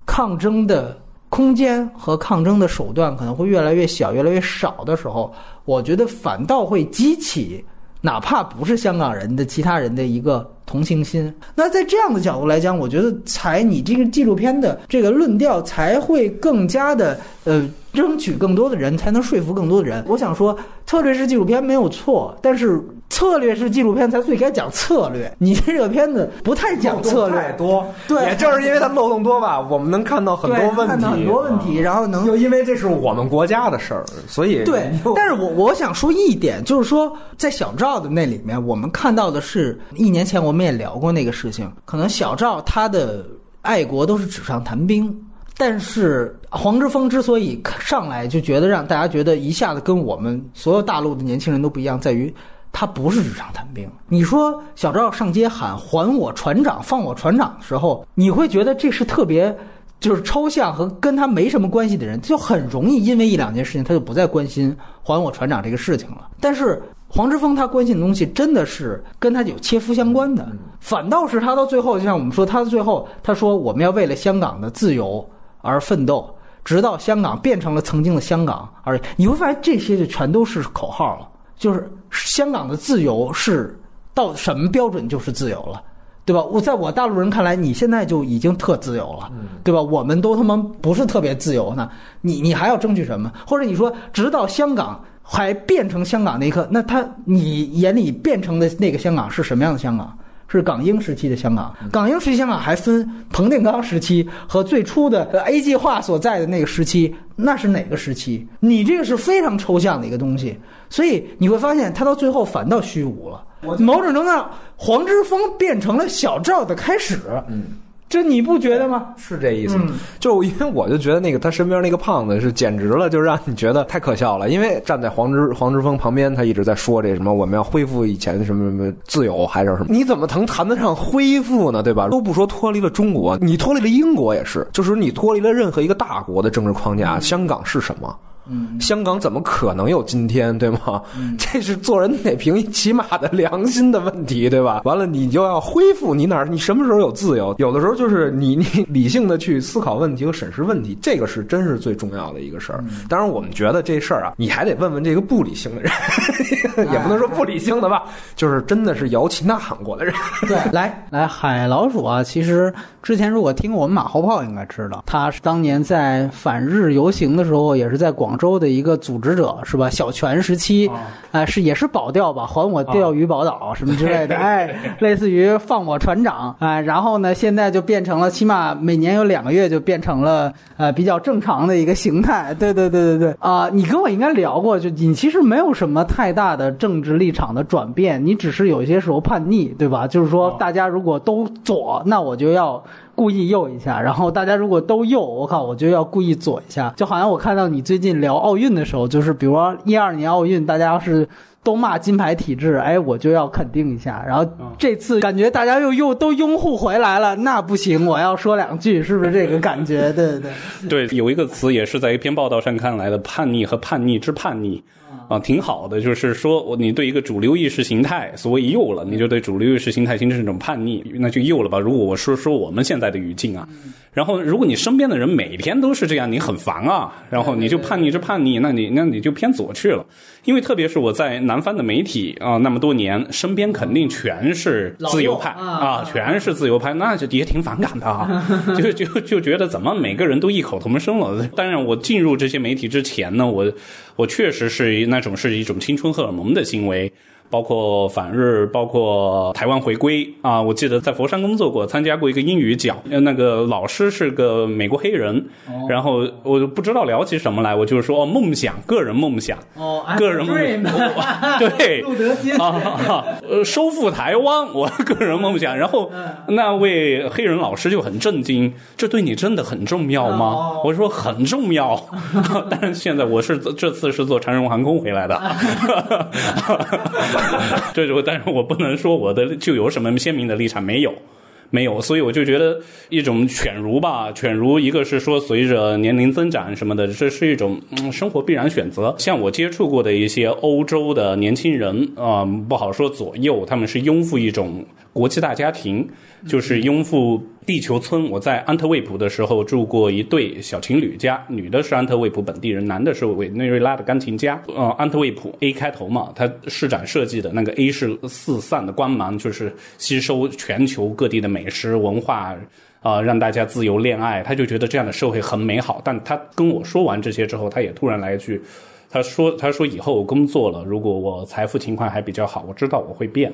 抗争的空间和抗争的手段可能会越来越小、越来越少的时候，我觉得反倒会激起哪怕不是香港人的其他人的一个同情心。那在这样的角度来讲，我觉得才你这个纪录片的这个论调才会更加的呃，争取更多的人，才能说服更多的人。我想说，策略式纪录片没有错，但是策略式纪录片才最该讲策略。你这个片子不太讲策略，太多，对也正是因为它漏洞多吧，我们能看到很多问题，看到很多问题，然后能又因为这是我们国家的事儿，所以对，但是我我想说一点，就是说，在小赵的那里面，我们看到的是一年前我我们也聊过那个事情，可能小赵他的爱国都是纸上谈兵，但是黄之锋之所以上来就觉得让大家觉得一下子跟我们所有大陆的年轻人都不一样，在于。他不是纸上谈兵。你说小赵上街喊“还我船长，放我船长”的时候，你会觉得这是特别就是抽象和跟他没什么关系的人，就很容易因为一两件事情，他就不再关心还我船长这个事情了。但是黄之锋他关心的东西真的是跟他有切肤相关的，反倒是他到最后，就像我们说，他到最后他说我们要为了香港的自由而奋斗，直到香港变成了曾经的香港，而你会发现这些就全都是口号了，就是香港的自由是到什么标准就是自由了。对吧？我在我大陆人看来，你现在就已经特自由了，对吧？我们都他妈不是特别自由呢，你你还要争取什么？或者你说，直到香港还变成香港那一刻，那他你眼里变成的那个香港是什么样的香港？是港英时期的香港，港英时期香港还分彭定康时期和最初的呃 A 计划所在的那个时期，那是哪个时期？你这个是非常抽象的一个东西，所以你会发现它到最后反倒虚无了。某种程度上，黄之锋变成了小赵的开始。嗯。这你不觉得吗？是这意思，就因为我就觉得那个他身边那个胖子是简直了，就让你觉得太可笑了。因为站在黄之黄之锋旁边，他一直在说这什么我们要恢复以前的什么什么自由还是什么？你怎么能谈得上恢复呢？对吧？都不说脱离了中国，你脱离了英国也是，就是你脱离了任何一个大国的政治框架。香港是什么？嗯，香港怎么可能有今天，对吗？这是做人得凭起码的良心的问题，对吧？完了，你就要恢复你哪儿？你什么时候有自由？有的时候就是你 你理性的去思考问题和审视问题，这个是真是最重要的一个事儿。当然，我们觉得这事儿啊，你还得问问这个不理性的人，也不能说不理性的吧，就是真的是摇旗呐喊过的人。对，来来，海老鼠啊，其实之前如果听过我们马后炮，应该知道，他是当年在反日游行的时候，也是在广。广州的一个组织者是吧？小泉时期，哎，是也是保钓吧？还我钓鱼宝岛什么之类的，哎，类似于放我船长，哎，然后呢，现在就变成了，起码每年有两个月就变成了呃比较正常的一个形态。对对对对对，啊，你跟我应该聊过，就你其实没有什么太大的政治立场的转变，你只是有些时候叛逆，对吧？就是说，大家如果都左，那我就要。故意右一下，然后大家如果都右，我靠，我就要故意左一下。就好像我看到你最近聊奥运的时候，就是比如说一二年奥运，大家要是都骂金牌体制，哎，我就要肯定一下。然后这次感觉大家又又都拥护回来了，那不行，我要说两句，是不是这个感觉？对对对，对，有一个词也是在一篇报道上看来的，叛逆和叛逆之叛逆。啊，挺好的，就是说，我你对一个主流意识形态所谓右了，你就对主流意识形态形成一种叛逆，那就右了吧。如果我说说我们现在的语境啊。然后，如果你身边的人每天都是这样，你很烦啊。然后你就叛逆，就叛逆，那你那你就偏左去了。因为特别是我在南方的媒体啊那么多年，身边肯定全是自由派啊，全是自由派，那就也挺反感的啊。就就就觉得怎么每个人都异口同声了。当然，我进入这些媒体之前呢，我我确实是那种是一种青春荷尔蒙的行为。包括反日，包括台湾回归啊！我记得在佛山工作过，参加过一个英语讲，那个老师是个美国黑人，然后我就不知道聊起什么来，我就是说哦，梦想，个人梦想，哦，个人梦想，对，路德金啊，呃，收复台湾，我 个人梦想。然后那位黑人老师就很震惊，这对你真的很重要吗？我说很重要，但是现在我是这次是坐长荣航空回来的。这就，但是我不能说我的就有什么鲜明的立场，没有，没有，所以我就觉得一种犬儒吧，犬儒一个是说随着年龄增长什么的，这是一种生活必然选择。像我接触过的一些欧洲的年轻人啊，不好说左右，他们是拥护一种国际大家庭，就是拥护。地球村，我在安特卫普的时候住过一对小情侣家，女的是安特卫普本地人，男的是委内瑞拉的钢琴家。呃，安特卫普 A 开头嘛，他市长设计的那个 A 是四散的光芒，就是吸收全球各地的美食文化，啊，让大家自由恋爱。他就觉得这样的社会很美好。但他跟我说完这些之后，他也突然来一句，他说：“他说以后我工作了，如果我财富情况还比较好，我知道我会变。”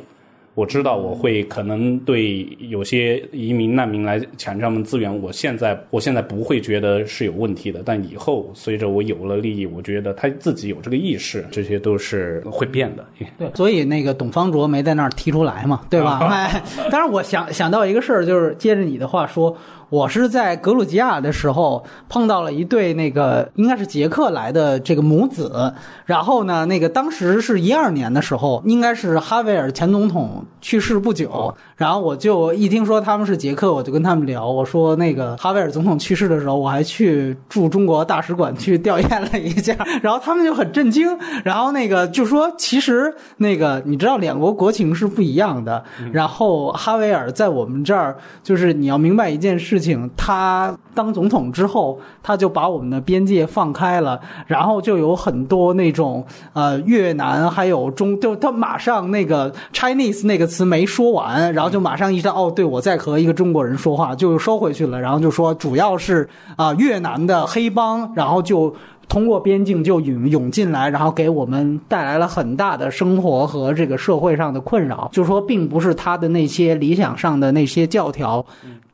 我知道我会可能对有些移民难民来抢他们资源，我现在我现在不会觉得是有问题的，但以后随着我有了利益，我觉得他自己有这个意识，这些都是会变的。对，所以那个董方卓没在那儿提出来嘛，对吧？哎，当然我想想到一个事儿，就是接着你的话说。我是在格鲁吉亚的时候碰到了一对那个应该是捷克来的这个母子，然后呢，那个当时是一二年的时候，应该是哈维尔前总统去世不久，然后我就一听说他们是捷克，我就跟他们聊，我说那个哈维尔总统去世的时候，我还去驻中国大使馆去吊唁了一下，然后他们就很震惊，然后那个就说其实那个你知道两国国情是不一样的，然后哈维尔在我们这儿就是你要明白一件事。他当总统之后，他就把我们的边界放开了，然后就有很多那种呃越南还有中，就他马上那个 Chinese 那个词没说完，然后就马上意识到哦，对我在和一个中国人说话，就收回去了，然后就说主要是啊、越南的黑帮，然后就。通过边境就涌涌进来，然后给我们带来了很大的生活和这个社会上的困扰。就说并不是他的那些理想上的那些教条，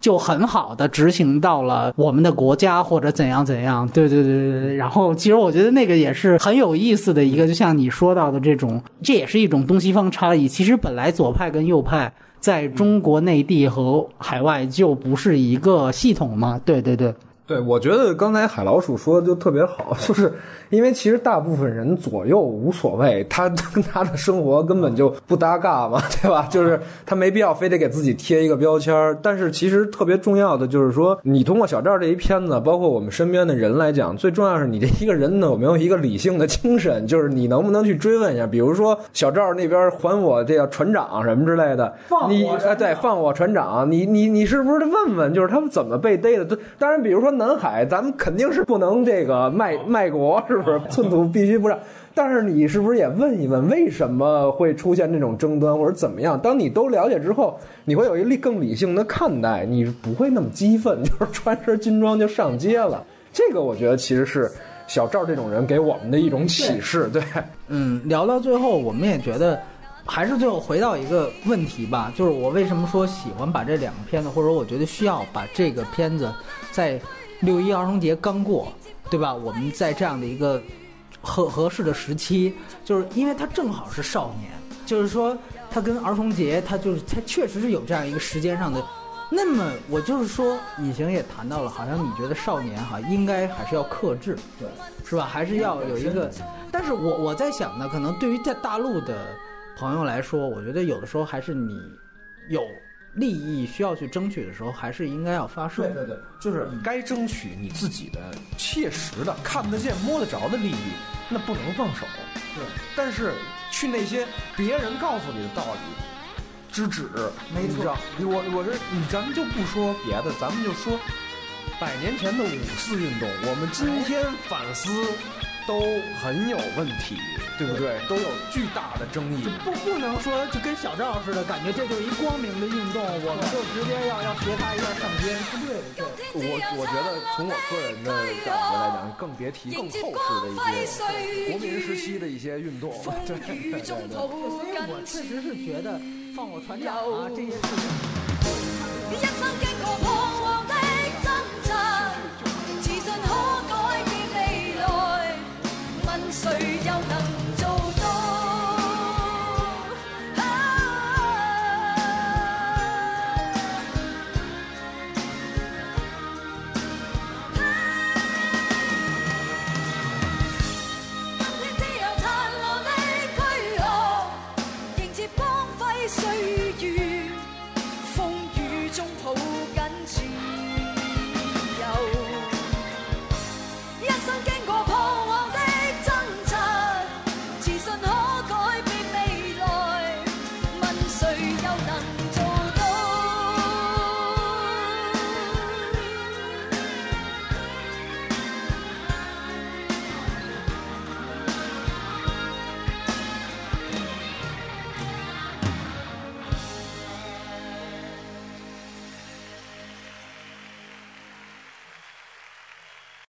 就很好的执行到了我们的国家或者怎样怎样。对对对对对。然后其实我觉得那个也是很有意思的一个，就像你说到的这种，这也是一种东西方差异。其实本来左派跟右派。在中国内地和海外就不是一个系统嘛？对对对，对，我觉得刚才海老鼠说的就特别好，就是因为其实大部分人左右无所谓，他跟 他的生活根本就不搭嘎嘛，对吧？就是他没必要非得给自己贴一个标签儿。但是其实特别重要的就是说，你通过小赵这一片子，包括我们身边的人来讲，最重要是你这一个人呢有没有一个理性的精神，就是你能不能去追问一下，比如说小赵那边还我这个船长什么之类的，你哎对放我船长，你你你是不是得问问，就是他们怎么被逮的？当然，比如说南海，咱们肯定是不能这个卖卖国，是不是？寸土必须不让。但是你是不是也问一问，为什么会出现这种争端，或者怎么样？当你都了解之后，你会有一理更理性的看待，你不会那么激愤，就是穿身军装就上街了。这个我觉得其实是小赵这种人给我们的一种启示，对。嗯，聊到最后，我们也觉得，还是最后回到一个问题吧，就是我为什么说喜欢把这两个片子，或者我觉得需要把这个片子在六一儿童节刚过，对吧？我们在这样的一个合合适的时期，就是因为它正好是少年，就是说它跟儿童节，它就是它确实是有这样一个时间上的。那么我就是说，隐形也谈到了，好像你觉得少年哈应该还是要克制，对，是吧？还是要有一个，但是我我在想呢，可能对于在大陆的朋友来说，我觉得有的时候还是你有利益需要去争取的时候，还是应该要发声。对对对，就是该争取你自己的切实的、看得见、摸得着的利益，那不能放手。对，但是去那些别人告诉你的道理。之止，没错你，我我这你咱们就不说别的，咱们就说百年前的五四运动，我们今天反思都很有问题，对不对？都有巨大的争议。不不能说就跟小赵似的，感觉这就是一光明的运动，我们就直接要要学他一下上街，不对的。对，我我觉得从我个人的感觉来讲，更别提更后世的一些国民时期的一些运动。对对对对。所以我确实是觉得放我船长啊这些事情。谁又？